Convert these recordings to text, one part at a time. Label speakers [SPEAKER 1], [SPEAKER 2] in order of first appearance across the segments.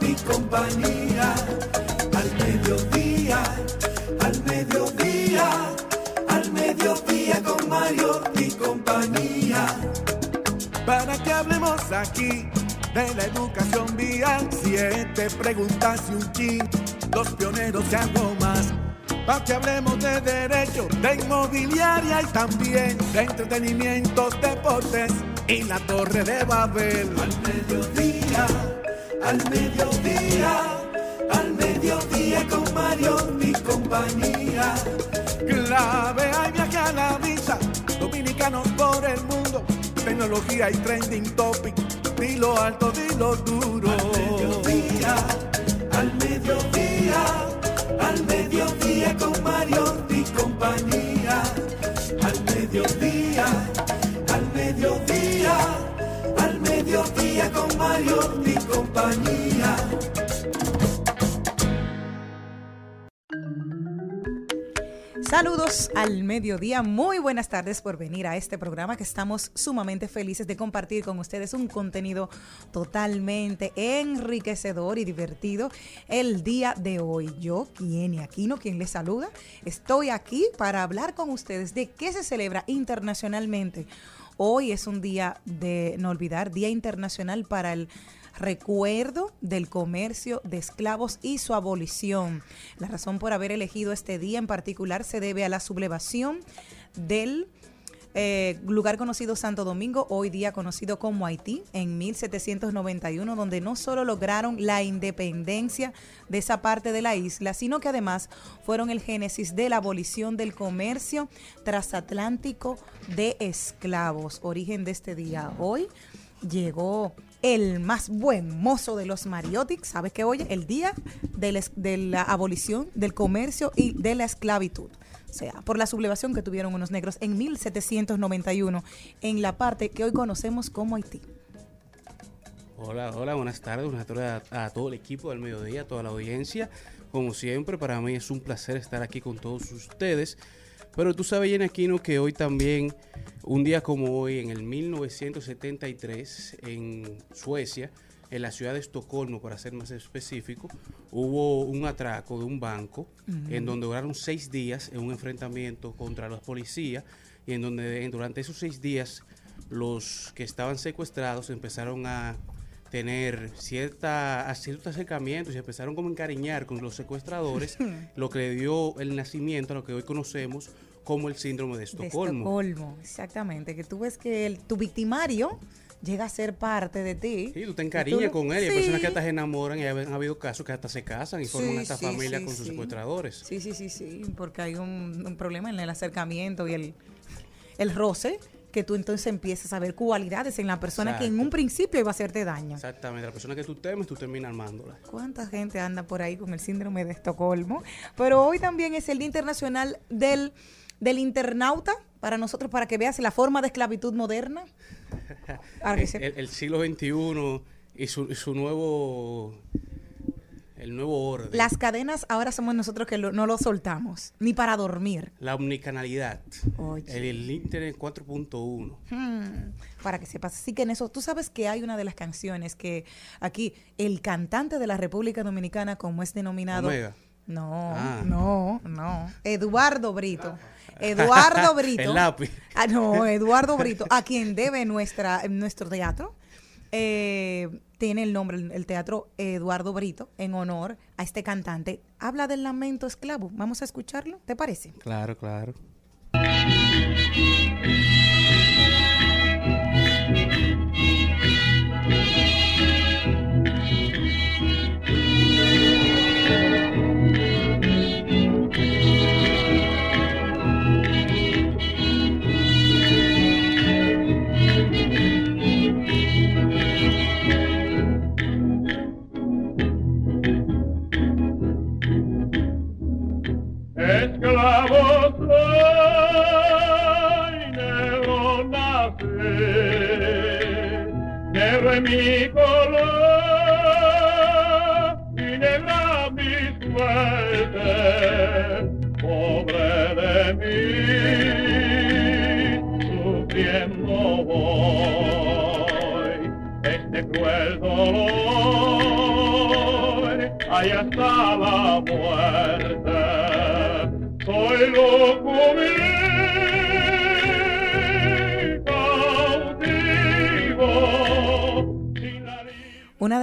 [SPEAKER 1] y compañía. Al mediodía, al mediodía, al mediodía con Mario y compañía para que hablemos aquí de la educación vial. Siete preguntas y un chin, los pioneros y algo más. Para que hablemos de derecho, de inmobiliaria y también de entretenimientos, deportes y la torre de Babel. Al mediodía, al mediodía, al mediodía con Mario y compañía. Clave hay viaje a la vista, dominicanos por el mundo tecnología y trending topic. Dilo alto, dilo duro. Al mediodía, al mediodía, al mediodía con Mario y compañía. Al mediodía, al mediodía, con Mario compañía.
[SPEAKER 2] Saludos al mediodía, muy buenas tardes por venir a este programa que estamos sumamente felices de compartir con ustedes un contenido totalmente enriquecedor y divertido el día de hoy. Yo, Kieni Aquino, quien les saluda, estoy aquí para hablar con ustedes de qué se celebra internacionalmente. Hoy es un día de no olvidar, Día Internacional para el recuerdo del comercio de esclavos y su abolición. La razón por haber elegido este día en particular se debe a la sublevación del eh, lugar conocido Santo Domingo, hoy día conocido como Haití, en 1791, donde no solo lograron la independencia de esa parte de la isla, sino que además fueron el génesis de la abolición del comercio transatlántico de esclavos. Origen de este día hoy llegó el más buen mozo de los Mariotics, ¿sabes qué? Oye, el día de la, de la, abolición del comercio y de la esclavitud. Sea, por la sublevación que tuvieron unos negros en 1791 en la parte que hoy conocemos como Haití.
[SPEAKER 3] Hola, hola, buenas tardes, buenas tardes a, a todo el equipo del mediodía, a toda la audiencia. Como siempre, para mí es un placer estar aquí con todos ustedes. Pero tú sabes, Jenny Aquino, que hoy también, un día como hoy, en el 1973, en Suecia, en la ciudad de Estocolmo, para ser más específico, hubo un atraco de un banco uh -huh. en donde duraron seis días en un enfrentamiento contra los policías y en donde durante esos seis días los que estaban secuestrados empezaron a tener cierta, a ciertos acercamientos y empezaron como a encariñar con los secuestradores, lo que le dio el nacimiento a lo que hoy conocemos como el síndrome de Estocolmo.
[SPEAKER 2] De Estocolmo, exactamente, que tú ves que el, tu victimario llega a ser parte de ti.
[SPEAKER 3] Sí, tú te encariñas tú con él. Sí. Y hay personas que hasta se enamoran y han habido casos que hasta se casan y forman
[SPEAKER 2] sí,
[SPEAKER 3] esta
[SPEAKER 2] sí,
[SPEAKER 3] familia con sus secuestradores.
[SPEAKER 2] Sí, sí, sí, sí, porque hay un, un, problema en el acercamiento y el, el roce que tú entonces empiezas a ver cualidades en la persona Exacto. que en un principio iba a hacerte daño.
[SPEAKER 3] Exactamente, la persona que tú temes, tú terminas armándola.
[SPEAKER 2] ¿Cuánta gente anda por ahí con el síndrome de Estocolmo? Pero hoy también es el Día Internacional del del internauta para nosotros, para que veas la forma de esclavitud moderna. Que
[SPEAKER 3] El,
[SPEAKER 2] se-
[SPEAKER 3] el- el siglo XXI y su, y su nuevo... El nuevo orden.
[SPEAKER 2] Las cadenas ahora somos nosotros que lo- no lo soltamos, ni para dormir.
[SPEAKER 3] La omnicanalidad.
[SPEAKER 2] Oye.
[SPEAKER 3] El, el Internet 4.1.
[SPEAKER 2] Hmm, para que sepas. Así que en eso, tú sabes que hay una de las canciones que aquí el cantante de la República Dominicana, como es denominado.
[SPEAKER 3] Omega.
[SPEAKER 2] No,
[SPEAKER 3] Ah.
[SPEAKER 2] no, no. Eduardo Brito. Eduardo Brito.
[SPEAKER 3] El lápiz.
[SPEAKER 2] Ah, no, Eduardo Brito, a quien debe nuestra, nuestro teatro. eh, tiene el nombre, el teatro Eduardo Brito, en honor a este cantante. Habla del lamento esclavo. Vamos a escucharlo, ¿te parece?
[SPEAKER 3] Claro, claro.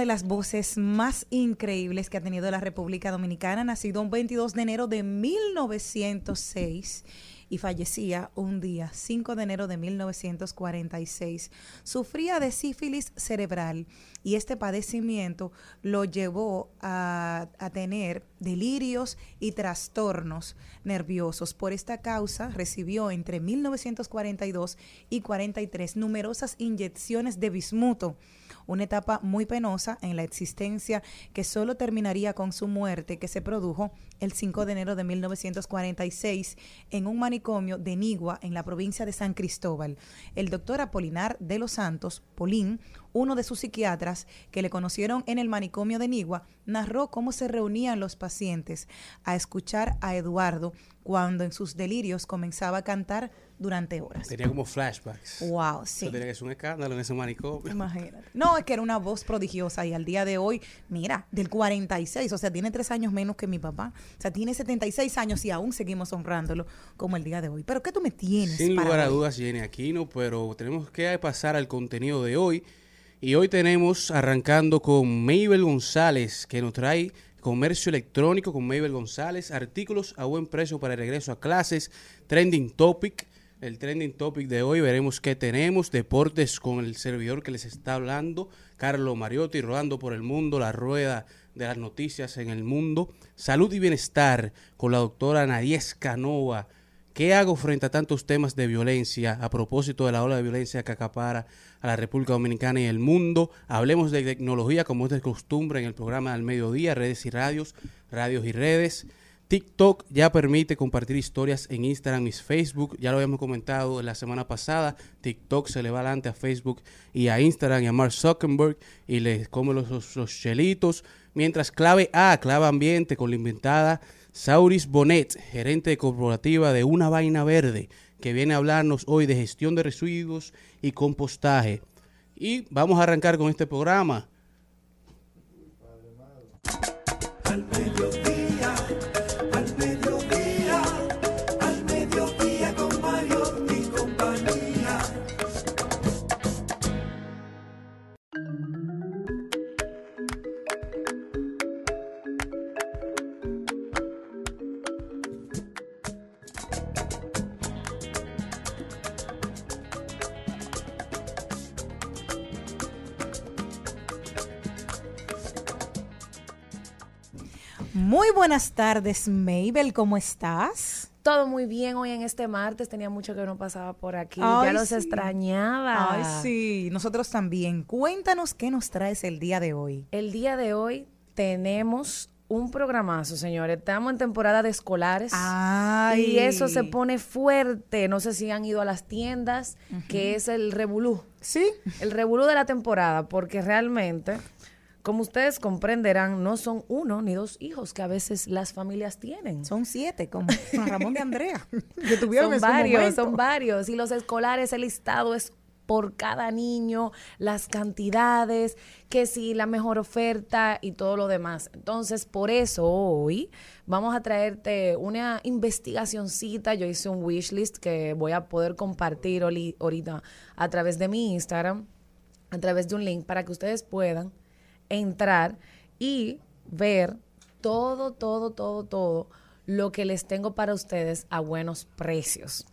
[SPEAKER 4] De
[SPEAKER 2] las voces más increíbles que ha tenido la República Dominicana, nacido un 22 de enero de 1906 y fallecía un día 5 de enero de 1946. Sufría de sífilis cerebral y este padecimiento lo llevó a, tener delirios y trastornos nerviosos. Por esta causa recibió entre 1942 y 43 numerosas inyecciones de bismuto una etapa muy penosa en la existencia que solo terminaría con su muerte que se produjo el 5 de enero de 1946 en un manicomio de Nigua en la provincia de San Cristóbal. El doctor Apolinar de los Santos, Polín, uno de sus psiquiatras que le conocieron en el manicomio de Nigua, narró cómo se reunían los pacientes a escuchar a Eduardo cuando en sus delirios comenzaba a cantar durante horas.
[SPEAKER 3] Tenía como flashbacks.
[SPEAKER 2] Wow, sí.
[SPEAKER 3] Eso tenía que ser un escándalo en ese manicomio.
[SPEAKER 2] Imagínate. No, es que era una voz prodigiosa y al día de hoy, mira, del 46, o sea, tiene tres años menos que mi papá. O sea, tiene 76 años y aún seguimos honrándolo como el día de hoy. Pero ¿qué tú me tienes?
[SPEAKER 3] Sin
[SPEAKER 2] para
[SPEAKER 3] lugar a
[SPEAKER 2] hoy?
[SPEAKER 3] dudas, Jenny Aquino, pero tenemos que pasar al contenido de hoy. Y hoy tenemos arrancando con Mabel González, que nos trae comercio electrónico con Mabel González, artículos a buen precio para el regreso a clases, trending topic. El trending topic de hoy veremos qué tenemos, deportes con el servidor que les está hablando, Carlos Mariotti, rodando por el mundo, la rueda de las noticias en el mundo, salud y bienestar con la doctora Nadies Canova, ¿Qué hago frente a tantos temas de violencia a propósito de la ola de violencia que acapara a la República Dominicana y el mundo? Hablemos de tecnología como es de costumbre en el programa del mediodía, redes y radios, radios y redes. TikTok ya permite compartir historias en Instagram y Facebook. Ya lo habíamos comentado la semana pasada. TikTok se le va adelante a Facebook y a Instagram y a Mark Zuckerberg y les come los, los, chelitos. Mientras clave A, clave ambiente con la inventada Sauris Bonet, gerente corporativa de Una Vaina Verde, que viene a hablarnos hoy de gestión de residuos y compostaje. Y vamos a arrancar con este programa.
[SPEAKER 2] Buenas tardes, Mabel, ¿cómo estás?
[SPEAKER 5] Todo muy bien hoy en este martes. Tenía mucho que no pasaba por aquí.
[SPEAKER 2] Ay,
[SPEAKER 5] ya los
[SPEAKER 2] sí.
[SPEAKER 5] extrañaba.
[SPEAKER 2] Ay, sí, nosotros también. Cuéntanos qué nos traes el día de hoy.
[SPEAKER 5] El día de hoy tenemos un programazo, señores. Estamos en temporada de escolares.
[SPEAKER 2] Ay.
[SPEAKER 5] Y eso se pone fuerte. No sé si han ido a las tiendas, que es el revolú.
[SPEAKER 2] Sí.
[SPEAKER 5] El revolú de la temporada, porque realmente, como ustedes comprenderán, no son uno ni dos hijos que a veces las familias tienen.
[SPEAKER 2] Son siete, como Ramón de Andrea. Que tuvieron
[SPEAKER 5] Son varios,
[SPEAKER 2] momento.
[SPEAKER 5] son varios. Y los escolares, el listado es por cada niño, las cantidades, que si la mejor oferta y todo lo demás. Entonces, por eso hoy vamos a traerte una investigacioncita. Yo hice un wishlist que voy a poder compartir ahorita a través de mi Instagram, a través de un link para que ustedes puedan entrar y ver todo, todo, todo, todo lo que les tengo para ustedes a buenos precios.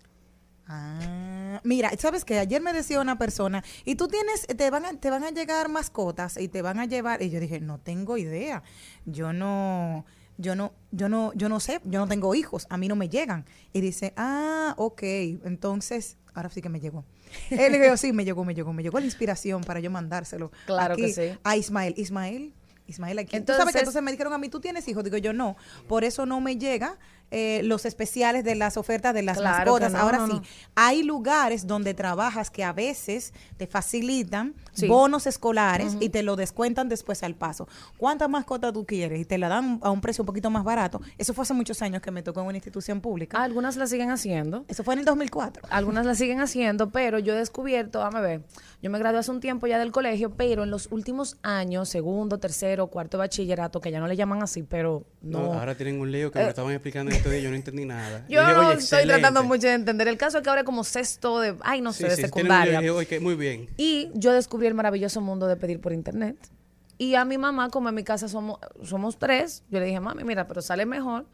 [SPEAKER 2] Ah, mira, sabes que ayer me decía una persona, y tú tienes, te van a, te van a llegar mascotas y te van a llevar, y yo dije, no tengo idea, yo no, yo no, yo no, yo no sé, yo no tengo hijos, a mí no me llegan. Y dice, ah, ok, entonces, ahora sí que me llegó. Él dijo, sí, me llegó, me llegó, me llegó la inspiración para yo mandárselo.
[SPEAKER 5] Claro
[SPEAKER 2] aquí
[SPEAKER 5] que sí.
[SPEAKER 2] A Ismael, Ismael. Ismael, aquí. tú sabes que
[SPEAKER 5] Entonces-
[SPEAKER 2] entonces me dijeron a mí, ¿tú tienes hijos? Digo yo, no. Por eso no me llega eh, los especiales de las ofertas de las
[SPEAKER 5] Claro
[SPEAKER 2] mascotas.
[SPEAKER 5] no,
[SPEAKER 2] Ahora
[SPEAKER 5] no,
[SPEAKER 2] sí, hay lugares donde trabajas que a veces te facilitan
[SPEAKER 5] Sí.
[SPEAKER 2] bonos escolares y te lo descuentan después al paso. ¿Cuántas mascotas tú quieres? Y te la dan a un precio un poquito más barato. Eso fue hace muchos años que me tocó en una institución pública.
[SPEAKER 5] Algunas la siguen haciendo.
[SPEAKER 2] Eso fue en el 2004.
[SPEAKER 5] Algunas la siguen haciendo, pero yo he descubierto, dame ver, yo me gradué hace un tiempo ya del colegio, pero en los últimos años, segundo, tercero, cuarto de bachillerato, que ya no le llaman así, pero no.
[SPEAKER 3] No, ahora tienen un lío que me lo estaban explicando yo no entendí nada.
[SPEAKER 5] Yo
[SPEAKER 3] dije, "Oye,
[SPEAKER 5] estoy tratando
[SPEAKER 3] excelente".
[SPEAKER 5] mucho de entender. El caso es que ahora como sexto de, ay, no sé,
[SPEAKER 3] Sí,
[SPEAKER 5] de
[SPEAKER 3] sí,
[SPEAKER 5] secundaria.
[SPEAKER 3] dije, "Oye, que muy bien.
[SPEAKER 5] Y yo descubrí el maravilloso mundo de pedir por internet. Y a mi mamá, como en mi casa somos, somos tres, yo le dije, mami, mira, pero sale mejor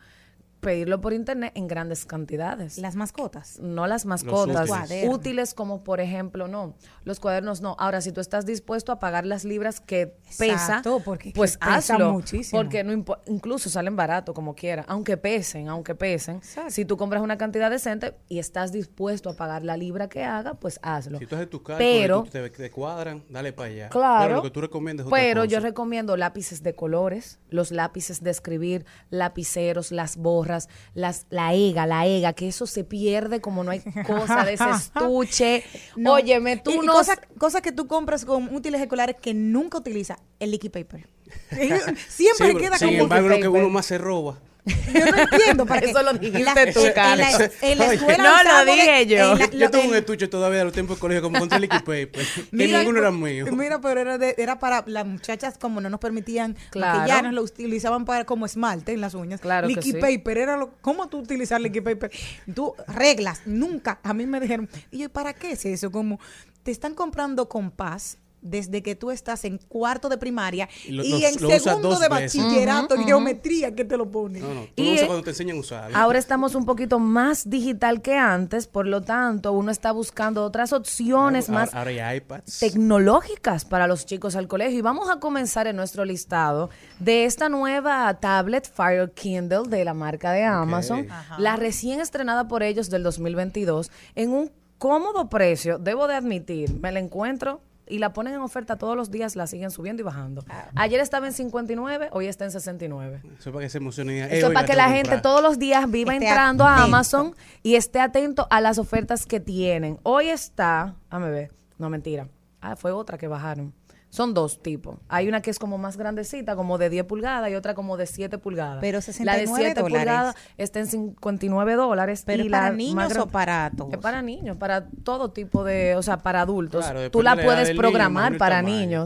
[SPEAKER 5] pedirlo por internet en grandes cantidades.
[SPEAKER 2] Las mascotas.
[SPEAKER 5] no las mascotas,
[SPEAKER 3] útiles.
[SPEAKER 2] Cuadernos.
[SPEAKER 5] útiles como por ejemplo, no, los cuadernos no. Ahora, si tú estás dispuesto a pagar las libras que pesa,
[SPEAKER 2] Exacto, porque
[SPEAKER 5] pues
[SPEAKER 2] pesa
[SPEAKER 5] hazlo,
[SPEAKER 2] muchísimo.
[SPEAKER 5] porque no impo- incluso salen barato como quiera, aunque pesen, aunque pesen.
[SPEAKER 2] Exacto.
[SPEAKER 5] Si tú compras una cantidad decente y estás dispuesto a pagar la libra que haga, pues hazlo.
[SPEAKER 3] Si tú haces tus cálculos
[SPEAKER 5] Pero
[SPEAKER 3] tú te, te cuadran, dale para allá.
[SPEAKER 5] Claro.
[SPEAKER 3] Pero lo que tú recomiendas
[SPEAKER 5] Pero yo recomiendo lápices de colores, los lápices de escribir, lapiceros, las borras, las, la EGA, la EGA, que eso se pierde como no hay cosa de ese estuche.
[SPEAKER 2] No.
[SPEAKER 5] Óyeme, tú
[SPEAKER 2] Y- y
[SPEAKER 5] no...
[SPEAKER 2] Cosas cosas que tú compras con útiles escolares que nunca utilizas. El liquid paper. Siempre
[SPEAKER 3] Sí,
[SPEAKER 2] queda
[SPEAKER 3] sin
[SPEAKER 2] como
[SPEAKER 3] embargo, lo que uno más se roba.
[SPEAKER 2] Yo no entiendo para qué.
[SPEAKER 5] Eso lo dijiste tú,
[SPEAKER 2] en- en
[SPEAKER 5] Karen.
[SPEAKER 2] la, en la
[SPEAKER 3] Oye.
[SPEAKER 2] escuela
[SPEAKER 5] No, lo
[SPEAKER 2] de-
[SPEAKER 5] dije yo.
[SPEAKER 2] la-
[SPEAKER 3] Yo
[SPEAKER 2] lo-
[SPEAKER 3] tuve un estuche todavía de los tiempos de colegio como contra el liquid paper. que
[SPEAKER 2] Mira,
[SPEAKER 3] ninguno era mío.
[SPEAKER 2] Mira, pero era, de- era para las muchachas como no nos permitían
[SPEAKER 5] Claro.
[SPEAKER 2] maquillarnos, lo utilizaban para como esmalte en las uñas.
[SPEAKER 5] Claro que
[SPEAKER 2] liquid
[SPEAKER 5] sí.
[SPEAKER 2] paper era lo, ¿cómo tú utilizar liquid paper? Tú reglas, nunca. A mí me dijeron, y yo, ¿para qué es eso? Como te están comprando compás desde que tú estás en cuarto de primaria
[SPEAKER 3] Y
[SPEAKER 2] en segundo de bachillerato en geometría que te lo ponen.
[SPEAKER 3] No, no. Tú
[SPEAKER 5] Y,
[SPEAKER 3] lo usas
[SPEAKER 5] eh,
[SPEAKER 3] cuando te enseñan a usar.
[SPEAKER 5] Ahora estamos un poquito más digital que antes, por lo tanto, uno está buscando otras opciones
[SPEAKER 3] Ahora-
[SPEAKER 5] más
[SPEAKER 3] Ahora hay iPads.
[SPEAKER 5] tecnológicas para los chicos al colegio. Y vamos a comenzar en nuestro listado de esta nueva tablet Fire Kindle de la marca de Amazon, la recién estrenada por ellos del 2022, en un cómodo precio. Debo de admitir, me la encuentro y la ponen en oferta todos los días, la siguen subiendo y bajando. Ayer estaba en 59, hoy está en 69.
[SPEAKER 3] Eso es para que se emocionen.
[SPEAKER 5] Eso es para que la gente
[SPEAKER 3] comprar.
[SPEAKER 5] todos los días viva
[SPEAKER 2] Esté
[SPEAKER 5] entrando a. Amazon y esté atento a las ofertas que tienen. Hoy está, déjame ver, no mentira. Ah, fue otra que bajaron. Son dos tipos. Hay una que es como más grandecita, como de 10 pulgadas, y otra como de 7 pulgadas.
[SPEAKER 2] Pero
[SPEAKER 5] La
[SPEAKER 2] 69
[SPEAKER 5] de 7
[SPEAKER 2] dólares.
[SPEAKER 5] pulgadas está en 59 dólares.
[SPEAKER 2] ¿Pero
[SPEAKER 5] y la
[SPEAKER 2] para niños
[SPEAKER 5] gran-
[SPEAKER 2] o para todos?
[SPEAKER 5] Es para niños, para todo tipo de, o sea, para adultos.
[SPEAKER 3] Claro,
[SPEAKER 5] Tú la
[SPEAKER 3] la
[SPEAKER 5] puedes programar para
[SPEAKER 3] tamaño.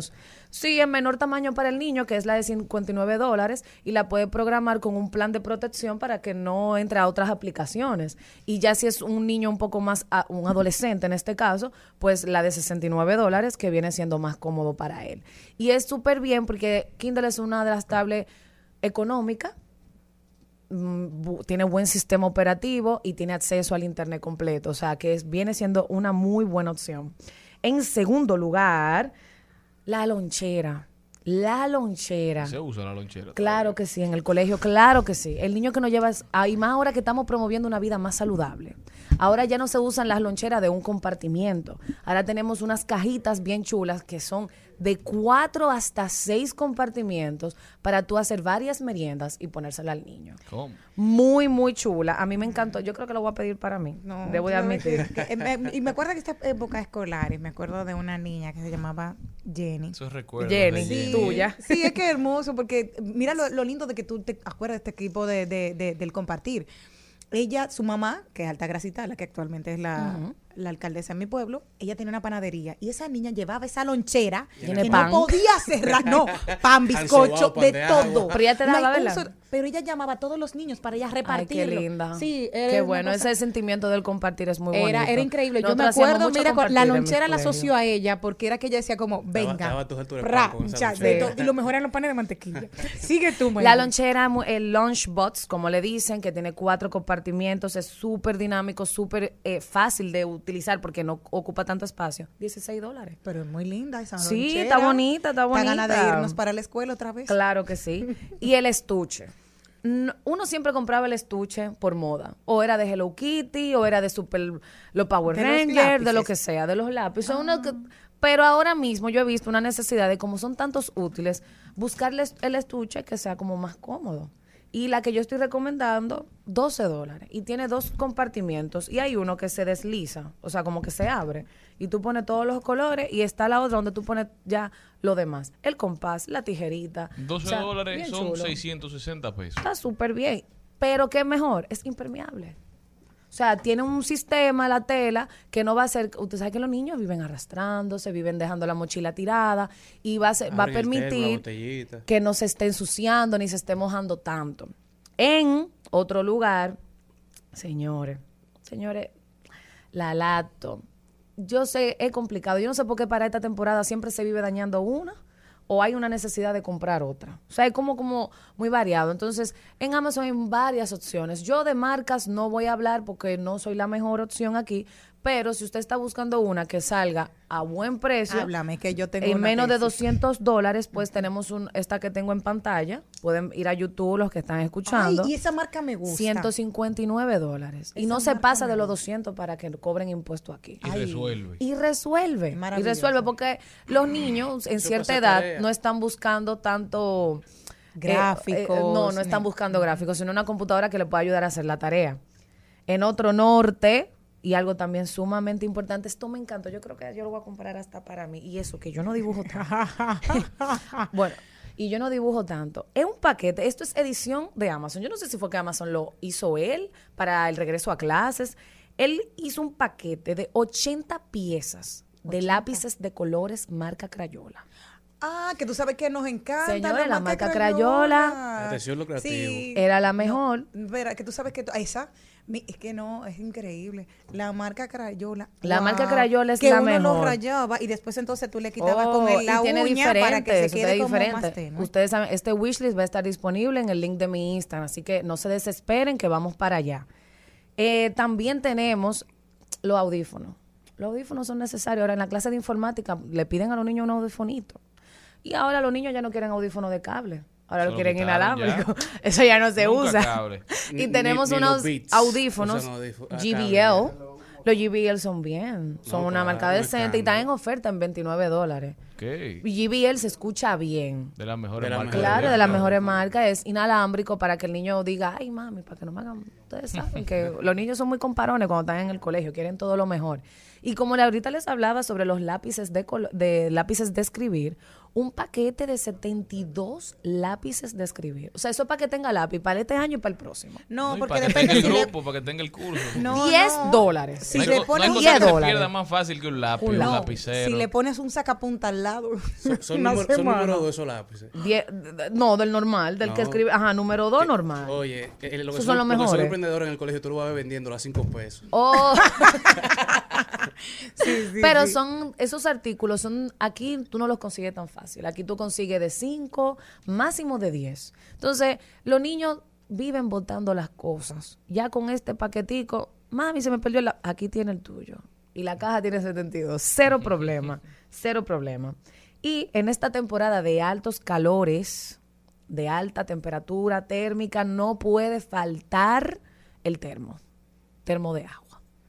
[SPEAKER 5] Sí, en menor tamaño para el niño, que es la de 59 dólares, y la puede programar con un plan de protección para que no entre a otras aplicaciones. Y ya si es un niño un poco más, un adolescente en este caso, pues la de 69 dólares, que viene siendo más cómodo para él. Y es súper bien porque Kindle es una de las tablets económicas, mm, tiene buen sistema operativo y tiene acceso al internet completo, o sea que es, viene siendo una muy buena opción. En segundo lugar, la lonchera. La lonchera.
[SPEAKER 6] Se usa la lonchera.
[SPEAKER 5] Claro que sí, en el colegio, claro que sí. El niño que nos lleva, ahí más ahora que estamos promoviendo una vida más saludable. Ahora ya no se usan las loncheras de un compartimiento. Ahora tenemos unas cajitas bien chulas que son de cuatro hasta seis compartimientos para tú hacer varias meriendas y ponérsela al niño.
[SPEAKER 6] ¿Cómo?
[SPEAKER 5] Muy, muy chula. A mí me encantó. Yo creo que lo voy a pedir para mí.
[SPEAKER 2] No,
[SPEAKER 5] Debo de admitir.
[SPEAKER 2] que- que- eh, me- y me acuerdo que esta época escolares, me acuerdo de una niña que se llamaba Jenny.
[SPEAKER 6] Eso recuerdo.
[SPEAKER 5] Jenny, sí. tuya.
[SPEAKER 2] Sí, es que hermoso, porque mira lo, lo lindo de que tú te acuerdas de este equipo de, de- de- del compartir. Ella, su mamá, que es Altagracita, la que actualmente es la, la alcaldesa de mi pueblo, ella tenía una panadería y esa niña llevaba esa lonchera
[SPEAKER 5] Tiene
[SPEAKER 2] que
[SPEAKER 5] pan.
[SPEAKER 2] no podía cerrar, no, pan, bizcocho, de todo.
[SPEAKER 5] Pero ella te daba, ¿verdad?
[SPEAKER 2] pero ella llamaba a todos los niños para ella
[SPEAKER 5] Ay,
[SPEAKER 2] repartirlo.
[SPEAKER 5] qué linda.
[SPEAKER 2] Sí,
[SPEAKER 5] Qué bueno. Ese sentimiento del compartir es muy bonito.
[SPEAKER 2] era, era increíble. Yo me
[SPEAKER 5] Nosotros
[SPEAKER 2] acuerdo, mira, la
[SPEAKER 5] en
[SPEAKER 2] lonchera la asoció a ella porque era que ella decía como, venga,
[SPEAKER 3] daba a tus alturas de
[SPEAKER 2] pra,
[SPEAKER 3] pan con esa
[SPEAKER 2] ya,
[SPEAKER 3] lonchera.
[SPEAKER 2] de todo. y lo mejor eran los panes de mantequilla. Sigue tú,
[SPEAKER 5] La lonchera, el lunchbox, como le dicen, que tiene cuatro compartimientos, es súper dinámico, súper eh, fácil de utilizar porque no ocupa tanto espacio. 16 dólares.
[SPEAKER 2] Pero es muy linda esa
[SPEAKER 5] Sí,
[SPEAKER 2] lonchera.
[SPEAKER 5] está bonita, está
[SPEAKER 2] de
[SPEAKER 5] bonita.
[SPEAKER 2] irnos para la escuela otra vez.
[SPEAKER 5] Claro que sí. Y el estuche. No- Uno siempre compraba el estuche por moda. O era de Hello Kitty, o era de Super, los Power Rangers, de lo que sea, de los lápices. Uno que- pero ahora mismo yo he visto una necesidad de, como son tantos útiles, buscarles el estuche que sea como más cómodo. Y la que yo estoy recomendando, 12 dólares. Y tiene dos compartimientos. Y hay uno que se desliza, o sea, como que se abre. Y tú pones todos los colores y está la otra donde tú pones ya lo demás. El compás, la tijerita.
[SPEAKER 6] 12
[SPEAKER 5] O sea,
[SPEAKER 6] dólares son
[SPEAKER 5] chulo.
[SPEAKER 6] 660 pesos.
[SPEAKER 5] Está súper bien. Pero ¿qué mejor? Es impermeable. O sea, tiene un sistema, la tela, que no va a ser... Usted sabe que los niños viven arrastrándose, viven dejando la mochila tirada y va a, ser- va a permitir que no se esté ensuciando ni se esté mojando tanto. En otro lugar, señores, señores, la lacto. Yo sé, es complicado. Yo no sé por qué para esta temporada siempre se vive dañando una o hay una necesidad de comprar otra. O sea, es como, como muy variado. Entonces, en Amazon hay varias opciones. Yo de marcas no voy a hablar porque no soy la mejor opción aquí, pero si usted está buscando una que salga a buen precio,
[SPEAKER 2] Háblame, que yo tengo
[SPEAKER 5] en
[SPEAKER 2] una
[SPEAKER 5] menos de
[SPEAKER 2] tesis.
[SPEAKER 5] 200 dólares, pues tenemos un, esta que tengo en pantalla. Pueden ir a YouTube los que están escuchando.
[SPEAKER 2] Ay, y esa marca me gusta.
[SPEAKER 5] 159 dólares. Y no se pasa de los
[SPEAKER 2] gusta.
[SPEAKER 5] 200 para que cobren impuesto aquí.
[SPEAKER 6] Y resuelve.
[SPEAKER 5] Y resuelve. Y resuelve porque los niños en
[SPEAKER 3] Eso
[SPEAKER 5] cierta edad
[SPEAKER 3] tarea.
[SPEAKER 5] no están buscando tanto... eh,
[SPEAKER 2] Gráficos,
[SPEAKER 5] no, no están buscando gráficos, sino una computadora que le pueda ayudar a hacer la tarea. En otro norte, y algo también sumamente importante, esto me encantó, yo creo que yo lo voy a comprar hasta para mí. Y eso, que yo no dibujo tanto. bueno, y yo no dibujo tanto. Es un paquete, esto es edición de Amazon. Yo no sé si fue que Amazon lo hizo él para el regreso a clases. Él hizo un paquete de 80 piezas de lápices de colores marca Crayola.
[SPEAKER 2] Ah, que tú sabes que nos encanta.
[SPEAKER 5] Señores, la marca Crayola.
[SPEAKER 3] Atención, lo creativo.
[SPEAKER 2] Sí.
[SPEAKER 5] Era la mejor.
[SPEAKER 2] Verá, que tú sabes que esa, es que no, es increíble. La marca Crayola.
[SPEAKER 5] La
[SPEAKER 2] wow,
[SPEAKER 5] marca Crayola es
[SPEAKER 2] que
[SPEAKER 5] la
[SPEAKER 2] uno lo rayaba y después entonces tú le quitabas
[SPEAKER 5] Oh,
[SPEAKER 2] con el, la
[SPEAKER 5] tiene
[SPEAKER 2] uña para que se quede más tenue.
[SPEAKER 5] Ustedes saben, este wishlist va a estar disponible en el link de mi Instagram, así que no se desesperen que vamos para allá. Eh, también tenemos los audífonos. Los audífonos son necesarios. Ahora en la clase de informática le piden a los niños un audifonito. Y ahora los niños ya no quieren audífonos de cable. Ahora lo quieren inalámbrico. Eso ya no se
[SPEAKER 6] Nunca
[SPEAKER 5] usa.
[SPEAKER 6] cable.
[SPEAKER 3] Ni-
[SPEAKER 5] y tenemos
[SPEAKER 3] ni- ni los
[SPEAKER 5] unos
[SPEAKER 3] Beats
[SPEAKER 5] audífonos
[SPEAKER 3] ah,
[SPEAKER 5] GBL.
[SPEAKER 3] cable.
[SPEAKER 5] Los GBL son bien. Son
[SPEAKER 3] No,
[SPEAKER 5] una
[SPEAKER 3] claro,
[SPEAKER 5] marca decente y están en oferta en 29 dólares.
[SPEAKER 6] Ok.
[SPEAKER 5] GBL se escucha bien.
[SPEAKER 6] De las mejores marcas.
[SPEAKER 5] Claro,
[SPEAKER 6] de
[SPEAKER 5] las mejores marcas es inalámbrico para que el niño diga, ay mami, para que no me hagan. Ustedes saben que los niños son muy comparones cuando están en el colegio, quieren todo lo mejor. Y como le- ahorita les hablaba sobre los lápices de, colo- de lápices de escribir, un paquete de 72 lápices de escribir. O sea, eso es para que tenga lápiz para este año y para el próximo.
[SPEAKER 2] No,
[SPEAKER 6] No,
[SPEAKER 2] porque
[SPEAKER 6] para que
[SPEAKER 2] depende
[SPEAKER 6] tenga
[SPEAKER 2] si
[SPEAKER 6] el
[SPEAKER 2] le-
[SPEAKER 6] grupo, para que tenga el curso.
[SPEAKER 2] No,
[SPEAKER 5] 10
[SPEAKER 2] no.
[SPEAKER 5] dólares.
[SPEAKER 2] Si
[SPEAKER 6] no
[SPEAKER 2] le pones
[SPEAKER 6] hay
[SPEAKER 2] un-
[SPEAKER 6] cosa que
[SPEAKER 5] 10
[SPEAKER 6] se
[SPEAKER 5] dólares.
[SPEAKER 6] pierda más fácil que un lápiz, un, lapicero.
[SPEAKER 2] si le pones un sacapunta al lado.
[SPEAKER 3] Son, son
[SPEAKER 2] una
[SPEAKER 3] número, son número dos esos lápices.
[SPEAKER 5] Die- no, del normal, del que escribe. Ajá, número 2 normal.
[SPEAKER 3] Oye, eh, lo que son,
[SPEAKER 5] son los
[SPEAKER 3] lo que son
[SPEAKER 5] mejores.
[SPEAKER 3] emprendedores en el colegio, tú lo vas a ver vendiendo a 5 pesos.
[SPEAKER 5] Oh.
[SPEAKER 2] Sí, sí,
[SPEAKER 5] Pero
[SPEAKER 2] sí.
[SPEAKER 5] son, esos artículos son, aquí tú no los consigues tan fácil. Aquí tú consigues de 5, máximo de 10. Entonces, los niños viven botando las cosas. Ya con este paquetico, mami, se me perdió la... Aquí tiene el tuyo. Y la caja tiene 72. Cero problema. Cero problema. Y en esta temporada de altos calores, de alta temperatura térmica, no puede faltar el termo, termo de agua.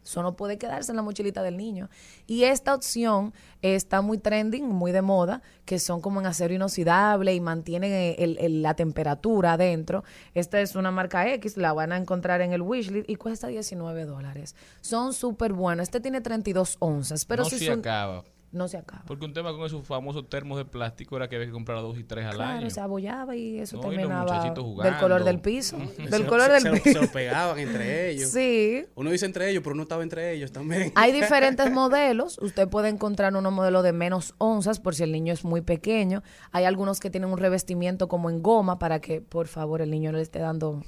[SPEAKER 5] Eso no puede quedarse en la mochilita del niño. Y esta opción está muy trending, muy de moda, que son como en acero inoxidable y mantienen eh, el- el- la temperatura adentro. Esta es una marca X, la van a encontrar en el wishlist y cuesta 19 dólares. Son súper buenos. Este tiene 32 onzas, pero
[SPEAKER 6] no
[SPEAKER 5] si
[SPEAKER 6] se
[SPEAKER 5] son-
[SPEAKER 6] acaba.
[SPEAKER 5] No se acaba.
[SPEAKER 6] Porque un tema con esos famosos termos de plástico era que había que comprar dos y tres al
[SPEAKER 5] Claro,
[SPEAKER 6] año.
[SPEAKER 5] se abollaba y eso
[SPEAKER 6] No, y los
[SPEAKER 5] terminaba del color del piso.
[SPEAKER 3] Se
[SPEAKER 5] del
[SPEAKER 3] lo-
[SPEAKER 5] color
[SPEAKER 3] se-
[SPEAKER 5] del
[SPEAKER 3] se lo- se
[SPEAKER 5] piso.
[SPEAKER 3] lo pegaban entre ellos.
[SPEAKER 5] Sí.
[SPEAKER 3] Uno dice entre ellos, pero uno estaba entre ellos también.
[SPEAKER 5] Hay diferentes modelos. Usted puede encontrar unos modelos de menos onzas por si el niño es muy pequeño. Hay algunos que tienen un revestimiento como en goma para que, por favor, el niño no le esté dando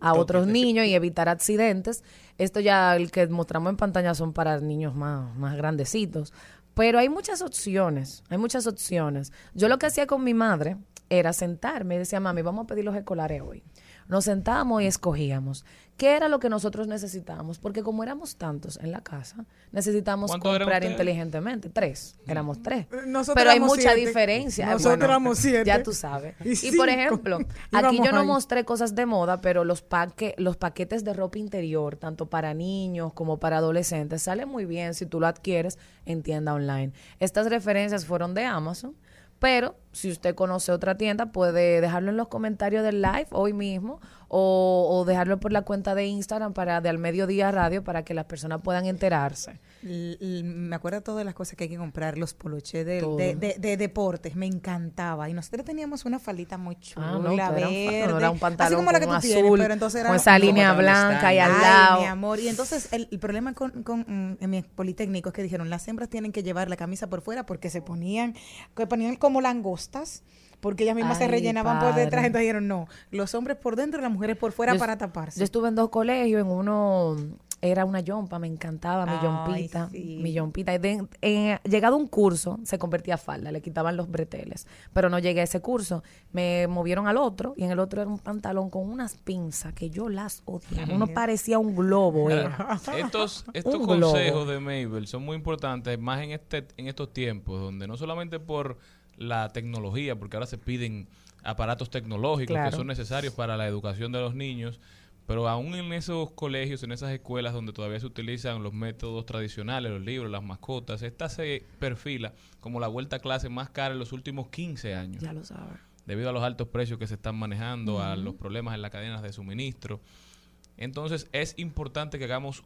[SPEAKER 5] a otros niños y evitar accidentes. Esto ya el que mostramos en pantalla son para niños más, más grandecitos. Pero hay muchas opciones, hay muchas opciones. Yo lo que hacía con mi madre era sentarme y decía, mami, vamos a pedir los escolares hoy. Nos sentábamos y escogíamos qué era lo que nosotros necesitábamos, porque como éramos tantos en la casa, necesitábamos
[SPEAKER 6] ¿Cuántos eran
[SPEAKER 5] comprar inteligentemente. Tres, éramos tres.
[SPEAKER 2] Nosotros
[SPEAKER 5] Pero hay mucha
[SPEAKER 2] siete.
[SPEAKER 5] diferencia.
[SPEAKER 2] Nosotros
[SPEAKER 5] Bueno,
[SPEAKER 2] éramos siete.
[SPEAKER 5] Ya tú sabes.
[SPEAKER 2] Y
[SPEAKER 5] Y, por ejemplo, aquí yo no
[SPEAKER 2] ahí.
[SPEAKER 5] mostré cosas de moda, pero los, paque, los paquetes de ropa interior, tanto para niños como para adolescentes, salen muy bien si tú lo adquieres en tienda online. Estas referencias fueron de Amazon, pero si usted conoce otra tienda, puede dejarlo en los comentarios del live hoy mismo o, o dejarlo por la cuenta de Instagram para de al mediodía radio para que las personas puedan enterarse.
[SPEAKER 2] L- me acuerdo todas las cosas que hay que comprar, los poloches de, de, de- de deportes, me encantaba. Y nosotros teníamos una falita muy chula,
[SPEAKER 5] Ah, no, un no, era un
[SPEAKER 2] así
[SPEAKER 5] pantalón
[SPEAKER 2] como la que tú tienes,
[SPEAKER 5] azul,
[SPEAKER 2] pero entonces era
[SPEAKER 5] con esa línea blanca y al
[SPEAKER 2] Ay,
[SPEAKER 5] lado.
[SPEAKER 2] mi amor. Y entonces el, el problema con, con, mm, en mi politécnico es que dijeron, las hembras tienen que llevar la camisa por fuera porque se ponían, que ponían como Porque ellas mismas se rellenaban por detrás, entonces dijeron, no, los hombres por dentro y las mujeres por fuera
[SPEAKER 5] Yo-
[SPEAKER 2] para taparse.
[SPEAKER 5] Yo estuve en dos colegios, en uno era una yompa, me encantaba mi yompita,
[SPEAKER 2] sí.
[SPEAKER 5] mi yompita. En- llegado un curso, se convertía a falda, le quitaban los breteles, pero no llegué a ese curso. Me movieron al otro y en el otro era un pantalón con unas pinzas que yo las odiaba. Uno parecía un globo. Era.
[SPEAKER 6] Estos, estos
[SPEAKER 5] Un globo.
[SPEAKER 6] consejos de Mabel son muy importantes, más en este en estos tiempos, donde no solamente por la tecnología, porque ahora se piden aparatos tecnológicos
[SPEAKER 5] Claro.
[SPEAKER 6] que son necesarios para la educación de los niños, pero aún en esos colegios, en esas escuelas donde todavía se utilizan los métodos tradicionales, los libros, las mascotas, esta se perfila como la vuelta a clase más cara en los últimos 15 años
[SPEAKER 5] Ya lo sabes.
[SPEAKER 6] debido a los altos precios que se están manejando, a los problemas en las cadenas de suministro. Entonces es importante que hagamos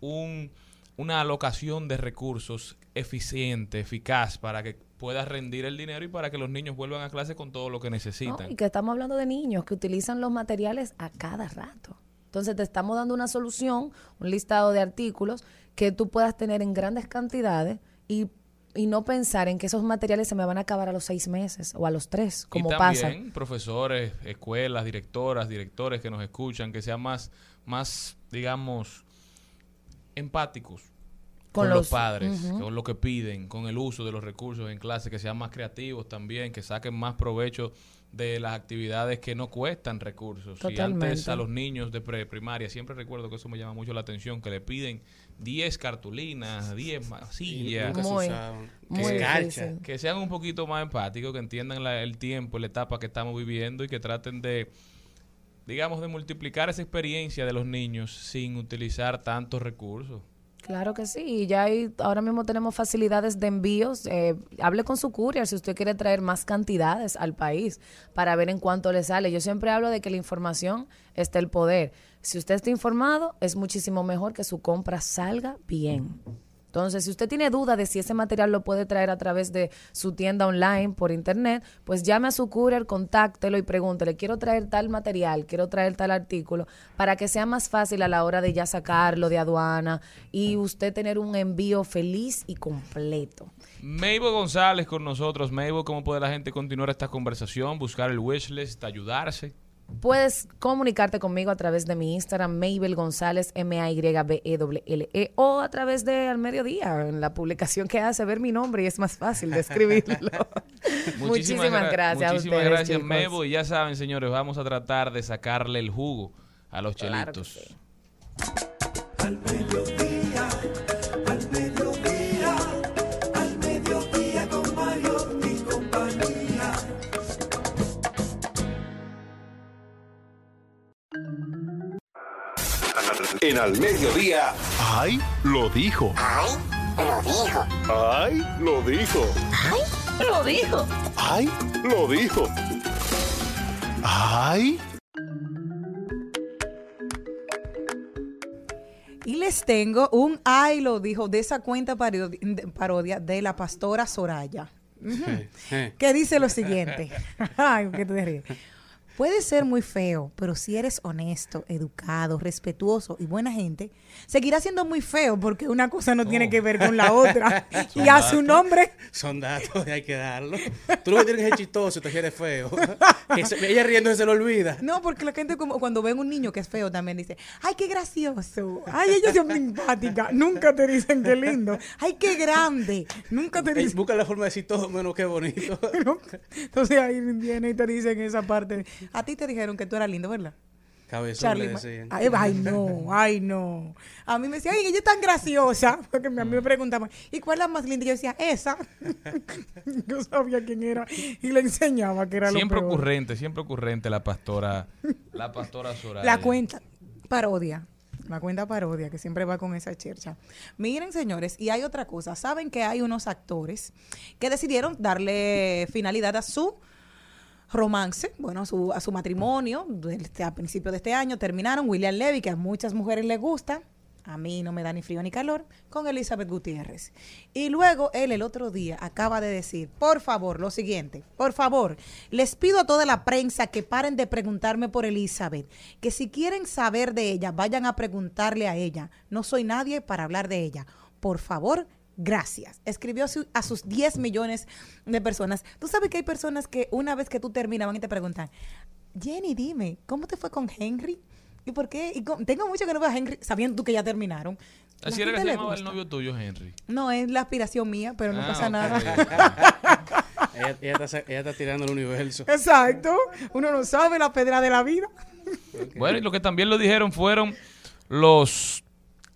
[SPEAKER 6] un, una alocación de recursos eficiente, eficaz, para que pueda rendir el dinero y para que los niños vuelvan a clase con todo lo que
[SPEAKER 5] No,
[SPEAKER 6] necesitan.
[SPEAKER 5] y que estamos hablando de niños que utilizan los materiales a cada rato. Entonces te estamos dando una solución, un listado de artículos que tú puedas tener en grandes cantidades y, y no pensar en que esos materiales se me van a acabar a los seis meses o a los tres, como
[SPEAKER 6] y
[SPEAKER 5] pasa.
[SPEAKER 6] también profesores, escuelas, directoras, directores que nos escuchan, que sean más, más digamos, empáticos
[SPEAKER 5] Con
[SPEAKER 6] los,
[SPEAKER 5] los-
[SPEAKER 6] padres, con lo que piden, con el uso de los recursos en clase, que sean más creativos también, que saquen más provecho de las actividades que no cuestan recursos. Y antes
[SPEAKER 5] Totalmente.
[SPEAKER 6] a los niños de preprimaria, siempre recuerdo que eso me llama mucho la atención, que le piden 10 cartulinas, 10
[SPEAKER 3] Y
[SPEAKER 6] masillas,
[SPEAKER 5] Muy-
[SPEAKER 3] Que
[SPEAKER 6] que sean un poquito más empáticos, que entiendan la- el tiempo, la etapa que estamos viviendo y que traten de, digamos, de multiplicar esa experiencia de los niños sin utilizar tantos recursos.
[SPEAKER 5] Claro que sí, y ya ahora mismo tenemos facilidades de envíos. eh, hable con su courier si usted quiere traer más cantidades al país para ver en cuánto le sale. Yo siempre hablo de que la información está el poder. Si usted está informado, es muchísimo mejor que su compra salga bien. Entonces, si usted tiene duda de si ese material lo puede traer a través de su tienda online por internet, pues llame a su courier, contáctelo y pregúntele, quiero traer tal material, quiero traer tal artículo, para que sea más fácil a la hora de ya sacarlo de aduana y usted tener un envío feliz y completo.
[SPEAKER 6] Mabel González con nosotros. Mabel, ¿cómo puede la gente continuar esta conversación? Buscar el wishlist, ayudarse.
[SPEAKER 5] Puedes comunicarte conmigo a través de mi Instagram, Mabel González, M-A-Y-B-E-L-L-E, E, o a través de Al Mediodía, en la publicación que hace ver mi nombre y es más fácil de escribirlo. Muchísimas,
[SPEAKER 6] gra-
[SPEAKER 5] gracias a
[SPEAKER 6] Muchísimas
[SPEAKER 5] ustedes,
[SPEAKER 6] gracias,
[SPEAKER 5] chicos.
[SPEAKER 6] Mabel. Y ya saben, señores, vamos a tratar de sacarle el jugo a los
[SPEAKER 5] Claro que
[SPEAKER 6] chelitos.
[SPEAKER 5] sí.
[SPEAKER 1] Al mediodía,
[SPEAKER 7] En Al Mediodía.
[SPEAKER 8] ¡Ay! Lo dijo.
[SPEAKER 9] ¡Ay! Lo dijo.
[SPEAKER 8] ¡Ay! Lo dijo.
[SPEAKER 9] ¡Ay! Lo dijo.
[SPEAKER 8] ¡Ay! Lo dijo. ¡Ay!
[SPEAKER 2] Y les tengo un ay lo dijo de esa cuenta parodia de la pastora Soraya. Que dice lo siguiente. Ay, que te ríes. Puede ser muy feo, pero si eres honesto, educado, respetuoso y buena gente, seguirá siendo muy feo porque una cosa no tiene que ver con la otra. y a su nombre,
[SPEAKER 3] Son datos, hay que darlo. Tú lo que tienes es chistoso, te quieres feo. Que se- ella riendo se lo olvida.
[SPEAKER 2] no, porque la gente como cuando ven un niño que es feo también dice, ay, qué gracioso, ay, ellos son simpáticas, nunca te dicen qué lindo, ay, qué grande, nunca te dicen
[SPEAKER 3] Busca la forma de decir todo menos que bonito.
[SPEAKER 2] Entonces ahí viene y te dicen esa parte. A ti te dijeron que tú eras lindo, ¿verdad?
[SPEAKER 3] Cabezón
[SPEAKER 2] Charlie,
[SPEAKER 3] le decían.
[SPEAKER 2] ay, ay, no, ay, no. A mí me decían, ay, ella es tan graciosa. Porque a mí me preguntaban, ¿y cuál es la más linda? Y yo decía, esa. yo sabía quién era y le enseñaba que era
[SPEAKER 6] Siempre
[SPEAKER 2] lo peor.
[SPEAKER 6] ocurrente, siempre ocurrente la pastora, la pastora Soraya.
[SPEAKER 2] La cuenta parodia. La cuenta parodia que siempre va con esa chercha. Miren, señores, y hay otra cosa. Saben que hay unos actores que decidieron darle finalidad a su romance, bueno, a su, a su matrimonio, este- a principios de este año terminaron. William Levy, que a muchas mujeres les gusta, a mí no me da ni frío ni calor, con Elizabeth Gutiérrez. Y luego él el otro día acaba de decir, por favor, lo siguiente, por favor, les pido a toda la prensa que paren de preguntarme por Elizabeth, que si quieren saber de ella, vayan a preguntarle a ella. No soy nadie para hablar de ella. Por favor, gracias. Escribió a su- a sus 10 millones de personas. Tú sabes que hay personas que una vez que tú terminas van y te preguntan, Jenny, dime, ¿cómo te fue con Henry? ¿Y por qué? Y con- tengo mucho que no veo a Henry, sabiendo tú que ya terminaron. La
[SPEAKER 6] Así era que se llamaba el novio tuyo, Henry.
[SPEAKER 2] No, es la aspiración mía, pero no
[SPEAKER 6] Ah,
[SPEAKER 2] pasa nada.
[SPEAKER 3] ella, ella está, sa- ella está tirando el universo.
[SPEAKER 2] Exacto. Uno no sabe la pedra de la vida.
[SPEAKER 6] Bueno, y lo que también lo dijeron fueron los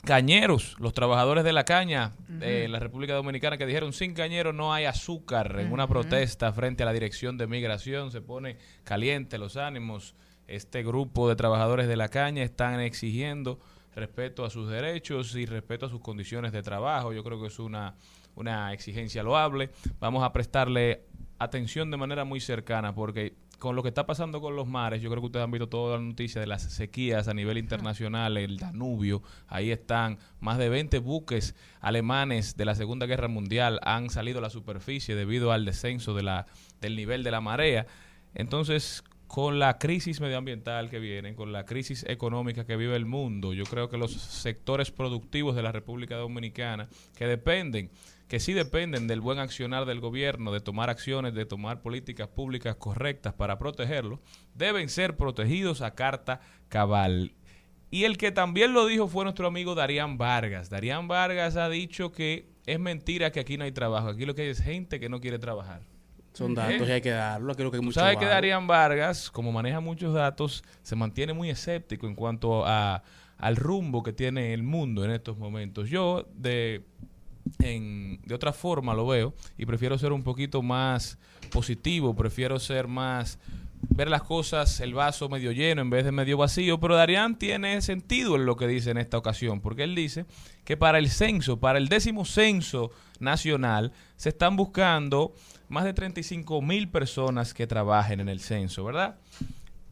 [SPEAKER 6] cañeros, los trabajadores de la caña de la República Dominicana que dijeron sin cañeros no hay azúcar en una protesta frente a la dirección de migración. Se pone caliente los ánimos. Este grupo de trabajadores de la caña están exigiendo respeto a sus derechos y respeto a sus condiciones de trabajo. Yo creo que es una, una exigencia loable. Vamos a prestarle atención de manera muy cercana porque con lo que está pasando con los mares, yo creo que ustedes han visto toda la noticia de las sequías a nivel internacional, el Danubio, ahí están más de 20 buques alemanes de la Segunda Guerra Mundial han salido a la superficie debido al descenso de la, del nivel de la marea. Entonces, con la crisis medioambiental que viene, con la crisis económica que vive el mundo, yo creo que los sectores productivos de la República Dominicana, que dependen, que sí dependen del buen accionar del gobierno, de tomar acciones, de tomar políticas públicas correctas para protegerlo, deben ser protegidos a carta cabal. Y el que también lo dijo fue nuestro amigo Darían Vargas. Darían Vargas ha dicho que es mentira que aquí no hay trabajo, aquí lo que hay es gente que no quiere trabajar.
[SPEAKER 3] Son datos y hay que darlo. Creo que hay
[SPEAKER 6] Tú
[SPEAKER 3] mucho
[SPEAKER 6] sabes que. Darían Vargas, como maneja muchos datos, se mantiene muy escéptico en cuanto a, al rumbo que tiene el mundo en estos momentos. Yo, de, en- de otra forma, lo veo y prefiero ser un poquito más positivo, prefiero ser más ver las cosas, el vaso medio lleno en vez de medio vacío, pero Darían tiene sentido en lo que dice en esta ocasión, porque él dice que para el censo, para el décimo censo nacional, se están buscando más de 35 mil personas que trabajen en el censo, ¿verdad?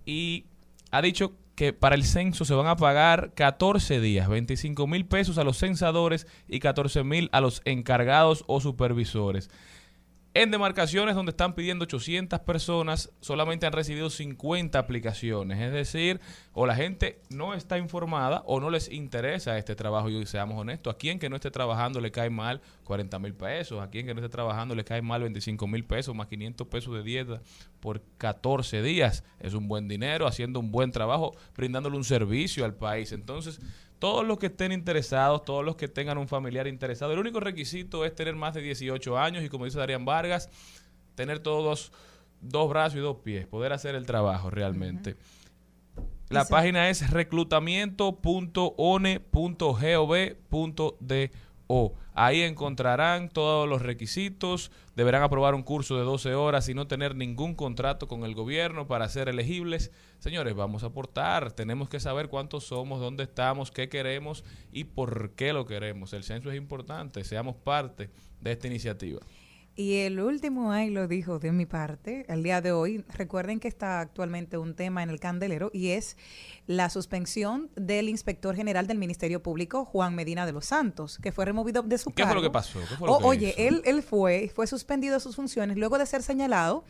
[SPEAKER 6] Y ha dicho que para el censo se van a pagar 14 días, 25 mil pesos a los censadores y 14 mil a los encargados o supervisores. En demarcaciones donde están pidiendo 800 personas, solamente han recibido 50 aplicaciones. Es decir, o la gente no está informada o no les interesa este trabajo. Y seamos honestos, a quien que no esté trabajando le cae mal 40 mil pesos, a quien que no esté trabajando le cae mal 25 mil pesos, más 500 pesos de dieta por 14 días. Es un buen dinero, haciendo un buen trabajo, brindándole un servicio al país. Entonces, todos los que estén interesados, todos los que tengan un familiar interesado, el único requisito es tener más de 18 años y como dice Darían Vargas, tener todos dos brazos y dos pies, poder hacer el trabajo realmente. La página es reclutamiento.one.gov.do O. Ahí encontrarán todos los requisitos, deberán aprobar un curso de 12 horas y no tener ningún contrato con el gobierno para ser elegibles. Señores, vamos a aportar, tenemos que saber cuántos somos, dónde estamos, qué queremos y por qué lo queremos. El censo es importante, seamos parte de esta iniciativa.
[SPEAKER 2] Y el último ay lo dijo de mi parte, el día de hoy, recuerden que está actualmente un tema en el candelero y es la suspensión del inspector general del Ministerio Público, Juan Medina de los Santos, que fue removido de su
[SPEAKER 6] ¿Qué fue
[SPEAKER 2] cargo.
[SPEAKER 6] lo que pasó? ¿Qué fue lo
[SPEAKER 2] O-
[SPEAKER 6] que
[SPEAKER 2] oye,
[SPEAKER 6] hizo?
[SPEAKER 2] él, él fue, fue suspendido de sus funciones luego de ser señalado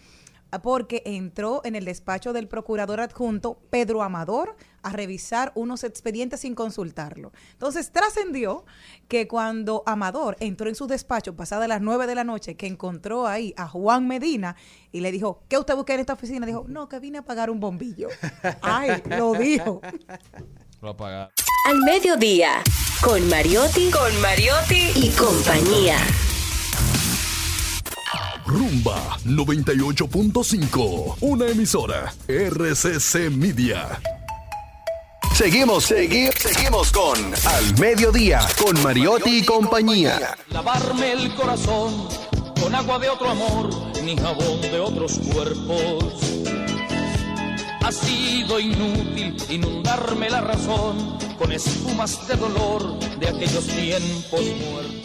[SPEAKER 2] ah, porque entró en el despacho del procurador adjunto Pedro Amador a revisar unos expedientes sin consultarlo. Entonces trascendió que cuando Amador entró en su despacho pasada las 9 de la noche, que encontró ahí a Juan Medina y le dijo, ¿qué usted busca en esta oficina? Dijo, no, que vine a pagar un bombillo. Ay, lo dijo.
[SPEAKER 6] Lo apagaron.
[SPEAKER 10] Al mediodía, con Mariotti, con Mariotti y compañía.
[SPEAKER 8] Rumba 98.5. Una emisora. RCC Media. Seguimos, seguimos, seguimos con Al Mediodía, con Mariotti y compañía.
[SPEAKER 7] lavarme el corazón con agua de otro amor, ni jabón de otros cuerpos. Ha sido inútil inundarme la razón con espumas de dolor de aquellos tiempos muertos.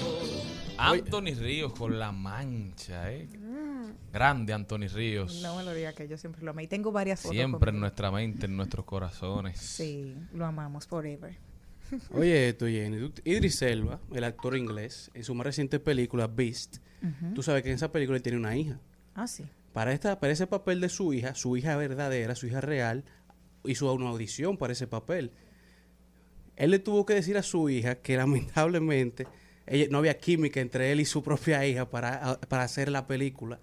[SPEAKER 6] Anthony Ríos con la mancha, ¿eh? Grande Anthony Ríos.
[SPEAKER 2] No me lo diga que yo siempre lo amé. Y tengo varias fotos.
[SPEAKER 6] Siempre en nuestra mente, en nuestros corazones.
[SPEAKER 2] Sí, lo amamos forever.
[SPEAKER 3] Oye, esto, Jenny. Idris Elba, el actor inglés, en su más reciente película, Beast,
[SPEAKER 2] Ujú.
[SPEAKER 3] tú sabes que en esa película él tiene una hija.
[SPEAKER 2] Ah, sí.
[SPEAKER 3] Para, esta, para ese papel de su hija, su hija verdadera, su hija real, hizo una audición para ese papel. Él le tuvo que decir a su hija que lamentablemente ella, no había química entre él y su propia hija para, para hacer la película.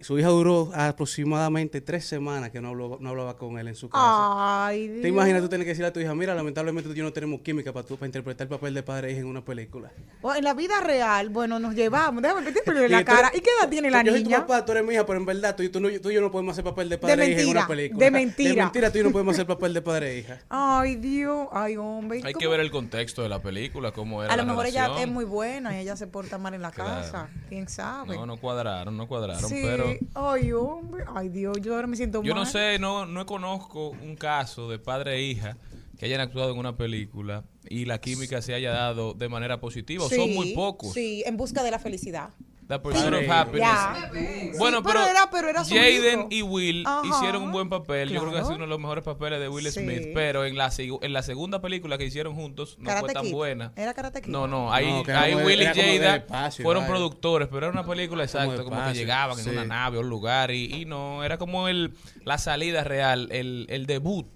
[SPEAKER 3] Su hija duró aproximadamente tres semanas que no, habló- no hablaba con él en su casa.
[SPEAKER 2] Ay, Dios.
[SPEAKER 3] ¿Te imaginas tú tener que decirle a tu hija, mira, lamentablemente tú y yo no tenemos química para, tú, para interpretar el papel de padre e hija en una película?
[SPEAKER 2] En la vida real, bueno, nos llevamos. Déjame que te en
[SPEAKER 3] Y
[SPEAKER 2] la
[SPEAKER 3] tú-
[SPEAKER 2] cara. ¿Y qué edad tiene la
[SPEAKER 3] Yo soy tu
[SPEAKER 2] niña?
[SPEAKER 3] papá, tú eres mi hija, pero en verdad tú, y tú, no- tú y yo no podemos hacer papel de padre e hija en una película.
[SPEAKER 2] de mentira.
[SPEAKER 3] De mentira, tú y yo no podemos hacer papel de padre e hija.
[SPEAKER 2] Ay, Dios. Ay, hombre. ¿y
[SPEAKER 6] Hay que ver el contexto de la película, cómo era
[SPEAKER 2] A lo
[SPEAKER 6] la
[SPEAKER 2] mejor ella es muy buena y ella se porta mal en la
[SPEAKER 6] Claro.
[SPEAKER 2] casa. ¿Quién sabe?
[SPEAKER 6] No, no cuadraron, no cuadraron,
[SPEAKER 2] sí.
[SPEAKER 6] pero...
[SPEAKER 2] Ay, hombre. Ay, Dios. Yo ahora me siento
[SPEAKER 6] Yo
[SPEAKER 2] mal.
[SPEAKER 6] no sé, no, no conozco un caso de padre e hija que hayan actuado en una película y la química se haya dado de manera positiva. o son muy pocos.
[SPEAKER 2] Sí, en busca de la felicidad.
[SPEAKER 6] The Pursuit of. Happiness.
[SPEAKER 2] Ya.
[SPEAKER 6] Bueno,
[SPEAKER 2] Sí,
[SPEAKER 6] pero,
[SPEAKER 2] pero era- pero era su
[SPEAKER 6] Jaden
[SPEAKER 2] hijo.
[SPEAKER 6] y Will
[SPEAKER 2] Ajá.
[SPEAKER 6] hicieron un buen papel. Yo creo que ha
[SPEAKER 2] Claro.
[SPEAKER 6] sido uno de los mejores papeles de Will
[SPEAKER 2] Sí.
[SPEAKER 6] Smith. Pero en la, segu- en la segunda película que hicieron juntos no
[SPEAKER 2] Karate
[SPEAKER 6] fue tan
[SPEAKER 2] Kid.
[SPEAKER 6] buena.
[SPEAKER 2] ¿Era Karate Kid?
[SPEAKER 6] No, no, ahí,
[SPEAKER 3] No, que
[SPEAKER 6] ahí
[SPEAKER 3] era como de-
[SPEAKER 6] Will y
[SPEAKER 3] era como de
[SPEAKER 6] Jada
[SPEAKER 3] espacio,
[SPEAKER 6] fueron
[SPEAKER 3] vaya.
[SPEAKER 6] productores, pero era una película exacta, como, que
[SPEAKER 3] espacio,
[SPEAKER 6] llegaban en una nave a un lugar y, y no, era como el la salida real, el, el debut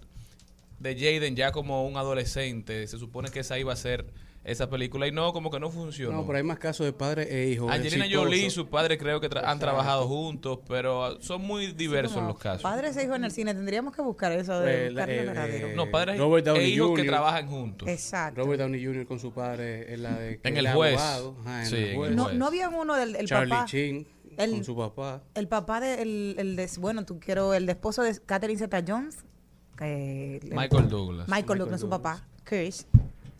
[SPEAKER 6] de Jaden ya como un adolescente. Se supone que esa iba a ser esa película y no, como que no funcionó.
[SPEAKER 3] No, pero hay más casos de padre e hijo.
[SPEAKER 6] Angelina. Jolie y su padre creo que tra- han trabajado juntos, pero ah, son muy diversos los casos.
[SPEAKER 2] Padres e hijos en el cine. Tendríamos que buscar eso de
[SPEAKER 3] Eh,
[SPEAKER 2] buscarlo en
[SPEAKER 3] eh, eh,
[SPEAKER 6] No, padres
[SPEAKER 3] Robert
[SPEAKER 6] e
[SPEAKER 3] Downey
[SPEAKER 6] hijos que trabajan juntos.
[SPEAKER 2] Exacto.
[SPEAKER 3] Robert Downey Jr. con su padre en la de que
[SPEAKER 6] En El Juez.
[SPEAKER 3] abogado. Ajá, en
[SPEAKER 6] Sí,
[SPEAKER 3] El
[SPEAKER 6] en El
[SPEAKER 3] Juez.
[SPEAKER 2] No, no había uno del el
[SPEAKER 3] Charlie
[SPEAKER 2] papá.
[SPEAKER 3] Chin
[SPEAKER 2] El-
[SPEAKER 3] con su papá.
[SPEAKER 2] El papá de el, el de, bueno, tú quiero el de esposo de Catherine Zeta Jones. que-
[SPEAKER 6] Michael Douglas.
[SPEAKER 2] Michael Douglas,
[SPEAKER 3] Michael
[SPEAKER 2] su papá. Chris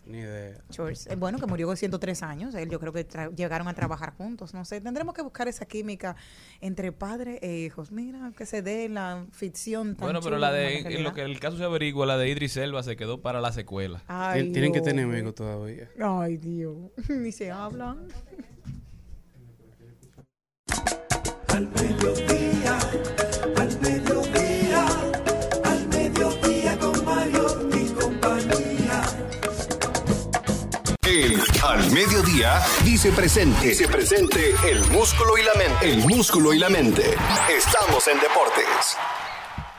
[SPEAKER 3] Ni idea.
[SPEAKER 2] George. Eh, Bueno, que murió con 103 años. Él, yo creo que llegaron a trabajar juntos. No sé, tendremos que buscar esa química entre padre e hijos. Mira, que se dé la ficción tan
[SPEAKER 6] Bueno, pero la de, en lo que el caso se averigua, la de Idris Elba se quedó para la secuela.
[SPEAKER 2] Ay,
[SPEAKER 3] Tien- Tienen que tener amigos todavía.
[SPEAKER 2] Ay, Dios. Ni se hablan.
[SPEAKER 1] Al mediodía,
[SPEAKER 8] El Al Mediodía dice presente. Dice presente el músculo y la mente. El músculo y la mente. Estamos en deportes.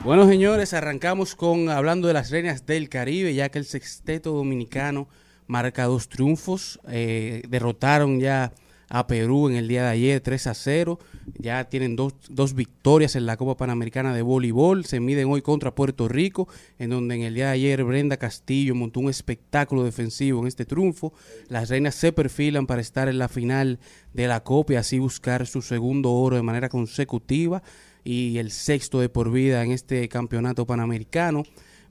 [SPEAKER 3] Bueno, señores, arrancamos con hablando de las reinas del Caribe, ya que el sexteto dominicano marca dos triunfos. eh, derrotaron ya a Perú en el día de ayer 3 a 0. Ya tienen dos, dos victorias en la Copa Panamericana de Voleibol. Se miden hoy contra Puerto Rico, en donde en el día de ayer Brenda Castillo montó un espectáculo defensivo en este triunfo. Las reinas se perfilan para estar en la final de la Copa y así buscar su segundo oro de manera consecutiva y el sexto de por vida en este campeonato panamericano.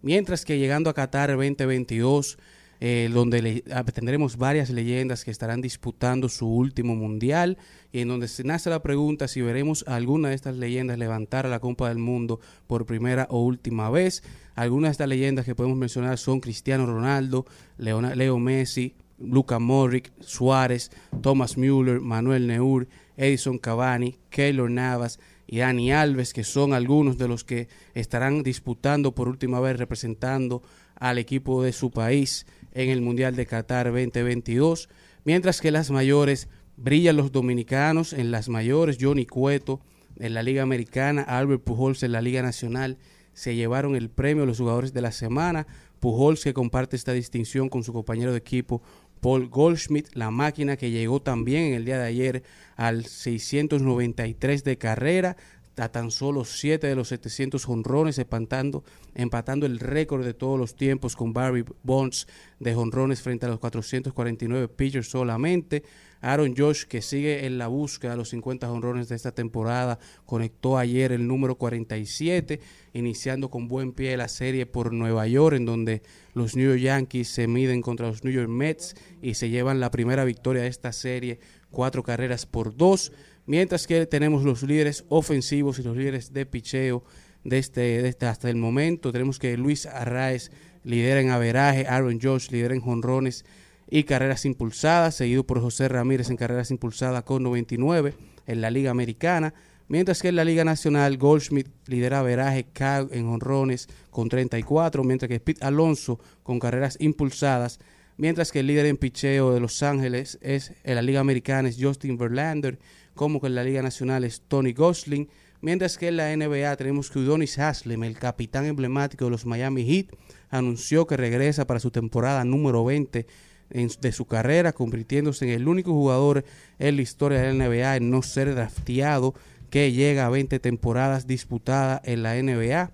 [SPEAKER 3] Mientras que llegando a Qatar 2022, eh, donde le- ah, tendremos varias leyendas que estarán disputando su último mundial y en donde se nace la pregunta si veremos alguna de estas leyendas levantar a la Copa del Mundo por primera o última vez. Algunas de estas leyendas que podemos mencionar son Cristiano Ronaldo, Leo Messi, Luca Modric, Suárez, Thomas Müller, Manuel Neuer, Edison Cavani, Keylor Navas y Dani Alves, que son algunos de los que estarán disputando por última vez representando al equipo de su país en el Mundial de Qatar 2022, mientras que las mayores brillan los dominicanos en las mayores, Johnny Cueto en la Liga Americana, Albert Pujols en la Liga Nacional, se llevaron el premio a los jugadores de la semana. Pujols que comparte esta distinción con su compañero de equipo Paul Goldschmidt, la máquina que llegó también en el día de ayer al 693 de carrera, a tan solo 7 de los 700 honrones, empatando, empatando el récord de todos los tiempos con Barry Bonds de honrones frente a los 449 pitchers solamente. Aaron Josh, que sigue en la búsqueda de los 50 honrones de esta temporada, conectó ayer el número 47, iniciando con buen pie la serie por Nueva York, en donde los New York Yankees se miden contra los New York Mets y se llevan la primera victoria de esta serie, cuatro carreras por dos, mientras que tenemos los líderes ofensivos y los líderes de picheo de este, este hasta el momento. Tenemos que Luis Arraez lidera en averaje, Aaron Josh lidera en jonrones y carreras impulsadas, seguido por José Ramírez en carreras impulsadas con 99 en la Liga Americana, mientras que en la Liga Nacional Goldschmidt lidera averaje Kyle en honrones con 34, mientras que Pete Alonso con carreras impulsadas, mientras que el líder en picheo de Los Ángeles es en la Liga Americana es Justin Verlander, como que en la Liga Nacional es Tony Gosling, mientras que en la NBA tenemos que Udonis Haslem, el capitán emblemático de los Miami Heat, anunció que regresa para su temporada número 20 en- de su carrera, convirtiéndose en el único jugador en la historia de la NBA en no ser drafteado, que llega a 20 temporadas disputadas en la NBA.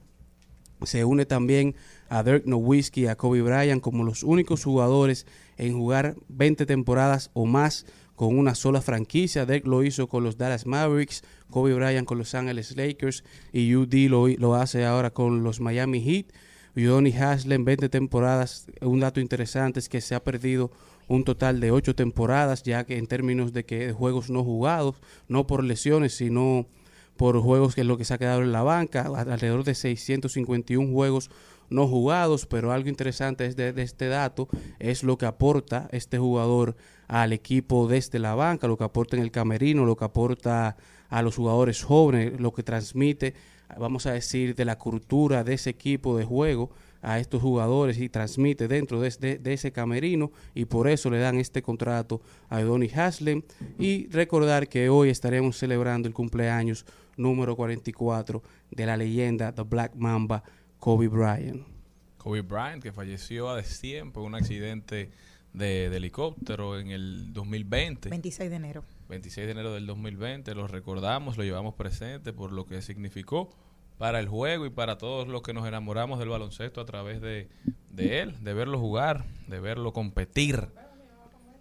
[SPEAKER 3] Se une también a Dirk Nowitzki y a Kobe Bryant como los únicos jugadores en jugar 20 temporadas o más con una sola franquicia. Dirk lo hizo con los Dallas Mavericks, Kobe Bryant con los Angeles Lakers y UD lo, lo hace ahora con los Miami Heat. Johnny Haslem, 20 temporadas. Un dato interesante es que se ha perdido un total de 8 temporadas, ya que en términos de que juegos no jugados, no por lesiones, sino por juegos que es lo que se ha quedado en la banca, alrededor de 651 juegos no jugados, pero algo interesante es de este dato es lo que aporta este jugador al equipo desde la banca, lo que aporta en el camerino, lo que aporta a los jugadores jóvenes, lo que transmite, vamos a decir, de la cultura de ese equipo de juego a estos jugadores y transmite dentro de, de- ese camerino y por eso le dan este contrato a Donny Haslem y recordar que hoy estaremos celebrando el cumpleaños número 44 de la leyenda The Black Mamba Kobe Bryant.
[SPEAKER 6] Kobe Bryant, que falleció a destiempo en un accidente de, de helicóptero en el 2020.
[SPEAKER 2] 26 de enero.
[SPEAKER 6] 26 de enero del 2020, lo recordamos, lo llevamos presente por lo que significó para el juego y para todos los que nos enamoramos del baloncesto a través de, de él, de verlo jugar, de verlo competir.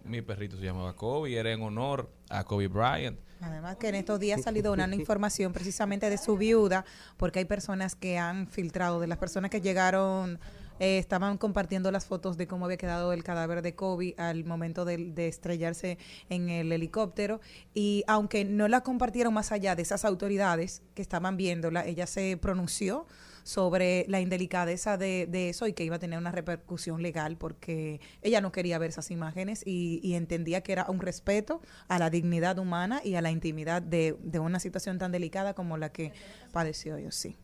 [SPEAKER 6] Mi perrito se llamaba Kobe y era en honor a Kobe Bryant.
[SPEAKER 2] Además que en estos días ha salido una información precisamente de su viuda, porque hay personas que han filtrado, de las personas que llegaron, eh, estaban compartiendo las fotos de cómo había quedado el cadáver de Kobe al momento de, estrellarse en el helicóptero. Y aunque no la compartieron más allá de esas autoridades que estaban viéndola, ella se pronunció sobre la indelicadeza de, de eso y que iba a tener una repercusión legal porque ella no quería ver esas imágenes y, y entendía que era un respeto a la dignidad humana y a la intimidad de, de una situación tan delicada como la que padeció yo, sí.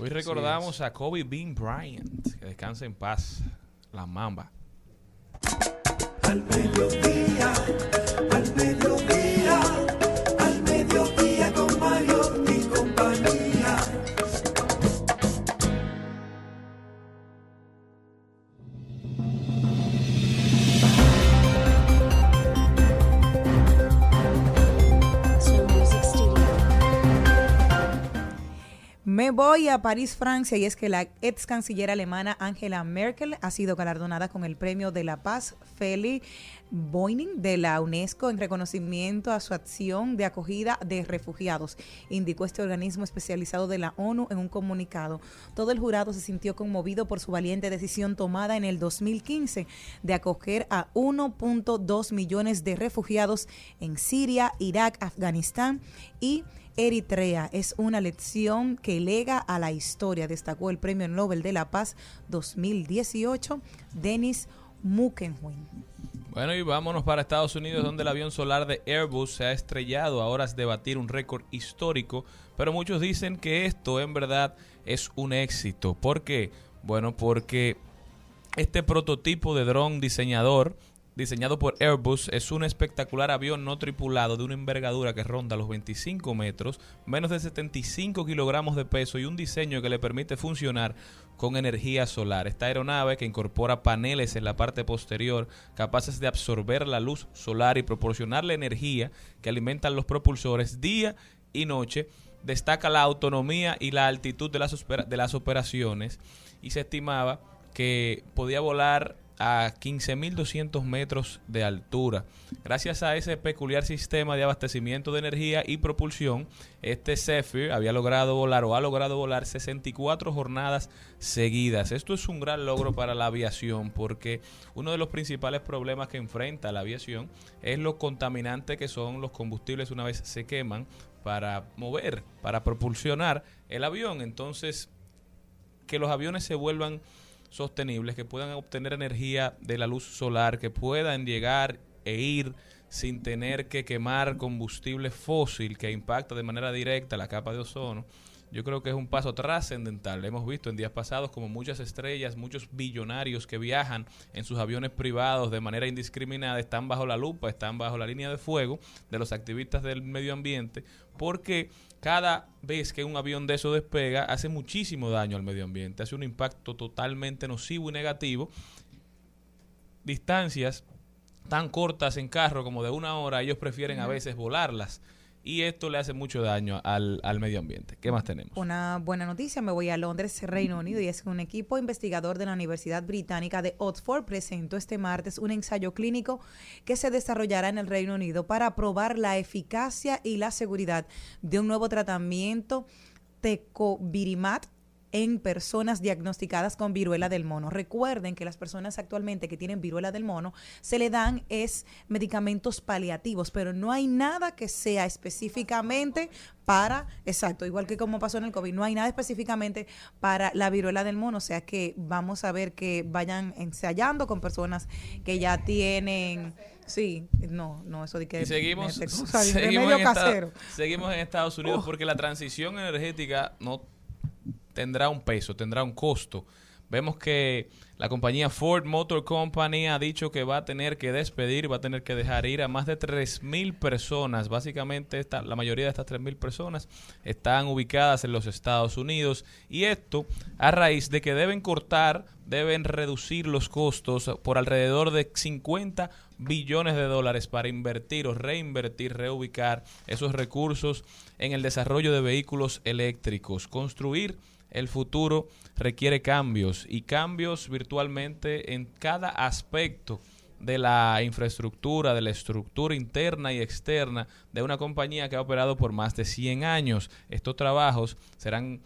[SPEAKER 6] Hoy recordamos a Kobe Bean Bryant, que descanse en paz, la mamba.
[SPEAKER 1] Al mediodía, al mediodía,
[SPEAKER 2] voy a París, Francia, y es que la ex canciller alemana Angela Merkel ha sido galardonada con el Premio de la Paz Feli Boeing de la UNESCO en reconocimiento a su acción de acogida de refugiados, indicó este organismo especializado de la ONU en un comunicado. Todo el jurado se sintió conmovido por su valiente decisión tomada en el 2015 de acoger a 1.2 millones de refugiados en Siria, Irak, Afganistán y Eritrea. Es una lección que lega a la historia, destacó el Premio Nobel de la Paz 2018, Denis Mukwege.
[SPEAKER 6] Bueno, y vámonos para Estados Unidos, donde el avión solar de Airbus se ha estrellado a horas de batir un récord histórico, pero muchos dicen que esto en verdad es un éxito. ¿Por qué? Bueno, porque este prototipo de dron diseñador diseñado por Airbus, es un espectacular avión no tripulado de una envergadura que ronda los 25 metros, menos de 75 kilogramos de peso y un diseño que le permite funcionar con energía solar. Esta aeronave que incorpora paneles en la parte posterior capaces de absorber la luz solar y proporcionarle energía que alimentan los propulsores día y noche, destaca la autonomía y la altitud de las, de las operaciones y se estimaba que podía volar a 15.200 metros de altura. Gracias a ese peculiar sistema de abastecimiento de energía y propulsión, este Zephyr había logrado volar o ha logrado volar 64 jornadas seguidas. Esto es un gran logro para la aviación porque uno de los principales problemas que enfrenta la aviación es lo contaminante que son los combustibles una vez se queman para mover, para propulsionar el avión. Entonces, que los aviones se vuelvan sostenibles, que puedan obtener energía de la luz solar, que puedan llegar e ir sin tener que quemar combustible fósil que impacta de manera directa la capa de ozono. Yo creo que es un paso trascendental. Hemos visto en días pasados como muchas estrellas, muchos billonarios que viajan en sus aviones privados de manera indiscriminada están bajo la lupa, están bajo la línea de fuego de los activistas del medio ambiente, porque cada vez que un avión de eso despega hace muchísimo daño al medio ambiente, hace un impacto totalmente nocivo y negativo. Distancias tan cortas en carro como de una hora, ellos prefieren a veces volarlas y esto le hace mucho daño al, al, medio ambiente. ¿Qué más tenemos?
[SPEAKER 2] Una buena noticia, me voy a Londres, Reino Unido, y es que un equipo investigador de la Universidad Británica de Oxford presentó este martes un ensayo clínico que se desarrollará en el Reino Unido para probar la eficacia y la seguridad de un nuevo tratamiento tecovirimat en personas diagnosticadas con viruela del mono. Recuerden que las personas actualmente que tienen viruela del mono se le dan es medicamentos paliativos, pero no hay nada que sea específicamente para, exacto, igual que como pasó en el COVID, no hay nada específicamente para la viruela del mono, o sea que vamos a ver que vayan ensayando con personas que ya tienen Sí, no, no, eso de que...
[SPEAKER 6] Y seguimos, seguimos, en seguimos, en Estados Unidos porque la transición energética no tendrá un peso, tendrá un costo. Vemos que la compañía Ford Motor Company ha dicho que va a tener que despedir, va a tener que dejar ir a más de 3.000 personas. Básicamente esta, la mayoría de estas 3.000 personas están ubicadas en los Estados Unidos y esto a raíz de que deben cortar, deben reducir los costos por alrededor de 50 billones de dólares para invertir o reinvertir, reubicar esos recursos en el desarrollo de vehículos eléctricos, construir el futuro requiere cambios y cambios virtualmente en cada aspecto de la infraestructura, de la estructura interna y externa de una compañía que ha operado por más de 100 años. Estos trabajos serán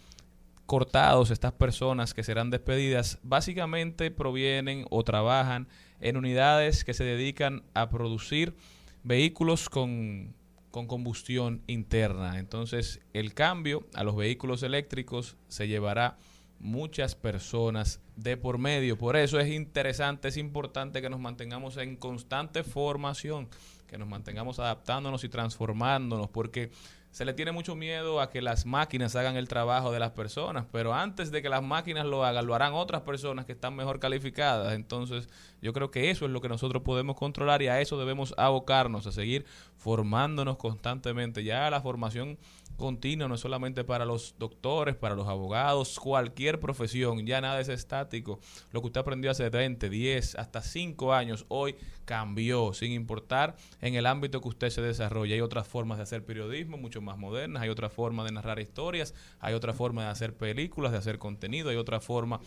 [SPEAKER 6] cortados, estas personas que serán despedidas, básicamente provienen o trabajan en unidades que se dedican a producir vehículos con con combustión interna. Entonces, el cambio a los vehículos eléctricos se llevará muchas personas de por medio. Por eso es interesante, es importante que nos mantengamos en constante formación, que nos mantengamos adaptándonos y transformándonos, porque se le tiene mucho miedo a que las máquinas hagan el trabajo de las personas, pero antes de que las máquinas lo hagan, lo harán otras personas que están mejor calificadas. Entonces, yo creo que eso es lo que nosotros podemos controlar y a eso debemos abocarnos, a seguir formándonos constantemente. Ya la formación continua no solamente para los doctores, para los abogados, cualquier profesión, ya nada es estático. Lo que usted aprendió hace 20, 10, hasta 5 años, hoy cambió, sin importar en el ámbito que usted se desarrolla. Hay otras formas de hacer periodismo, mucho más modernas, hay otra forma de narrar historias, hay otra forma de hacer películas, de hacer contenido, hay otra forma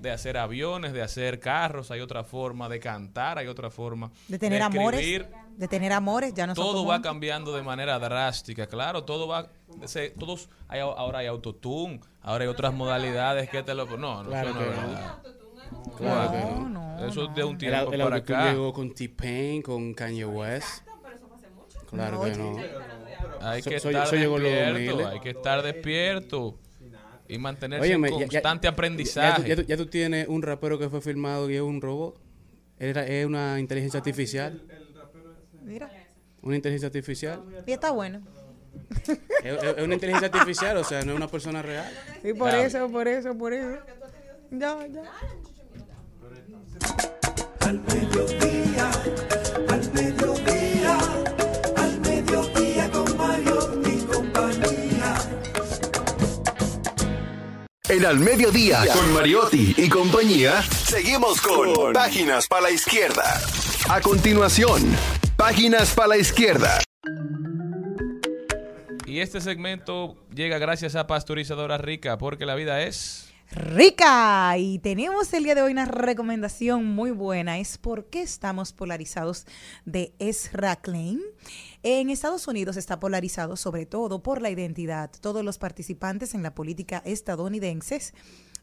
[SPEAKER 6] de hacer aviones, de hacer carros, hay otra forma de cantar, hay otra forma
[SPEAKER 2] De tener amores,
[SPEAKER 6] escribir.
[SPEAKER 2] de tener amores, ya no
[SPEAKER 6] todo va cambiando de manera drástica, claro, todo va, se- todos, hay, ahora hay autotune, ahora hay otras modalidades que te lo, no, no,
[SPEAKER 3] Claro
[SPEAKER 6] eso no
[SPEAKER 3] no.
[SPEAKER 6] verdad.
[SPEAKER 3] Claro que
[SPEAKER 2] No,
[SPEAKER 6] Eso es de un
[SPEAKER 3] El,
[SPEAKER 6] tiempo
[SPEAKER 3] el
[SPEAKER 6] para
[SPEAKER 3] autotune
[SPEAKER 6] acá.
[SPEAKER 3] llegó con T-Pain, con Kanye West. Claro que no.
[SPEAKER 6] Hay
[SPEAKER 3] Eso-
[SPEAKER 6] que estar despierto,
[SPEAKER 3] 2000.
[SPEAKER 6] hay que estar despierto y mantenerse
[SPEAKER 3] Óyeme,
[SPEAKER 6] en
[SPEAKER 3] ya- ya-
[SPEAKER 6] constante
[SPEAKER 3] Ya
[SPEAKER 6] aprendizaje.
[SPEAKER 3] ya tú- ya tú tienes un rapero que fue filmado y es un robot. Era, es una inteligencia artificial.
[SPEAKER 2] Mira,
[SPEAKER 3] Una inteligencia artificial.
[SPEAKER 2] y está bueno.
[SPEAKER 3] Es, es- es una inteligencia artificial, o sea, no es una persona real.
[SPEAKER 2] Y por
[SPEAKER 6] Claro.
[SPEAKER 2] eso, por eso, por eso. Ya, ya.
[SPEAKER 1] Al mediodía,
[SPEAKER 8] En Al Mediodía, con Mariotti y compañía, seguimos con Páginas para la Izquierda. A continuación, Páginas para la Izquierda.
[SPEAKER 6] Y este segmento llega gracias a Pasteurizadora Rica, porque la vida es...
[SPEAKER 2] rica. Y tenemos el día de hoy una recomendación muy buena. Es por qué estamos polarizados de Ezra Klein. En Estados Unidos está polarizado sobre todo por la identidad. Todos los participantes en la política estadounidenses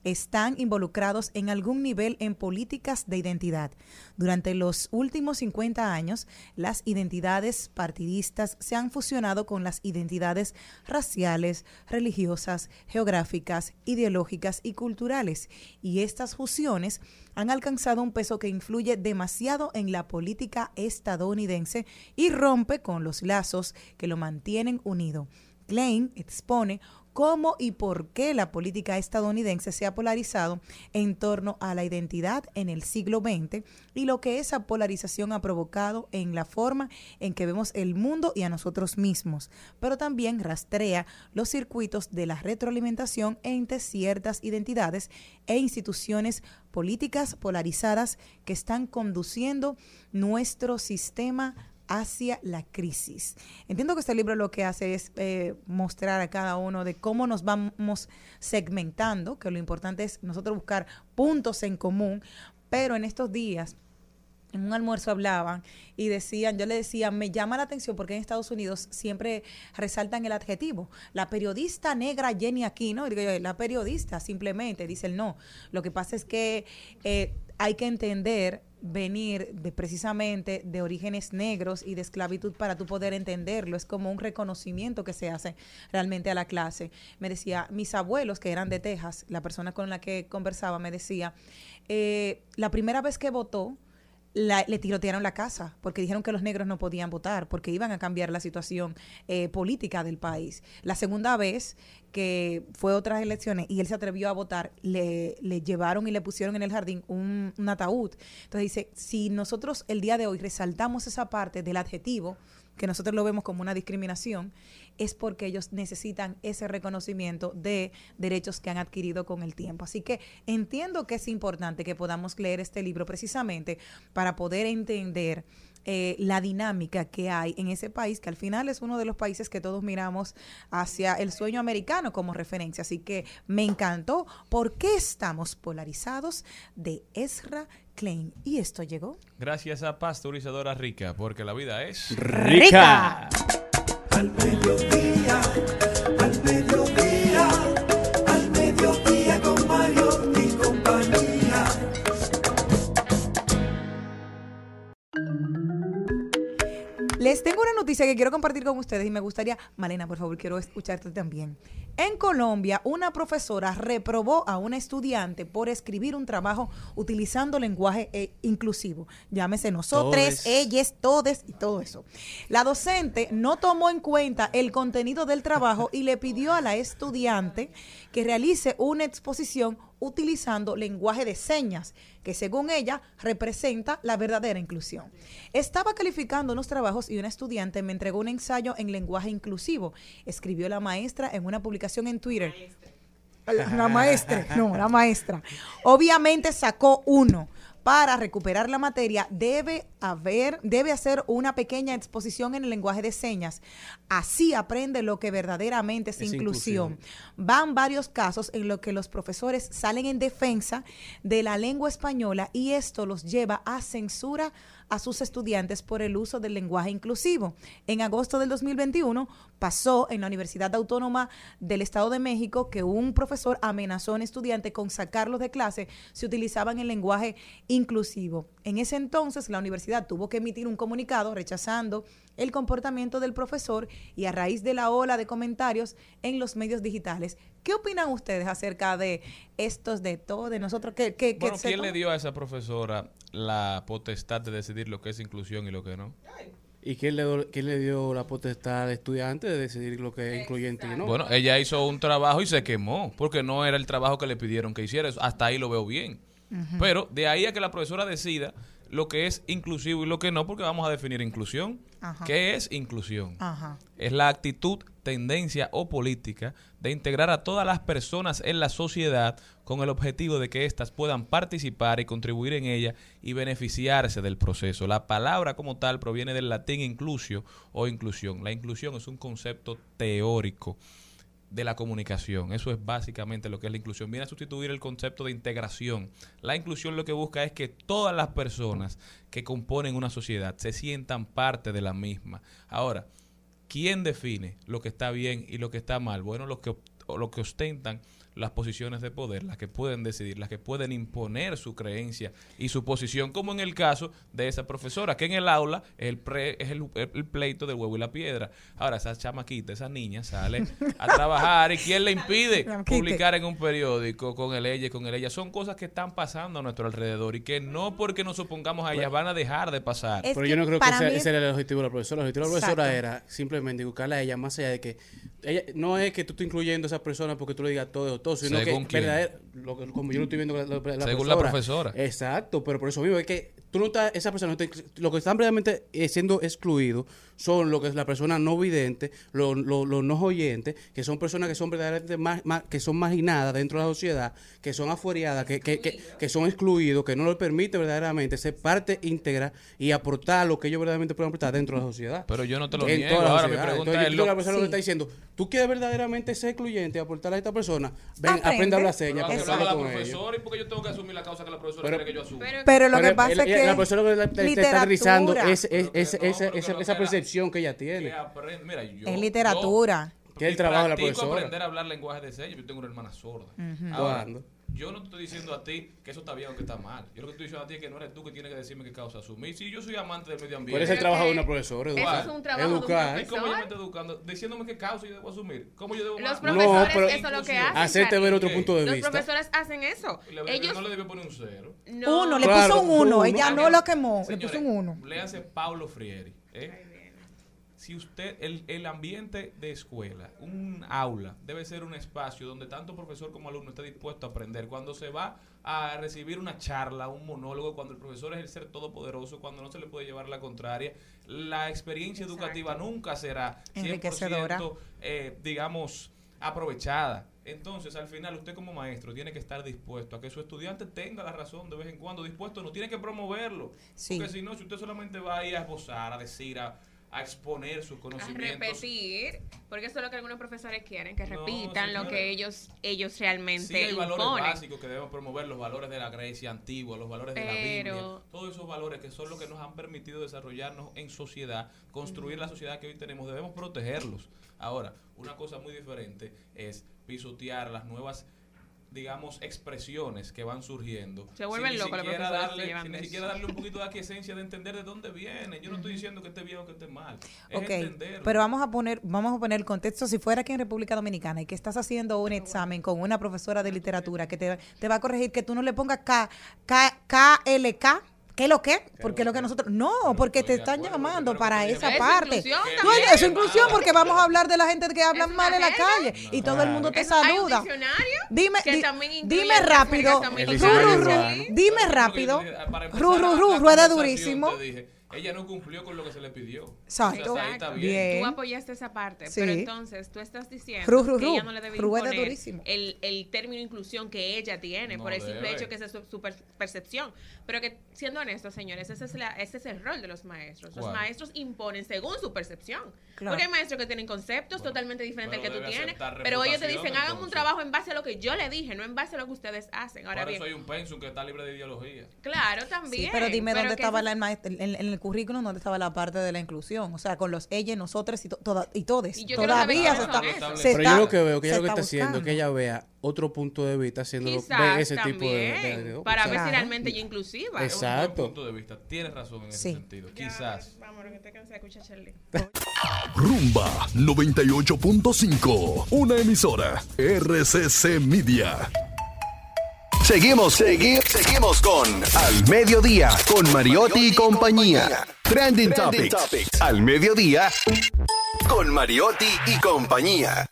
[SPEAKER 2] están involucrados en algún nivel en políticas de identidad. Durante los últimos 50 años, las identidades partidistas se han fusionado con las identidades raciales, religiosas, geográficas, ideológicas y culturales. Y estas fusiones han alcanzado un peso que influye demasiado en la política estadounidense y rompe con los lazos que lo mantienen unido. Klein expone cómo y por qué la política estadounidense se ha polarizado en torno a la identidad en el siglo XX y lo que esa polarización ha provocado en la forma en que vemos el mundo y a nosotros mismos, pero también rastrea los circuitos de la retroalimentación entre ciertas identidades e instituciones políticas polarizadas que están conduciendo nuestro sistema hacia la crisis. Entiendo que este libro lo que hace es eh, mostrar a cada uno de cómo nos vamos segmentando, que lo importante es nosotros buscar puntos en común, pero en estos días en un almuerzo hablaban y decían, yo le decía, me llama la atención porque en Estados Unidos siempre resaltan el adjetivo. La periodista negra Jenny Aquino, digo yo, la periodista simplemente, dice el no. Lo que pasa es que eh, hay que entender venir de precisamente de orígenes negros y de esclavitud para tú poder entenderlo. Es como un reconocimiento que se hace realmente a la clase. Me decía, mis abuelos, que eran de Texas, la persona con la que conversaba, me decía, eh, la primera vez que votó, la- le tirotearon la casa porque dijeron que los negros no podían votar porque iban a cambiar la situación eh, política del país. La segunda vez que fue otras elecciones y él se atrevió a votar, le, le llevaron y le pusieron en el jardín un, un ataúd. Entonces dice, si nosotros el día de hoy resaltamos esa parte del adjetivo, que nosotros lo vemos como una discriminación, es porque ellos necesitan ese reconocimiento de derechos que han adquirido con el tiempo. Así que entiendo que es importante que podamos leer este libro precisamente para poder entender eh, la dinámica que hay en ese país, que al final es uno de los países que todos miramos hacia el sueño americano como referencia. Así que me encantó. ¿Por qué estamos polarizados? De Ezra Klein. Y esto llegó.
[SPEAKER 6] Gracias a Pasteurizadora Rica, porque la vida es...
[SPEAKER 2] Rica.
[SPEAKER 1] Al mediodía, al mediodía,
[SPEAKER 2] Les tengo una noticia que quiero compartir con ustedes y me gustaría, Malena, por favor, quiero escucharte también. En Colombia, una profesora reprobó a una estudiante por escribir un trabajo utilizando lenguaje eh, inclusivo. Llámese nosotros, ellas, todes y todo eso. La docente no tomó en cuenta el contenido del trabajo y le pidió a la estudiante que realice una exposición utilizando lenguaje de señas, que según ella representa la verdadera inclusión. Estaba calificando unos trabajos y una estudiante me entregó un ensayo en lenguaje inclusivo, escribió la maestra en una publicación en Twitter. La, la maestra, no, la maestra. Obviamente sacó uno. Para recuperar la materia debe haber, debe hacer una pequeña exposición en el lenguaje de señas. Así aprende lo que verdaderamente es,
[SPEAKER 3] Es
[SPEAKER 2] inclusión.
[SPEAKER 3] inclusión.
[SPEAKER 2] Van varios casos en los que los profesores salen en defensa de la lengua española y esto los lleva a censura a sus estudiantes por el uso del lenguaje inclusivo. En agosto del 2021 pasó en la Universidad Autónoma del Estado de México que un profesor amenazó a un estudiante con sacarlos de clase si utilizaban el lenguaje inclusivo. En ese entonces la universidad tuvo que emitir un comunicado rechazando el comportamiento del profesor y a raíz de la ola de comentarios en los medios digitales. ¿Qué opinan ustedes acerca de estos de todo, de nosotros que, que
[SPEAKER 6] Bueno, ¿quién le dio a esa profesora la potestad de decidir lo que es inclusión y lo que no?
[SPEAKER 3] ¿Y quién le, quién le dio la potestad al estudiante de decidir lo que es incluyente y no?
[SPEAKER 6] Bueno, ella hizo un trabajo y se quemó, porque no era el trabajo que le pidieron que hiciera. Eso- Hasta ahí lo veo bien. Pero de ahí a que la profesora decida lo que es inclusivo y lo que no, porque vamos a definir inclusión.
[SPEAKER 2] Ajá.
[SPEAKER 6] ¿Qué es inclusión?
[SPEAKER 2] Ajá.
[SPEAKER 6] Es la actitud, tendencia o política de integrar a todas las personas en la sociedad con el objetivo de que éstas puedan participar y contribuir en ella y beneficiarse del proceso. La palabra como tal proviene del latín inclusio o inclusión. La inclusión es un concepto teórico de la comunicación. Eso es básicamente lo que es la inclusión. Viene a sustituir el concepto de integración. La inclusión lo que busca es que todas las personas que componen una sociedad se sientan parte de la misma. Ahora, ¿quién define lo que está bien y lo que está mal? Bueno, los que, que ostentan las posiciones de poder, las que pueden decidir, las que pueden imponer su creencia y su posición, como en el caso de esa profesora, que en el aula es el, pre- es el, el pleito del huevo y la piedra. Ahora, esa chamaquita, esa niña sale a trabajar y ¿quién le impide publicar en un periódico con el ella y con el ella? Son cosas que están pasando a nuestro alrededor y que no porque nos opongamos a ellas van a dejar de pasar.
[SPEAKER 2] Es
[SPEAKER 3] Pero yo no creo que ese,
[SPEAKER 2] mí-
[SPEAKER 3] ese era el objetivo de la profesora. El objetivo de la profesora
[SPEAKER 2] Exacto.
[SPEAKER 3] era simplemente educarla a ella más allá de que ella no es que tú estés incluyendo a esa persona porque tú le digas todo o todo, sino
[SPEAKER 6] Según
[SPEAKER 3] que
[SPEAKER 6] quién.
[SPEAKER 3] verdader- lo como yo lo estoy viendo la, la-
[SPEAKER 6] Según la profesora.
[SPEAKER 3] Exacto, pero por eso mismo es que tú no estás, esa persona no está- lo que están realmente eh, siendo excluidos son lo que es la persona no vidente, los lo, los no oyentes, que son personas que son verdaderamente más, más- que son marginadas dentro de la sociedad, que son afuereadas, que, que, que, que son excluidos, que no les permite verdaderamente ser parte íntegra y aportar lo que ellos verdaderamente pueden aportar dentro de la sociedad.
[SPEAKER 6] Pero yo no te lo
[SPEAKER 3] En
[SPEAKER 6] niego. Ahora mi
[SPEAKER 3] sociedad.
[SPEAKER 6] pregunta
[SPEAKER 3] Entonces,
[SPEAKER 6] es
[SPEAKER 3] yo
[SPEAKER 6] lo-
[SPEAKER 3] la persona lo
[SPEAKER 2] Sí.
[SPEAKER 3] que está diciendo, tú quieres verdaderamente ser excluyente y aportar a esta persona, ven,
[SPEAKER 2] Aprende.
[SPEAKER 3] aprende a hablar señas,
[SPEAKER 6] lo
[SPEAKER 3] con ellos.
[SPEAKER 6] porque yo tengo que asumir la causa que la profesora
[SPEAKER 3] Pero-
[SPEAKER 6] quiere que yo asuma.
[SPEAKER 2] Pero lo que pasa es que
[SPEAKER 3] la persona que le está
[SPEAKER 2] literatura.
[SPEAKER 3] es, es- es-
[SPEAKER 6] que no,
[SPEAKER 3] esa,
[SPEAKER 6] que
[SPEAKER 3] esa- esa
[SPEAKER 6] que
[SPEAKER 3] percepción que ella
[SPEAKER 6] que
[SPEAKER 3] tiene.
[SPEAKER 6] aprende- Mira, yo,
[SPEAKER 2] Es literatura.
[SPEAKER 6] yo
[SPEAKER 3] Que es el trabajo de la profesora.
[SPEAKER 6] aprender a hablar lenguaje de señas. Yo tengo una hermana sorda. Ahora,
[SPEAKER 3] ¿Cuándo?
[SPEAKER 6] Yo no te estoy diciendo a ti que eso está bien o que está mal. Yo lo que estoy diciendo a ti es que no eres tú que tienes que decirme qué causa asumir. Si yo soy amante del medio
[SPEAKER 3] ¿Cuál
[SPEAKER 6] ambiente.
[SPEAKER 3] es el trabajo de una profesora?
[SPEAKER 11] eso
[SPEAKER 3] Educar.
[SPEAKER 11] es un trabajo de un
[SPEAKER 3] Educar.
[SPEAKER 6] ¿Y cómo yo me
[SPEAKER 11] profesor.
[SPEAKER 6] estoy educando? Diciéndome qué causa yo debo asumir. ¿Cómo yo debo
[SPEAKER 11] Los profesores,
[SPEAKER 3] pero-
[SPEAKER 11] eso es lo que hacen.
[SPEAKER 3] Hacerte ver otro punto de
[SPEAKER 11] Los
[SPEAKER 3] vista.
[SPEAKER 11] profesores hacen eso. Ellos
[SPEAKER 6] no le debió poner un cero.
[SPEAKER 11] no.
[SPEAKER 2] Uno, le
[SPEAKER 3] Claro,
[SPEAKER 2] puso un uno,
[SPEAKER 3] uno.
[SPEAKER 2] ella no lo quemó, le puso un uno.
[SPEAKER 6] Léanse Pablo Frieri. ¿eh? Si usted, el, el ambiente de escuela, un aula, debe ser un espacio donde tanto profesor como alumno esté dispuesto a aprender. Cuando se va a recibir una charla, un monólogo, cuando el profesor es el ser todopoderoso, cuando no se le puede llevar la contraria, la experiencia educativa nunca será 100%,
[SPEAKER 2] Enriquecedora.
[SPEAKER 6] eh, digamos, aprovechada. Entonces, al final, usted como maestro tiene que estar dispuesto a que su estudiante tenga la razón de vez en cuando, dispuesto, no tiene que promoverlo.
[SPEAKER 2] Sí.
[SPEAKER 6] Porque si no, si usted solamente va ahí a esbozar, a decir, a, a exponer sus
[SPEAKER 11] a
[SPEAKER 6] conocimientos.
[SPEAKER 11] repetir, porque eso es lo que algunos profesores quieren, que
[SPEAKER 6] No,
[SPEAKER 11] repitan lo que ellos ellos realmente
[SPEAKER 6] Sí hay valores básicos que debemos promover, los valores de la Grecia antigua, los valores de la Biblia, todos esos valores que son los que nos han permitido desarrollarnos en sociedad, construir la sociedad que hoy tenemos, debemos protegerlos. Ahora, una cosa muy diferente es pisotear las nuevas digamos expresiones que van surgiendo
[SPEAKER 11] Se vuelven
[SPEAKER 6] sin ni
[SPEAKER 11] locos los
[SPEAKER 6] darle, sin ni siquiera darle un poquito de aquiescencia de entender de dónde viene. Yo no estoy diciendo que esté bien o que esté mal es
[SPEAKER 2] Ok,
[SPEAKER 6] entenderlo.
[SPEAKER 2] pero vamos a poner, vamos a poner el contexto. Si fuera aquí en República Dominicana y que estás haciendo un examen con una profesora de literatura que te, te va a corregir que tú no le pongas K, K, KLK, ¿qué es lo que? Porque lo que nosotros, no, porque te están llamando para esa
[SPEAKER 11] es
[SPEAKER 2] parte.
[SPEAKER 11] inclusión
[SPEAKER 2] Tú, es inclusión porque vamos a hablar de la gente que hablan
[SPEAKER 11] Es
[SPEAKER 2] mal en la calle y todo el mundo te
[SPEAKER 11] Es- hay un
[SPEAKER 2] saluda. Dime, dime rápido, dime rápido, ru, ru, rueda durísimo.
[SPEAKER 6] Ella no cumplió con lo que se le pidió.
[SPEAKER 2] Exacto.
[SPEAKER 6] O sea, ahí está bien.
[SPEAKER 2] Bien.
[SPEAKER 11] Tú apoyaste esa parte,
[SPEAKER 2] Sí.
[SPEAKER 11] pero entonces tú estás diciendo
[SPEAKER 2] Ru, ru,
[SPEAKER 11] que
[SPEAKER 2] ru.
[SPEAKER 11] ella no le debe imponer
[SPEAKER 2] durísimo.
[SPEAKER 11] el, el término inclusión que ella tiene
[SPEAKER 6] No
[SPEAKER 11] por el simple hecho que esa es su, su per- percepción. Pero que, siendo honestos, señores, ese es, la- ese es el rol de los maestros. Los maestros imponen según su percepción.
[SPEAKER 2] Claro.
[SPEAKER 11] Porque hay maestros que tienen conceptos totalmente diferentes al que tú tienes, pero ellos te dicen, hagan un trabajo en base a lo que yo le dije, no en base a lo que ustedes hacen. Ahora
[SPEAKER 6] Por
[SPEAKER 11] bien,
[SPEAKER 6] eso hay un pensum que está libre de ideología.
[SPEAKER 11] claro, también.
[SPEAKER 2] Sí, pero dime dónde
[SPEAKER 11] que
[SPEAKER 2] estaba la maestra, en, en el currículum, dónde estaba la parte de la inclusión. O sea, con los ella, nosotros y, to- toda- y todes.
[SPEAKER 11] Y
[SPEAKER 2] Todavía se está, se
[SPEAKER 3] Pero
[SPEAKER 2] está-
[SPEAKER 3] yo lo que veo, que ella lo que
[SPEAKER 2] está
[SPEAKER 3] está haciendo,
[SPEAKER 2] buscando.
[SPEAKER 3] que ella vea otro punto de vista haciendo
[SPEAKER 11] Quizás
[SPEAKER 3] ese
[SPEAKER 11] también,
[SPEAKER 3] tipo de... de- de-
[SPEAKER 11] para ver si
[SPEAKER 2] Claro.
[SPEAKER 11] realmente ella es inclusiva.
[SPEAKER 6] Es un
[SPEAKER 3] Exacto.
[SPEAKER 6] punto de vista. Tienes razón en ese sentido. Quizás.
[SPEAKER 11] Vamos, que te cansé escuchar Shirley.
[SPEAKER 8] Rumba 98.5. Una emisora. RCC Media. Seguimos, seguimos, seguimos con Al Mediodía, con Mariotti y compañía. Trending, Topics. Al Mediodía, con Mariotti y compañía.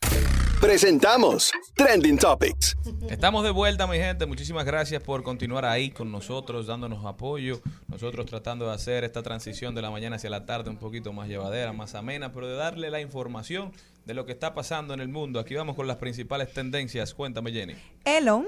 [SPEAKER 8] Presentamos Trending Topics.
[SPEAKER 6] Estamos de vuelta, mi gente. Muchísimas gracias por continuar ahí con nosotros, dándonos apoyo. Nosotros tratando de hacer esta transición de la mañana hacia la tarde un poquito más llevadera, más amena, pero de darle la información de lo que está pasando en el mundo. Aquí vamos con las principales tendencias. Cuéntame, Jenny.
[SPEAKER 2] Elon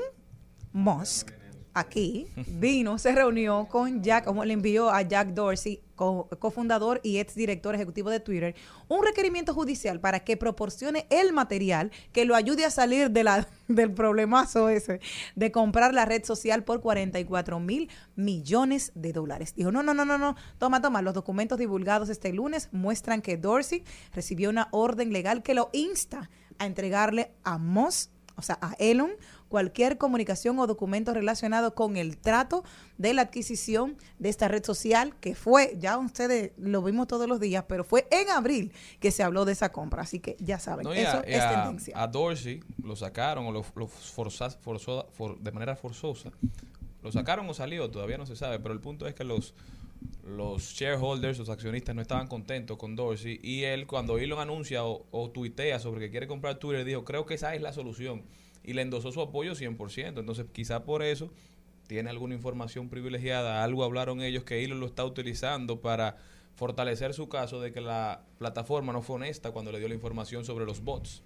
[SPEAKER 2] Musk aquí vino, se reunió con Jack, como le envió a Jack Dorsey, co- cofundador y ex director ejecutivo de Twitter, un requerimiento judicial para que proporcione el material que lo ayude a salir de la, del problemazo ese de comprar la red social por 44 mil millones de dólares. Dijo, no, no, no, no, no, toma, toma, los documentos divulgados este lunes muestran que Dorsey recibió una orden legal que lo insta a entregarle a Musk o sea, a Elon, cualquier comunicación o documento relacionado con el trato de la adquisición de esta red social, que fue, ya ustedes lo vimos todos los días, pero fue en abril que se habló de esa compra. Así que ya saben,
[SPEAKER 6] No,
[SPEAKER 2] eso
[SPEAKER 6] a,
[SPEAKER 2] es
[SPEAKER 6] a-
[SPEAKER 2] tendencia.
[SPEAKER 6] a Dorsey lo sacaron o lo, forzó- for- de manera forzosa. Lo sacaron o salió, todavía no se sabe, pero el punto es que los los shareholders, los accionistas no estaban contentos con Dorsey y él cuando Elon anuncia o, o tuitea sobre que quiere comprar Twitter dijo, creo que esa es la solución y le endosó su apoyo 100%. Entonces quizá por eso tiene alguna información privilegiada, algo hablaron ellos que Elon lo está utilizando para fortalecer su caso de que la plataforma no fue honesta cuando le dio la información sobre los bots.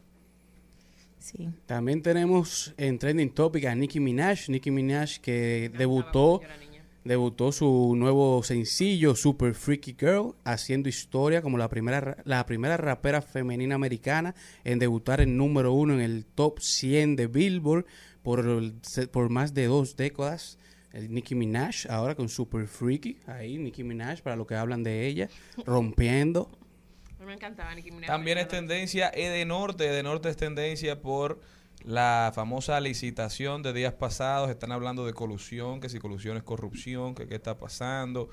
[SPEAKER 2] Sí.
[SPEAKER 3] También tenemos en Trending Topic a Nicki Minaj. Nicki Minaj que debutó, debutó su nuevo sencillo Super Freaky Girl, haciendo historia como la primera, ra- la primera rapera femenina americana en debutar en número uno en el top 100 de Billboard por, por más de dos décadas. El Nicki Minaj ahora con Super Freaky, ahí Nicki Minaj para lo que hablan de ella, rompiendo.
[SPEAKER 11] A mí me encantaba Nicki Minaj.
[SPEAKER 6] También es tendencia Edenorte. Edenorte es tendencia por la famosa licitación de días pasados. Están hablando de colusión, que si colusión es corrupción, que qué está pasando.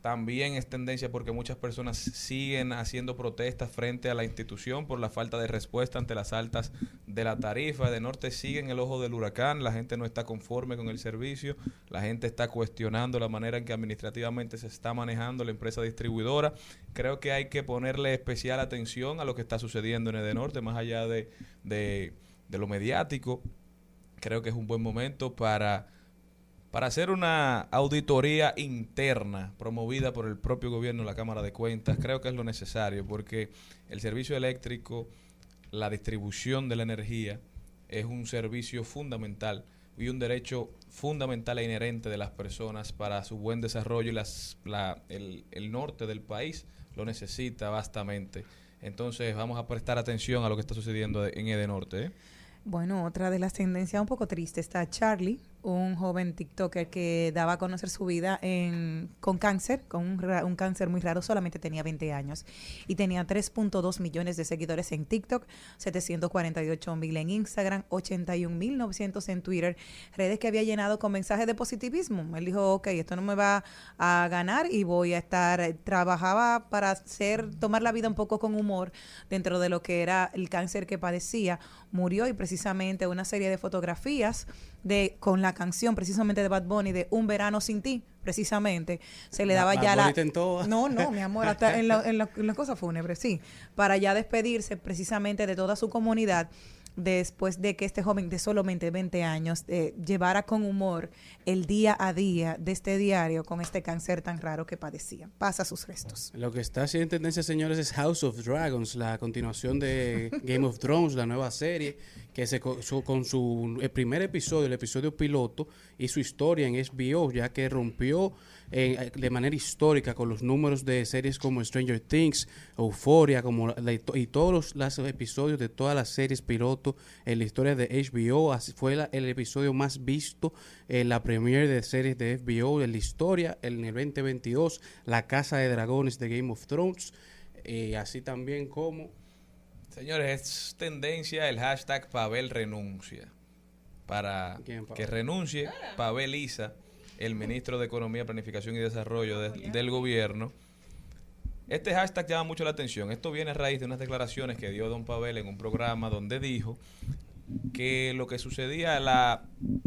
[SPEAKER 6] También es tendencia porque muchas personas siguen haciendo protestas frente a la institución por la falta de respuesta ante las altas de la tarifa. De norte sigue en el ojo del huracán, la gente no está conforme con el servicio, la gente está cuestionando la manera en que administrativamente se está manejando la empresa distribuidora. Creo que hay que ponerle especial atención a lo que está sucediendo en Edenorte, más allá de, de, de lo mediático. Creo que es un buen momento para para hacer una auditoría interna promovida por el propio gobierno, la Cámara de Cuentas, creo que es lo necesario porque el servicio eléctrico, la distribución de la energía es un servicio fundamental y un derecho fundamental e inherente de las personas para su buen desarrollo y las, la- el, el norte del país lo necesita vastamente. Entonces vamos a prestar atención a lo que está sucediendo en Edenorte. ¿eh?
[SPEAKER 2] Bueno, otra de las tendencias un poco tristes está Charlie, un joven TikToker que daba a conocer su vida en, con cáncer, con un, un cáncer muy raro, solamente tenía 20 años y tenía 3.2 millones de seguidores en TikTok, 748 mil en Instagram, 81 mil 900 en Twitter, redes que había llenado con mensajes de positivismo. Él dijo, ok, esto no me va a ganar y voy a estar, trabajaba para hacer, tomar la vida un poco con humor dentro de lo que era el cáncer que padecía, murió y precisamente una serie de fotografías de con la canción precisamente de Bad Bunny de Un verano sin ti, precisamente, se le
[SPEAKER 3] Ba-
[SPEAKER 2] daba
[SPEAKER 3] Bad
[SPEAKER 2] ya
[SPEAKER 3] Bunny
[SPEAKER 2] la... No, no, mi amor, hasta en, la- en la- en las cosas fúnebres, sí, para ya despedirse precisamente de toda su comunidad después de que este joven de solamente 20 años eh, llevara con humor el día a día de este diario con este cáncer tan raro que padecía. Pasa sus restos.
[SPEAKER 3] Lo que está haciendo tendencia, señores, es House of Dragons, la continuación de Game of Thrones, la nueva serie, que se co- su- con su el primer episodio, el episodio piloto, y su historia en HBO, ya que rompió eh, de manera histórica con los números de series como Stranger Things, Euphoria, como la- y to- y todos los, los episodios de todas las series piloto en la historia de HBO. Así fue la- el episodio más visto en la premiere de series de HBO en la historia en el 2022, La Casa de Dragones de Game of Thrones, y así también como
[SPEAKER 6] Señores, es tendencia el hashtag Pavel renuncia. Para
[SPEAKER 3] ¿Quién, Pavel?
[SPEAKER 6] que renuncie Pavel Isa, el ministro de Economía, Planificación y Desarrollo de- del gobierno. Este hashtag llama mucho la atención. Esto viene a raíz de unas declaraciones que dio don Pavel en un programa donde dijo que lo que sucedía, la,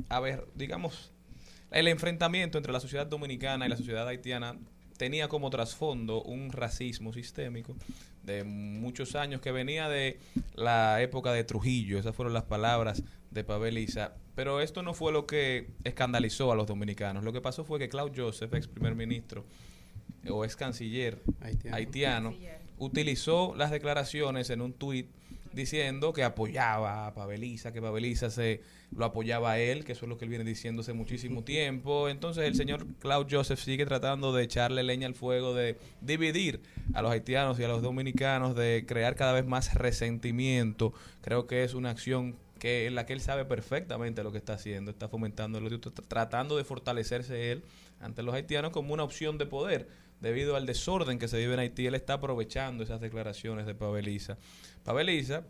[SPEAKER 6] a ver, digamos, el enfrentamiento entre la sociedad dominicana y la sociedad haitiana tenía como trasfondo un racismo sistémico de muchos años que venía de la época de Trujillo, esas fueron las palabras de Pavel Isa, pero esto no fue lo que escandalizó a los dominicanos, lo que pasó fue que Claude Joseph, ex primer ministro o ex canciller
[SPEAKER 3] Haitiano.
[SPEAKER 6] haitiano, utilizó las declaraciones en un tuit diciendo que apoyaba a Paveliza, que Paveliza se lo apoyaba a él, que eso es lo que él viene diciendo hace muchísimo tiempo. Entonces el señor Claude Joseph sigue tratando de echarle leña al fuego, de dividir a los haitianos y a los dominicanos, de crear cada vez más resentimiento. Creo que es una acción que en la que él sabe perfectamente lo que está haciendo, está fomentando el odio, tratando de fortalecerse él ante los haitianos como una opción de poder debido al desorden que se vive en Haití, él está aprovechando esas declaraciones de Paveliza. Paveliza,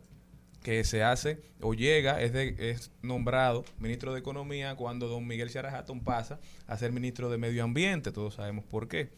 [SPEAKER 6] que se hace o llega, es, nombrado ministro de Economía cuando don Miguel Ciara Hatton pasa a ser ministro de Medio Ambiente, todos sabemos por qué.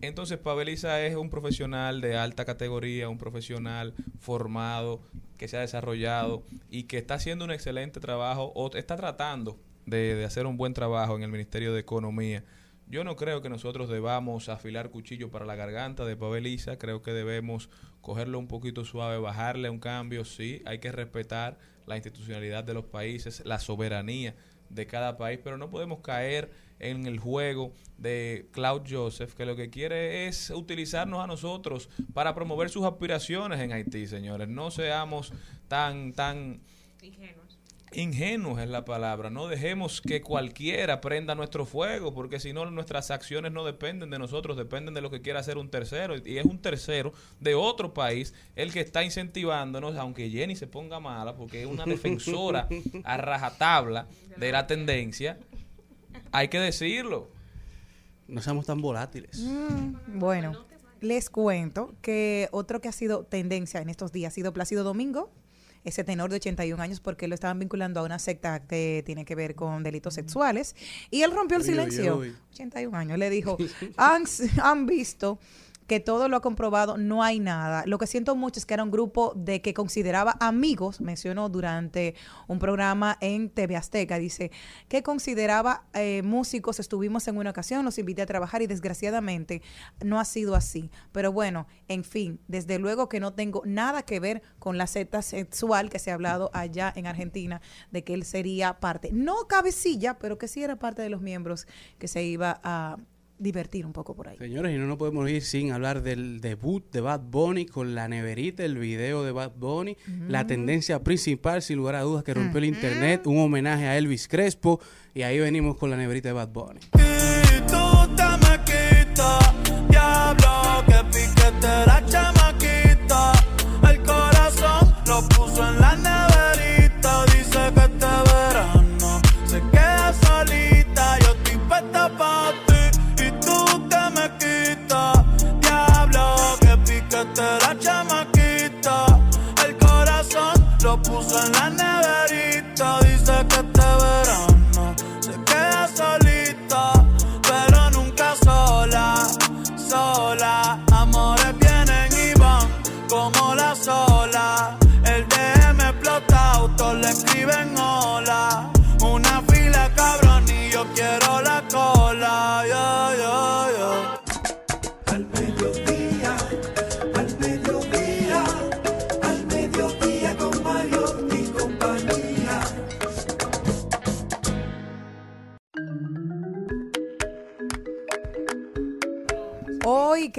[SPEAKER 6] Entonces, Paveliza es un profesional de alta categoría, un profesional formado, que se ha desarrollado y que está haciendo un excelente trabajo o está tratando de, hacer un buen trabajo en el Ministerio de Economía. Yo no creo que nosotros debamos afilar cuchillo para la garganta de Paveliza, creo que debemos cogerlo un poquito suave, bajarle un cambio, sí, hay que respetar la institucionalidad de los países, la soberanía de cada país, pero no podemos caer en el juego de Claude Joseph, que lo que quiere es utilizarnos a nosotros para promover sus aspiraciones en Haití, señores. No seamos tan, tan
[SPEAKER 11] Ingenuos.
[SPEAKER 6] ingenuos es la palabra. No dejemos que cualquiera prenda nuestro fuego, porque si no nuestras acciones no dependen de nosotros, dependen de lo que quiera hacer un tercero. Y es un tercero de otro país el que está incentivándonos, aunque Jenny se ponga mala, porque es una defensora a rajatabla de la tendencia. Hay que decirlo.
[SPEAKER 3] no seamos tan volátiles.
[SPEAKER 2] Bueno, les cuento que otro que ha sido tendencia en estos días ha sido Plácido Domingo, ese tenor de 81 años, porque lo estaban vinculando a una secta que tiene que ver con delitos sexuales. Y él rompió el silencio.
[SPEAKER 3] uy.
[SPEAKER 2] 81 años. Le dijo, han, han visto que todo lo ha comprobado, no hay nada. Lo que siento mucho es que era un grupo de que consideraba amigos, mencionó durante un programa en TV Azteca, dice, que consideraba eh, músicos, estuvimos en una ocasión, los invité a trabajar y desgraciadamente no ha sido así. Pero bueno, en fin, desde luego que no tengo nada que ver con la secta sexual que se ha hablado allá en Argentina, de que él sería parte, no cabecilla, pero que sí era parte de los miembros que se iba a divertir un poco por ahí.
[SPEAKER 3] Señores, y no nos podemos ir sin hablar del debut de Bad Bunny con la neverita, el video de Bad Bunny, la tendencia principal, sin lugar a dudas, que rompió el internet, un homenaje a Elvis Crespo, y ahí venimos con la neverita de Bad Bunny.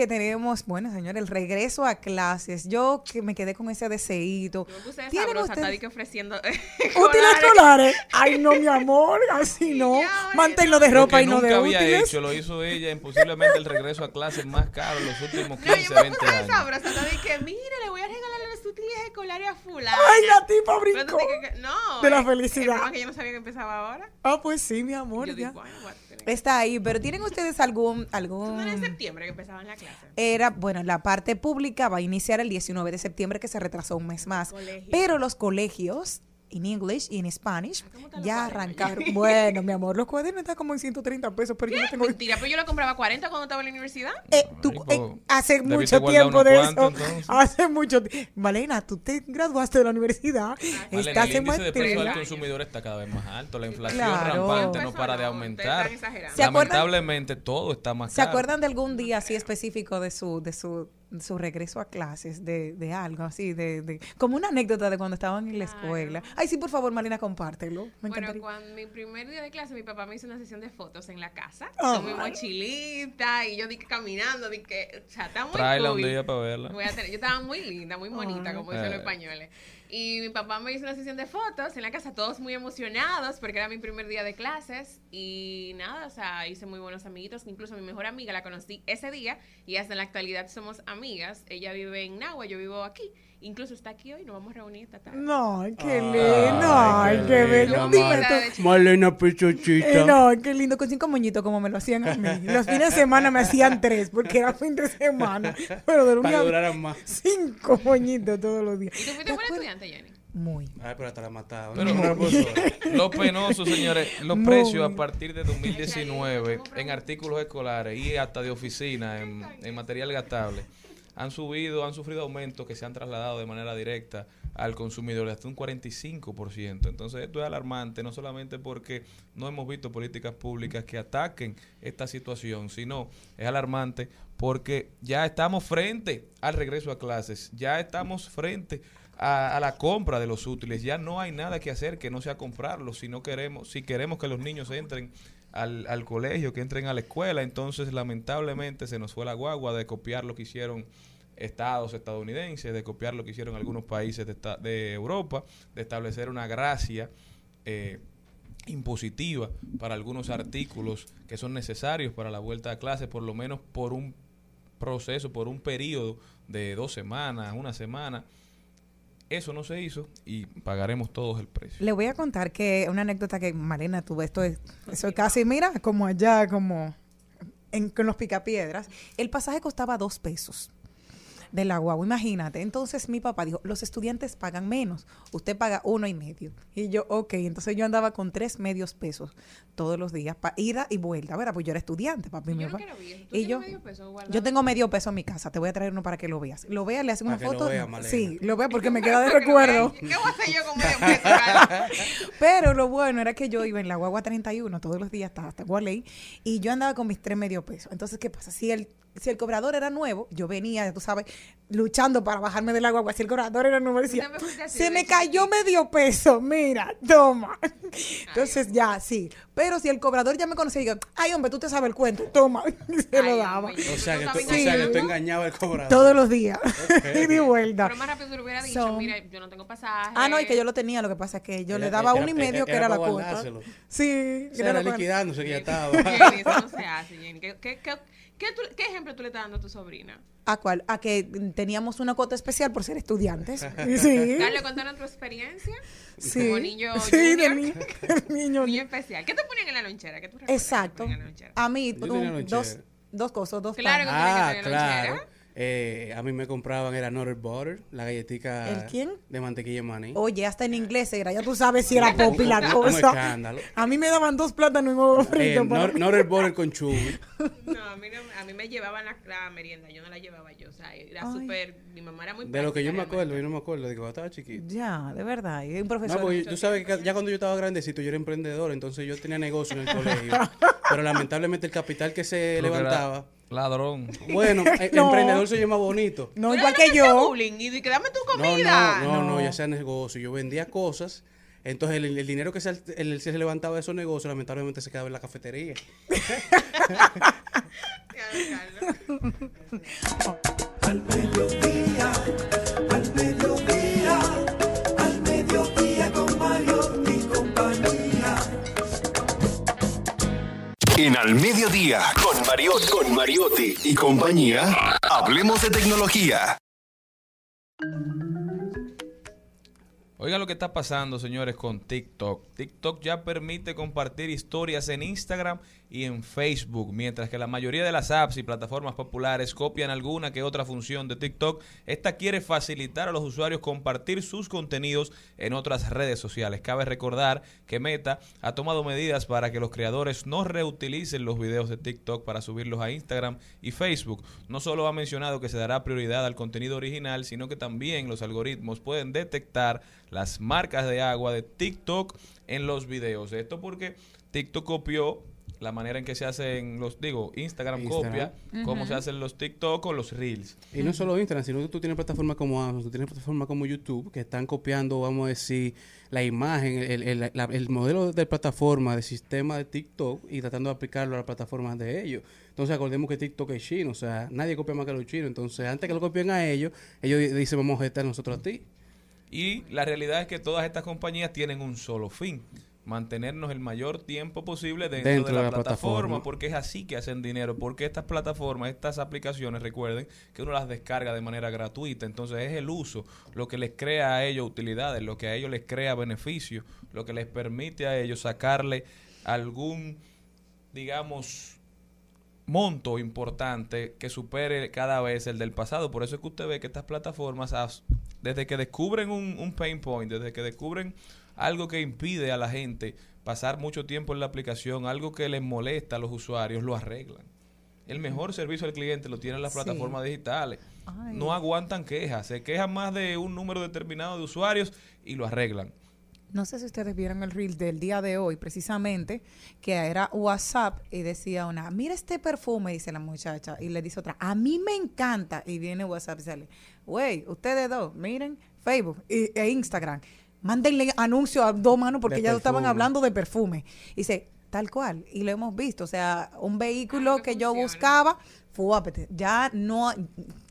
[SPEAKER 1] Que
[SPEAKER 2] tenemos, bueno, señor, el regreso a clases. Yo que me quedé con ese deseíto.
[SPEAKER 11] Yo me puse
[SPEAKER 2] ¿Tienen
[SPEAKER 11] sabrosa,
[SPEAKER 2] ustedes-
[SPEAKER 11] está di que ofreciendo
[SPEAKER 2] ¿Útiles escolares? Ay, no, mi amor, así no. Manténlo de ropa y no
[SPEAKER 6] nunca
[SPEAKER 2] de
[SPEAKER 6] había
[SPEAKER 2] útiles.
[SPEAKER 6] hecho, lo hizo ella en posiblemente el regreso a clases más caro en los últimos
[SPEAKER 11] No,
[SPEAKER 6] 15,
[SPEAKER 11] yo me
[SPEAKER 6] 20
[SPEAKER 11] puse
[SPEAKER 6] años.
[SPEAKER 11] sabrosa, está di que, mire, le voy a regalar útiles escolares a fulano.
[SPEAKER 2] Ay, la tipa brincó.
[SPEAKER 11] No.
[SPEAKER 2] De la felicidad.
[SPEAKER 11] es que yo no sabía que empezaba ahora.
[SPEAKER 2] Ah, pues sí, mi amor,
[SPEAKER 11] Yo
[SPEAKER 2] ya.
[SPEAKER 11] digo,
[SPEAKER 2] Está ahí, pero ¿tienen ustedes algún... algún...
[SPEAKER 11] No era en septiembre que empezaban la clase.
[SPEAKER 2] Era, bueno, la parte pública va a iniciar el 19 de septiembre, que se retrasó un mes más.
[SPEAKER 11] Colegio.
[SPEAKER 2] Pero los colegios, en English y en Spanish,
[SPEAKER 11] ¿cómo están los
[SPEAKER 2] ya arrancaron. Bueno, mi amor, los cuadernos están como en 130 pesos, pero yo no tengo...
[SPEAKER 11] Mentira, pero yo lo compraba a 40 cuando estaba en la universidad.
[SPEAKER 2] Eh, tú, eh, hace mucho tiempo de eso.
[SPEAKER 6] entonces.
[SPEAKER 2] Hace mucho tiempo. Malena, tú te graduaste de la universidad.
[SPEAKER 6] Malena,
[SPEAKER 2] Estás
[SPEAKER 6] el
[SPEAKER 2] en
[SPEAKER 6] índice de precio al
[SPEAKER 2] maestría.
[SPEAKER 6] consumidor está cada vez más alto. La inflación
[SPEAKER 2] Claro.
[SPEAKER 6] rampante no para de aumentar.
[SPEAKER 2] ¿Se?
[SPEAKER 6] Lamentablemente todo está más
[SPEAKER 2] ¿Se
[SPEAKER 6] caro.
[SPEAKER 2] acuerdan de algún día así específico de su, de su, su regreso a clases, de, de algo así, de, de, como una anécdota de cuando estaban en la escuela? Ay, sí, por favor, Marina, compártelo. Me
[SPEAKER 11] Bueno,
[SPEAKER 2] encantaría.
[SPEAKER 11] cuando mi primer día de clase, mi papá me hizo una sesión de fotos en la casa
[SPEAKER 2] Ay.
[SPEAKER 11] con mi mochilita y yo di que caminando, di que, o sea, está muy
[SPEAKER 6] Tráela un
[SPEAKER 11] cool.
[SPEAKER 6] día para verla.
[SPEAKER 11] Voy a tener- yo estaba muy linda, muy bonita, como dicen los
[SPEAKER 6] Eh.
[SPEAKER 11] españoles. Y mi papá me hizo una sesión de fotos en la casa, todos muy emocionados porque era mi primer día de clases. Y nada, o sea, hice muy buenos amiguitos. Incluso mi mejor amiga la conocí ese día y hasta en la actualidad somos amigas. Ella vive en Nagua, yo vivo aquí. Incluso está aquí hoy, nos vamos a reunir esta tarde.
[SPEAKER 2] No, qué lindo, ay,
[SPEAKER 3] qué
[SPEAKER 2] qué bello.
[SPEAKER 3] Malena Pichochita.
[SPEAKER 2] Eh, no, qué lindo, con cinco moñitos como me lo hacían a mí. Los fines de semana me hacían tres, porque era fin de semana. Pero de
[SPEAKER 3] Para duraran más.
[SPEAKER 2] Cinco moñitos todos los días.
[SPEAKER 11] ¿Y tú fuiste buena estudiante, Jenny?
[SPEAKER 2] Muy.
[SPEAKER 3] Ay, pero hasta la mataba.
[SPEAKER 6] Pero lo penoso, señores, los
[SPEAKER 2] Muy.
[SPEAKER 6] precios a partir de 2019 en artículos escolares y hasta de oficina, en, en material gastable, han subido, han sufrido aumentos que se han trasladado de manera directa al consumidor hasta un 45%. Entonces esto es alarmante, no solamente porque no hemos visto políticas públicas que ataquen esta situación, sino es alarmante porque ya estamos frente al regreso a clases, ya estamos frente a, a la compra de los útiles. Ya no hay nada que hacer que no sea comprarlos. Si no queremos, si queremos que los niños entren al, al colegio, que entren a la escuela, entonces lamentablemente se nos fue la guagua de copiar lo que hicieron estados estadounidenses, de copiar lo que hicieron algunos países de, de Europa, de establecer una gracia eh, impositiva para algunos artículos que son necesarios para la vuelta a clase, por lo menos por un proceso, por un periodo de dos semanas, una semana. Eso no se hizo y pagaremos todos el precio.
[SPEAKER 2] Le voy a contar que una anécdota que Malena tuvo, esto es, eso es casi, mira, como allá, como en, con los picapiedras. El pasaje costaba dos pesos de la guagua, imagínate. Entonces mi papá dijo, los estudiantes pagan menos, usted paga uno y medio. Y yo, ok, entonces yo andaba con tres medios pesos todos los días, para ida y vuelta, ¿verdad? Pues yo era estudiante, papi. mi
[SPEAKER 11] Yo
[SPEAKER 2] papá.
[SPEAKER 11] lo vi. ¿Tú
[SPEAKER 2] Y yo,
[SPEAKER 11] medio peso guardado?
[SPEAKER 2] yo tengo medio peso en mi casa, te voy a traer uno para que lo veas. Lo veas, le hacen una
[SPEAKER 3] que lo
[SPEAKER 2] foto.
[SPEAKER 3] vea, Malena.
[SPEAKER 2] sí, lo vea porque me queda de
[SPEAKER 11] lo
[SPEAKER 2] recuerdo.
[SPEAKER 11] ¿Qué voy a hacer yo con medio peso?
[SPEAKER 2] Pero lo bueno era que yo iba en la guagua 31 todos los días hasta, hasta Gualey y yo andaba con mis tres medio pesos. Entonces, ¿qué pasa? Si el, si el cobrador era nuevo, yo venía, tú sabes, luchando para bajarme de la guagua. Si el cobrador era nuevo, decía,
[SPEAKER 11] Usted me así
[SPEAKER 2] se me cayó medio peso, mira, toma. Entonces, ya, sí. Pero si el cobrador ya me conocía, digo, ay, hombre, tú te sabes el cuento, toma. Y se lo
[SPEAKER 11] Ay,
[SPEAKER 2] daba.
[SPEAKER 11] hombre,
[SPEAKER 3] O sea, que tú,
[SPEAKER 11] Sí.
[SPEAKER 3] o sea, que tú engañabas al cobrador.
[SPEAKER 2] Todos los días. y de vuelta.
[SPEAKER 11] Pero más rápido le hubiera dicho,
[SPEAKER 2] Son-
[SPEAKER 11] mira, yo no tengo pasaje.
[SPEAKER 2] Ah, no, y que yo lo tenía, lo que pasa es que yo
[SPEAKER 3] Era-
[SPEAKER 2] le daba
[SPEAKER 3] era-
[SPEAKER 2] uno y medio, que
[SPEAKER 3] era
[SPEAKER 2] era la cuota. Sí,
[SPEAKER 3] O sea, era liquidándose que ya estaba.
[SPEAKER 11] Jenny, eso no se hace, Jenny. ¿Qué, qué, qué, qué, tú- qué ejemplo tú le estás dando a tu sobrina?
[SPEAKER 2] ¿A cuál? A que teníamos una cuota especial por ser estudiantes. Sí.
[SPEAKER 11] Dale, contanos tu experiencia
[SPEAKER 2] Sí.
[SPEAKER 11] como niño
[SPEAKER 2] Sí, de niño.
[SPEAKER 11] niño especial. ¿Qué te ponían en la lonchera? ¿Qué tú recuerdas que te
[SPEAKER 2] Exacto.
[SPEAKER 11] ponían en la lonchera?
[SPEAKER 2] A mí, un-
[SPEAKER 3] lonchera.
[SPEAKER 2] dos, dos cosas, dos
[SPEAKER 11] Claro
[SPEAKER 2] panes.
[SPEAKER 11] que
[SPEAKER 3] Ah,
[SPEAKER 11] que tener lonchera.
[SPEAKER 3] Eh, a mí me compraban, era Nutter Butter, la galletica
[SPEAKER 2] ¿El quién?
[SPEAKER 3] de mantequilla de maní.
[SPEAKER 2] Oye, hasta en inglés era, ya tú sabes si era popi la
[SPEAKER 3] Un
[SPEAKER 2] cosa.
[SPEAKER 3] escándalo.
[SPEAKER 2] A mí me daban dos plátanos y huevo
[SPEAKER 3] Eh,
[SPEAKER 2] frito. para-
[SPEAKER 3] Nutter Butter con chubi.
[SPEAKER 11] No, a mí, no- a mí me llevaban la, la merienda, yo no la llevaba yo. O sea, era súper. Mi mamá era muy
[SPEAKER 3] De lo que yo me acuerdo, yo no me acuerdo de que estaba chiquito.
[SPEAKER 2] Ya, de verdad. Y un
[SPEAKER 3] No,
[SPEAKER 2] profesor.
[SPEAKER 3] porque tú sabes que ya cuando yo estaba grandecito yo era emprendedor, entonces yo tenía negocio en el colegio. pero lamentablemente el capital que se
[SPEAKER 6] Creo que era
[SPEAKER 3] levantaba.
[SPEAKER 6] Ladrón.
[SPEAKER 3] Bueno, el
[SPEAKER 2] No.
[SPEAKER 3] emprendedor se llama bonito.
[SPEAKER 2] no,
[SPEAKER 11] ¿Tú
[SPEAKER 2] igual que yo.
[SPEAKER 11] bullying y di que dame tu
[SPEAKER 3] No,
[SPEAKER 11] comida.
[SPEAKER 3] no, no, no,
[SPEAKER 2] No.
[SPEAKER 3] ya sea negocio. Yo vendía cosas Entonces el, el dinero que se, el- se levantaba de esos negocios lamentablemente se quedaba en la cafetería.
[SPEAKER 1] Al
[SPEAKER 8] En Al Mediodía, con Mariotti, con Mariotti y compañía, hablemos de tecnología.
[SPEAKER 6] Oigan lo que está pasando, señores, con TikTok. TikTok ya permite compartir historias en Instagram y en Facebook, mientras que la mayoría de las apps y plataformas populares copian alguna que otra función de TikTok. Esta quiere facilitar a los usuarios compartir sus contenidos en otras redes sociales. Cabe recordar que Meta ha tomado medidas para que los creadores no reutilicen los videos de TikTok para subirlos a Instagram y Facebook. No solo ha mencionado que se dará prioridad al contenido original, sino que también los algoritmos pueden detectar las marcas de agua de TikTok en los videos. Esto porque TikTok copió la manera en que se hacen los, digo, Instagram,
[SPEAKER 3] Instagram.
[SPEAKER 6] copia cómo se hacen los TikTok o los Reels.
[SPEAKER 3] Y no solo Instagram, sino que tú tienes plataformas como Amazon, tú tienes plataformas como YouTube que están copiando, vamos a decir, la imagen, el, el- la- el modelo de plataforma, de sistema de TikTok y tratando de aplicarlo a las plataformas de ellos. Entonces acordemos que TikTok es chino, o sea, nadie copia más que los chinos. Entonces, antes que lo copien a ellos, ellos di- dicen, vamos a gestar nosotros a ti.
[SPEAKER 6] Y la realidad es que todas estas compañías tienen un solo fin. Mantenernos el mayor tiempo posible dentro,
[SPEAKER 3] Dentro
[SPEAKER 6] de la,
[SPEAKER 3] de la
[SPEAKER 6] plataforma,
[SPEAKER 3] plataforma.
[SPEAKER 6] porque es así que hacen dinero, porque estas plataformas, estas aplicaciones, recuerden que uno las descarga de manera gratuita, entonces es el uso lo que les crea a ellos utilidades, lo que a ellos les crea beneficio, lo que les permite a ellos sacarle algún, digamos, monto importante que supere cada vez el del pasado. Por eso es que usted ve que estas plataformas, as- desde que descubren un, un pain point, desde que descubren algo que impide a la gente pasar mucho tiempo en la aplicación, algo que les molesta a los usuarios, lo arreglan. El mejor servicio al cliente lo tienen las
[SPEAKER 2] Sí.
[SPEAKER 6] plataformas digitales.
[SPEAKER 2] Ay.
[SPEAKER 6] No aguantan quejas, se quejan más de un número determinado de usuarios y lo arreglan.
[SPEAKER 2] No sé si ustedes vieron el reel del día de hoy, precisamente, que era WhatsApp y decía una, mira este perfume, dice la muchacha, y le dice otra, a mí me encanta, y viene WhatsApp y sale, güey, ustedes dos, miren, Facebook e Instagram, mándenle anuncio a dos manos porque
[SPEAKER 3] De
[SPEAKER 2] ya estaban hablando de perfume. Y dice, tal cual, y lo hemos visto, o sea, un vehículo que,
[SPEAKER 11] que
[SPEAKER 2] yo buscaba, fuápete, ya no,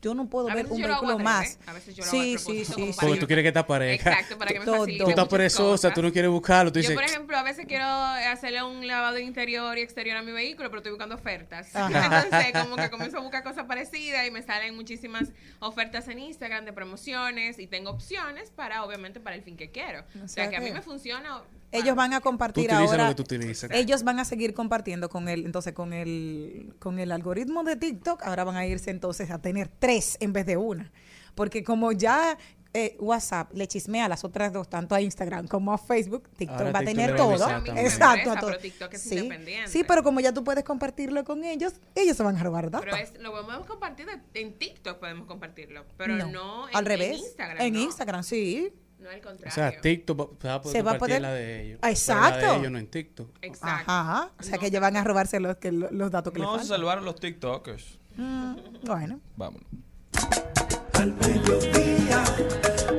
[SPEAKER 2] yo no puedo
[SPEAKER 11] A
[SPEAKER 2] ver un
[SPEAKER 11] yo lo hago
[SPEAKER 2] vehículo más.
[SPEAKER 11] revés, a veces yo lo hago
[SPEAKER 2] sí, sí,
[SPEAKER 11] propósito
[SPEAKER 2] sí, sí.
[SPEAKER 11] para
[SPEAKER 3] Porque tú quieres que esta pareja.
[SPEAKER 11] Exacto, para que me facilite
[SPEAKER 3] Tú estás perezosa, tú no quieres buscarlo, tú
[SPEAKER 11] Yo,
[SPEAKER 3] dices,
[SPEAKER 11] por ejemplo, a veces quiero hacerle un lavado interior y exterior a mi vehículo, pero estoy buscando ofertas.
[SPEAKER 2] Ajá.
[SPEAKER 11] Entonces, como que comienzo a buscar cosas parecidas y me salen muchísimas ofertas en Instagram de promociones y tengo opciones para, obviamente, para el fin que quiero. O sea,
[SPEAKER 2] sea
[SPEAKER 11] que a mí me funciona.
[SPEAKER 2] Ellos van a compartir ahora.
[SPEAKER 3] lo que tú utilizas.
[SPEAKER 2] Ellos van a seguir compartiendo con el, entonces con el, con el algoritmo de TikTok, ahora van a irse entonces a tener tres en vez de una. Porque como ya eh, WhatsApp le chismea a las otras dos, tanto a Instagram como a Facebook, TikTok
[SPEAKER 3] Ahora
[SPEAKER 2] va a tener todo. Exacto,
[SPEAKER 11] Empresa,
[SPEAKER 2] a todo.
[SPEAKER 11] pero TikTok es
[SPEAKER 2] sí,
[SPEAKER 11] independiente.
[SPEAKER 2] sí, pero como ya tú puedes compartirlo con ellos, ellos se van a robar datos.
[SPEAKER 11] Pero es, lo podemos compartir en TikTok, podemos compartirlo, pero no, en,
[SPEAKER 2] al revés.
[SPEAKER 11] en Instagram.
[SPEAKER 2] En
[SPEAKER 11] no.
[SPEAKER 2] Instagram, sí.
[SPEAKER 11] No al
[SPEAKER 3] O
[SPEAKER 11] contrario.
[SPEAKER 3] sea, TikTok va- se va a poder
[SPEAKER 2] Se va a poder-
[SPEAKER 3] la de ellos. Pero La
[SPEAKER 2] exacto.
[SPEAKER 3] de ellos no en TikTok.
[SPEAKER 11] Exacto.
[SPEAKER 2] Ajá. O sea
[SPEAKER 11] No
[SPEAKER 2] que
[SPEAKER 11] se
[SPEAKER 2] ellos van a robarse los, que, los datos que
[SPEAKER 6] No
[SPEAKER 2] les
[SPEAKER 6] se
[SPEAKER 2] faltan.
[SPEAKER 6] salvaron los TikTokers.
[SPEAKER 2] Mm, bueno.
[SPEAKER 6] Vámonos.
[SPEAKER 1] Al mediodía,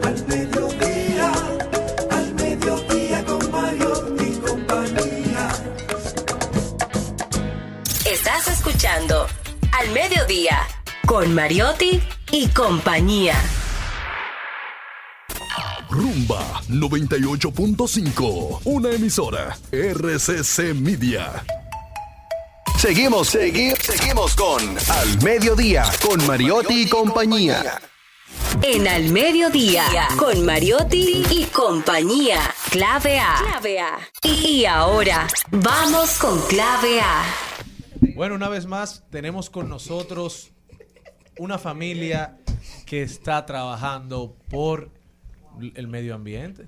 [SPEAKER 1] al mediodía, al mediodía con Mario y compañía.
[SPEAKER 10] Estás escuchando Al Mediodía con Mariotti y compañía.
[SPEAKER 8] Rumba 98.5, una emisora RCC Media. Seguimos, seguimos, seguimos con Al Mediodía, con Mariotti y compañía.
[SPEAKER 10] En Al Mediodía con Mariotti y compañía. Clave A. Clave A. Y ahora vamos con Clave A.
[SPEAKER 12] Bueno, una vez más, tenemos con nosotros una familia que está trabajando por el medio ambiente.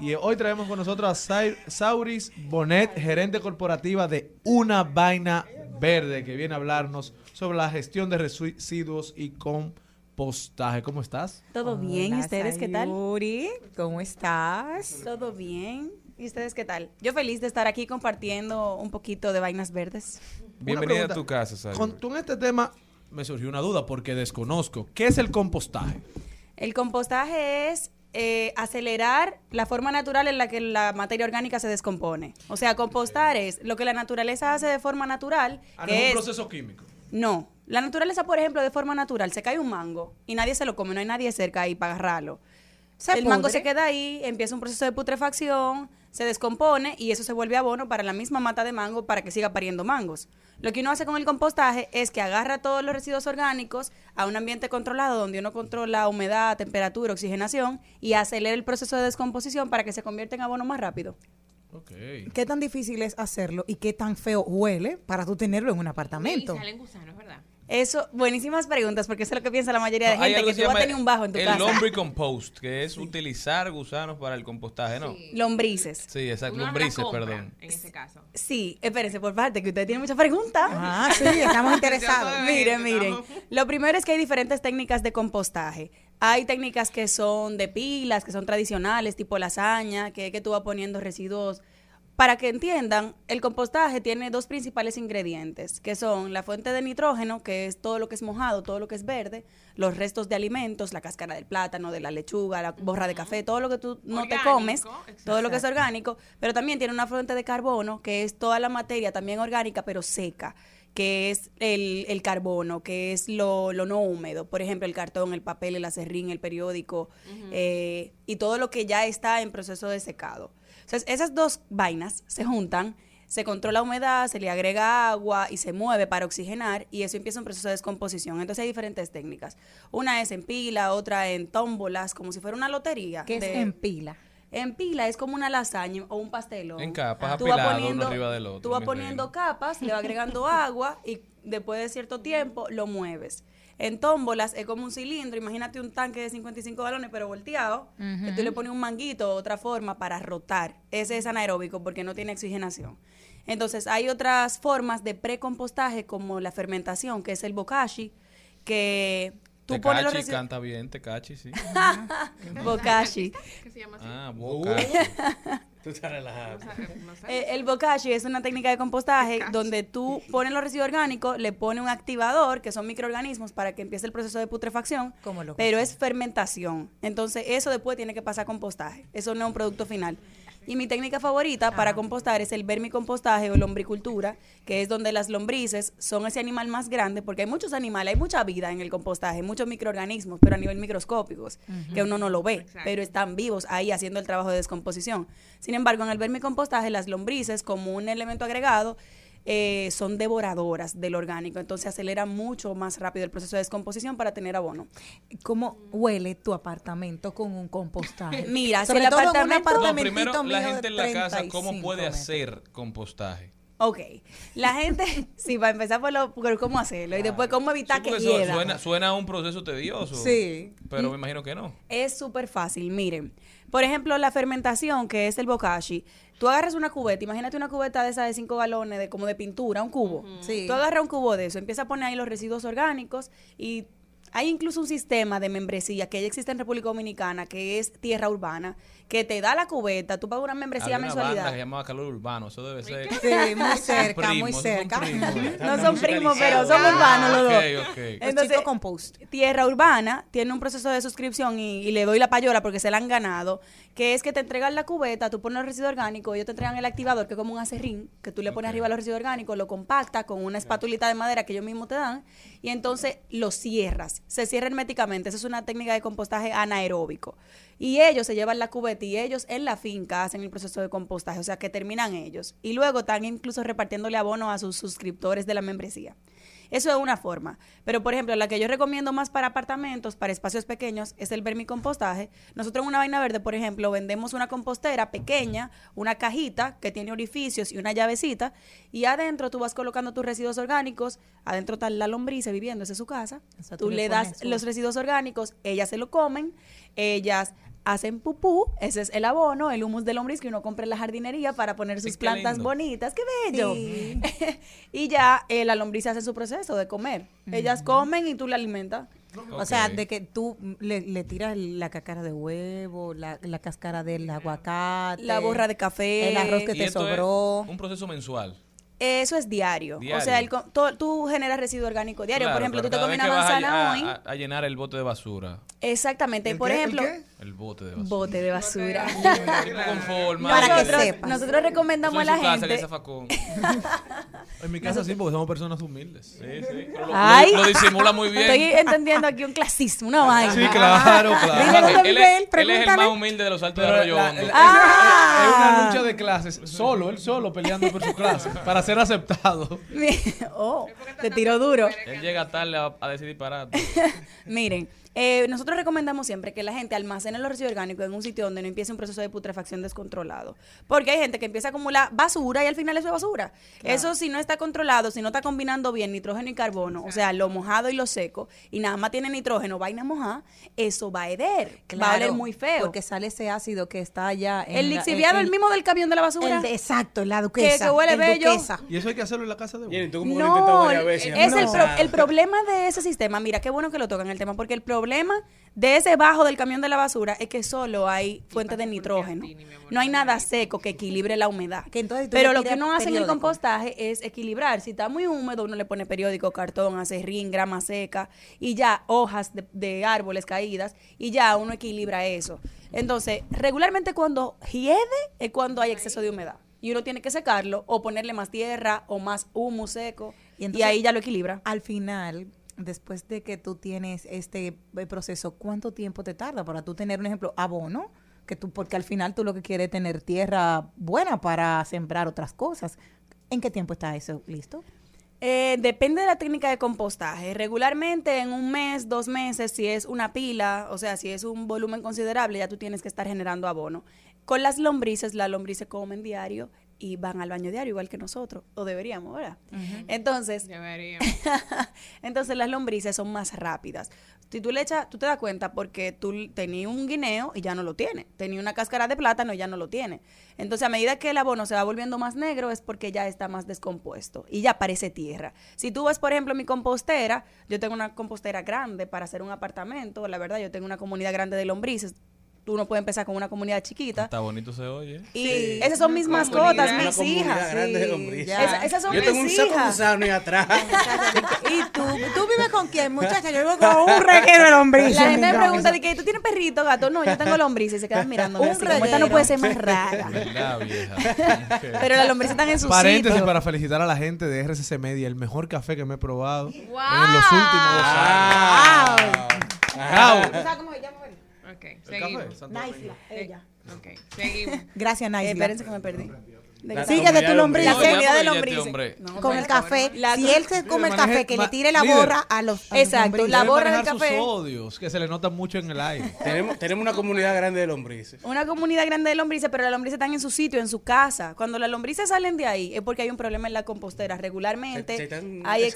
[SPEAKER 12] Y hoy traemos con nosotros a Sauris Bonet, gerente corporativa de Una Vaina Verde, que viene a hablarnos sobre la gestión de residuos y compostaje. ¿Cómo estás?
[SPEAKER 13] Todo bien, ¿y ustedes qué tal?
[SPEAKER 2] Sayuri, ¿cómo estás?
[SPEAKER 13] Todo bien. ¿Y ustedes qué tal? Yo feliz de estar aquí compartiendo un poquito de vainas verdes.
[SPEAKER 6] Bienvenida
[SPEAKER 12] pregunta.
[SPEAKER 6] a tu casa, Sari.
[SPEAKER 12] Con, tú en este tema me surgió una duda porque desconozco. ¿Qué es el compostaje?
[SPEAKER 13] El compostaje es eh, acelerar la forma natural en la que la materia orgánica se descompone. O sea, compostar es lo que la naturaleza hace de forma natural,
[SPEAKER 12] Ah, no
[SPEAKER 13] que
[SPEAKER 12] es un
[SPEAKER 13] es
[SPEAKER 12] proceso químico.
[SPEAKER 13] no, la naturaleza, por ejemplo, de forma natural, se cae un mango y nadie se lo come, no hay nadie cerca ahí para agarrarlo.
[SPEAKER 2] Se
[SPEAKER 13] el mango se queda ahí, empieza un proceso de putrefacción, se descompone y eso se vuelve abono para la misma mata de mango para que siga pariendo mangos. Lo que uno hace con el compostaje es que agarra todos los residuos orgánicos a un ambiente controlado donde uno controla humedad, temperatura, oxigenación y acelera el proceso de descomposición para que se convierta en abono más rápido.
[SPEAKER 2] ¿Qué tan difícil es hacerlo y qué tan feo huele para tú tenerlo en un
[SPEAKER 11] Y
[SPEAKER 2] apartamento?
[SPEAKER 11] salen gusanos, ¿verdad?
[SPEAKER 13] Eso, buenísimas preguntas, porque eso es lo que piensa la mayoría de
[SPEAKER 6] No, hay
[SPEAKER 13] gente, que tú vas a tener un bajo en tu
[SPEAKER 6] el
[SPEAKER 13] casa.
[SPEAKER 6] lombric compost, que es utilizar gusanos para el compostaje, ¿no?
[SPEAKER 13] Lombrices.
[SPEAKER 6] Sí, exacto,
[SPEAKER 11] Uno
[SPEAKER 6] lombrices,
[SPEAKER 11] compra,
[SPEAKER 6] perdón.
[SPEAKER 11] En ese caso.
[SPEAKER 13] Sí, espérense por parte, que ustedes tienen muchas preguntas.
[SPEAKER 2] Ah, sí, estamos interesados.
[SPEAKER 13] miren, miren. Lo primero es que hay diferentes técnicas de compostaje. Hay técnicas que son de pilas, que son tradicionales, tipo lasaña, que, que tú vas poniendo residuos. Para que entiendan, el compostaje tiene dos principales ingredientes, que son la fuente de nitrógeno, que es todo lo que es mojado, todo lo que es verde, los restos de alimentos, la cáscara del plátano, de la lechuga, la borra de café, todo lo que tú no te comes, todo lo que es orgánico, pero también tiene una fuente de carbono, que es toda la materia también orgánica, pero seca que es el, el carbono, que es lo, lo no húmedo, por ejemplo, el cartón, el papel, el acerrín, el periódico, eh, y todo lo que ya está en proceso de secado. Entonces, esas dos vainas se juntan, se controla la humedad, se le agrega agua y se mueve para oxigenar y eso empieza un proceso de descomposición. Entonces hay diferentes técnicas. Una es en pila, otra en tómbolas, como si fuera una lotería.
[SPEAKER 2] ¿Qué es en pila?
[SPEAKER 13] en pila es como una lasaña o un pastelón.
[SPEAKER 6] En capas,
[SPEAKER 13] Tú vas
[SPEAKER 6] apilados uno
[SPEAKER 13] poniendo-
[SPEAKER 6] arriba del otro,
[SPEAKER 13] Tú vas poniendo capas, le vas agregando agua y después de cierto tiempo lo mueves. En tómbolas es como un cilindro, imagínate un tanque de 55 galones pero volteado, que tú le pones un manguito otra forma para rotar. Ese es anaeróbico porque no tiene oxigenación. Entonces hay otras formas de precompostaje como la fermentación, que es el bokashi, que tú pones los
[SPEAKER 6] Tecachi canta bien, Tecachi, sí.
[SPEAKER 13] bokashi.
[SPEAKER 11] ¿Qué se llama así?
[SPEAKER 6] Ah,
[SPEAKER 3] Uh,
[SPEAKER 6] boca.
[SPEAKER 3] Tú estás relajado.
[SPEAKER 11] No sé.
[SPEAKER 13] Eh, el bokashi es una técnica de compostaje donde tú pones los residuos orgánicos, le pones un activador, que son microorganismos, para que empiece el proceso de putrefacción,
[SPEAKER 2] Como lo
[SPEAKER 13] pero es fermentación. Entonces, eso después tiene que pasar a compostaje. Eso no es un producto final. Y mi técnica favorita para compostar es el vermicompostaje o lombricultura, que es donde las lombrices son ese animal más grande, porque hay muchos animales, hay mucha vida en el compostaje, muchos microorganismos, pero a nivel microscópicos, que uno no lo ve,
[SPEAKER 11] Exacto.
[SPEAKER 13] pero están vivos ahí haciendo el trabajo de descomposición. Sin embargo, en el vermicompostaje, las lombrices, como un elemento agregado, eh, son devoradoras del orgánico, entonces acelera mucho más rápido el proceso de descomposición para tener abono.
[SPEAKER 2] ¿Cómo huele tu apartamento con un compostaje?
[SPEAKER 13] Mira, si el
[SPEAKER 2] todo
[SPEAKER 13] apartamento-
[SPEAKER 6] No, primero, la gente en la casa, ¿cómo
[SPEAKER 2] 35
[SPEAKER 6] puede
[SPEAKER 2] metros.
[SPEAKER 6] hacer compostaje?
[SPEAKER 13] Ok, la gente, sí, va a empezar por, lo, por cómo hacerlo y después cómo evitar
[SPEAKER 6] Sí,
[SPEAKER 13] que
[SPEAKER 6] suena, suena a un proceso tedioso.
[SPEAKER 2] Sí.
[SPEAKER 6] Pero me imagino que no.
[SPEAKER 13] Es súper fácil, miren. Por ejemplo, la fermentación, que es el bokashi. Tú agarras una cubeta, imagínate una cubeta de esa de 5 galones, de como de pintura, un cubo.
[SPEAKER 2] Sí.
[SPEAKER 13] Tú agarras un cubo de eso, empiezas a poner ahí los residuos orgánicos y hay incluso un sistema de membresía que ya existe en República Dominicana, que es tierra urbana, que te da la cubeta, tú pagas una membresía
[SPEAKER 6] Había
[SPEAKER 13] a
[SPEAKER 6] una banda que se
[SPEAKER 13] mensualidad.
[SPEAKER 6] llamaba Calor Urbano. Eso debe ser.
[SPEAKER 2] Sí, muy cerca,
[SPEAKER 6] Primos,
[SPEAKER 2] muy
[SPEAKER 6] son
[SPEAKER 2] cerca.
[SPEAKER 13] No son primos, pero son urbanos los dos.
[SPEAKER 6] Ok, ok.
[SPEAKER 13] Entonces,
[SPEAKER 2] Chico Compost.
[SPEAKER 13] Tierra Urbana tiene un proceso de suscripción y, y le doy la payola porque se la han ganado, que es que te entregan la cubeta, tú pones los residuos orgánicos, ellos te entregan el activador, que es como un acerrín, que tú le pones
[SPEAKER 6] Ok.
[SPEAKER 13] arriba los residuos orgánicos, lo compacta con una espatulita de madera que ellos mismos te dan, y entonces lo cierras. Se cierra herméticamente. Esa es una técnica de compostaje anaeróbico. Y ellos se llevan la cubeta y ellos en la finca hacen el proceso de compostaje, o sea que terminan ellos. Y luego están incluso repartiéndole abono a sus suscriptores de la membresía. Eso es una forma. Pero, por ejemplo, la que yo recomiendo más para apartamentos, para espacios pequeños, es el vermicompostaje. Nosotros en una vaina verde, por ejemplo, vendemos una compostera pequeña, una cajita que tiene orificios y una llavecita, y adentro tú vas colocando tus residuos orgánicos, adentro está la lombriz viviendo, esa es su casa.
[SPEAKER 2] Eso
[SPEAKER 13] tú
[SPEAKER 2] tú le
[SPEAKER 13] das los residuos orgánicos, ellas se lo comen, ellas hacen pupú, ese es el abono, el humus de lombriz que uno compra en la jardinería para poner sus plantas
[SPEAKER 6] lindo.
[SPEAKER 13] bonitas, qué bello.
[SPEAKER 2] Sí.
[SPEAKER 13] y ya eh, la lombriz hace su proceso de comer. Ellas comen y tú la alimentas.
[SPEAKER 2] O sea, de que tú le, le tiras la cáscara de huevo, la, la cáscara del aguacate,
[SPEAKER 13] La borra de café.
[SPEAKER 2] el arroz que
[SPEAKER 6] Y
[SPEAKER 2] te
[SPEAKER 6] esto es
[SPEAKER 2] sobró.
[SPEAKER 6] un proceso mensual.
[SPEAKER 13] Eso es diario. O sea, el to- tú generas residuo orgánico diario.
[SPEAKER 6] Claro,
[SPEAKER 13] por ejemplo, tú te comes una
[SPEAKER 6] que vas a-
[SPEAKER 13] manzana
[SPEAKER 6] a,
[SPEAKER 13] hoy.
[SPEAKER 6] a- a llenar el bote de basura.
[SPEAKER 13] Exactamente.
[SPEAKER 12] ¿El
[SPEAKER 13] Por
[SPEAKER 12] qué? ¿El
[SPEAKER 13] ejemplo,
[SPEAKER 12] qué?
[SPEAKER 6] El bote de basura.
[SPEAKER 13] Bote de basura.
[SPEAKER 2] Para que sepas.
[SPEAKER 13] nosotros recomendamos a
[SPEAKER 6] Eso
[SPEAKER 13] la gente.
[SPEAKER 12] En mi casa sí, porque somos personas humildes.
[SPEAKER 6] Sí, sí. Pero lo,
[SPEAKER 13] Ay.
[SPEAKER 6] lo- lo disimula muy bien.
[SPEAKER 13] Estoy entendiendo aquí un clasismo, una vaina.
[SPEAKER 12] Sí, claro, claro.
[SPEAKER 6] él, es,
[SPEAKER 2] él,
[SPEAKER 6] él es el más humilde de los altos de Arroyo Hondo.
[SPEAKER 13] Ah.
[SPEAKER 12] Es una lucha de clases, solo, él solo peleando por su clase, para ser aceptado.
[SPEAKER 13] oh, te tiró duro.
[SPEAKER 6] Él llega tarde a, a decir disparate.
[SPEAKER 13] Miren, eh, nosotros recomendamos siempre que la gente almacene los residuos orgánicos en un sitio donde no empiece un proceso de putrefacción descontrolado. Porque hay gente que empieza a acumular basura y al final eso es basura. Eso si no está controlado, si no está combinando bien nitrógeno y carbono, o sea, lo mojado y lo seco, y nada más tiene nitrógeno, vaina mojada, eso va a heder. va a oler muy feo.
[SPEAKER 2] Porque sale ese ácido que está allá. en
[SPEAKER 13] el lixiviado,
[SPEAKER 2] en-
[SPEAKER 13] el mismo del camión de la basura.
[SPEAKER 2] el de- exacto, la duquesa.
[SPEAKER 13] que huele
[SPEAKER 2] el
[SPEAKER 13] bello.
[SPEAKER 2] duquesa.
[SPEAKER 12] Y eso hay que hacerlo en la casa de uno.
[SPEAKER 3] Que
[SPEAKER 13] No, es el, pro- el problema de ese sistema. Mira, qué bueno que lo tocan el tema, porque el problema de ese bajo del camión de la basura es que solo hay fuente de nitrógeno. No hay nada seco que equilibre la humedad.
[SPEAKER 2] Que entonces tú
[SPEAKER 13] Pero lo que uno hace en el compostaje es equilibrar. Si está muy húmedo, uno le pone periódico, cartón, acerrín, grama seca y ya hojas de, de árboles caídas y ya uno equilibra eso. Entonces, regularmente cuando hiede es cuando hay exceso de humedad. Y uno tiene que secarlo o ponerle más tierra o más humus seco y,
[SPEAKER 2] entonces,
[SPEAKER 13] ahí ya lo equilibra.
[SPEAKER 2] Al final, después de que tú tienes este eh, proceso, ¿cuánto tiempo te tarda para tú tener un ejemplo abono? Que tú, porque al final tú lo que quieres es tener tierra buena para sembrar otras cosas. ¿En qué tiempo está eso listo?
[SPEAKER 13] Eh, depende de la técnica de compostaje. Regularmente en un mes, dos meses, si es una pila, o sea, si es un volumen considerable, ya tú tienes que estar generando abono. Con las lombrices, las lombrices comen diario y van al baño diario igual que nosotros, o deberíamos, ¿verdad? Entonces,
[SPEAKER 11] Deberíamos.
[SPEAKER 13] entonces las lombrices son más rápidas. Si tú le echas, tú te das cuenta porque tú tenías un guineo y ya no lo tiene. Tenía una cáscara de plátano y ya no lo tiene. Entonces, a medida que el abono se va volviendo más negro es porque ya está más descompuesto y ya parece tierra. Si tú ves, por ejemplo, mi compostera, yo tengo una compostera grande para hacer un apartamento. La verdad, yo tengo una comunidad grande de lombrices. Tú no puedes empezar con una comunidad chiquita.
[SPEAKER 6] Está bonito se oye.
[SPEAKER 13] Y esas son mis
[SPEAKER 3] Una
[SPEAKER 13] mascotas, mis hijas.
[SPEAKER 2] Sí.
[SPEAKER 13] Esa- esas son
[SPEAKER 3] Yo tengo un
[SPEAKER 13] mis
[SPEAKER 3] saco gusano ahí atrás.
[SPEAKER 2] ¿Y tú? ¿Tú vives con quién, muchacha? Yo vivo con un reguero de lombrices.
[SPEAKER 13] La gente me pregunta de que tú tienes perrito, gato. No, yo tengo lombrices y se quedan mirando.
[SPEAKER 2] Un
[SPEAKER 13] Como esta no
[SPEAKER 2] reguero.
[SPEAKER 13] puede ser más rara.
[SPEAKER 6] ¿Verdad, vieja?
[SPEAKER 13] Pero las lombrices están en su
[SPEAKER 12] Paréntesis
[SPEAKER 13] sitio.
[SPEAKER 12] para felicitar a la gente de RCC Media, el mejor café que me he probado
[SPEAKER 11] ¡Wow!
[SPEAKER 12] en los últimos dos
[SPEAKER 3] Ah.
[SPEAKER 12] años. Bravo.
[SPEAKER 2] ¿Sabes cómo se llama?
[SPEAKER 11] Ok,
[SPEAKER 12] El
[SPEAKER 11] seguimos.
[SPEAKER 12] café, Santo
[SPEAKER 2] Naisla,
[SPEAKER 11] Eh,
[SPEAKER 2] ella.
[SPEAKER 11] Ok, seguimos.
[SPEAKER 2] Gracias,
[SPEAKER 13] Eh,
[SPEAKER 2] Naisla.
[SPEAKER 13] espérense que me perdí. ¿De
[SPEAKER 3] La
[SPEAKER 2] Sigue de tu lombriz.
[SPEAKER 13] La comunidad de No,
[SPEAKER 2] Con el café.
[SPEAKER 13] La-
[SPEAKER 2] si él se come el
[SPEAKER 12] maneje-
[SPEAKER 2] café, que le tire la borra a los. a
[SPEAKER 13] Exacto, la borra del
[SPEAKER 12] manejar sus
[SPEAKER 13] café.
[SPEAKER 12] odios, que se le nota mucho en el aire.
[SPEAKER 3] tenemos, tenemos una comunidad grande de lombrices.
[SPEAKER 13] Una comunidad grande de lombrices, pero las lombrices están en su sitio, en su casa. Cuando las lombrices salen de ahí es porque hay un problema en la compostera.
[SPEAKER 3] Se,
[SPEAKER 13] Regularmente
[SPEAKER 3] se están
[SPEAKER 13] hay.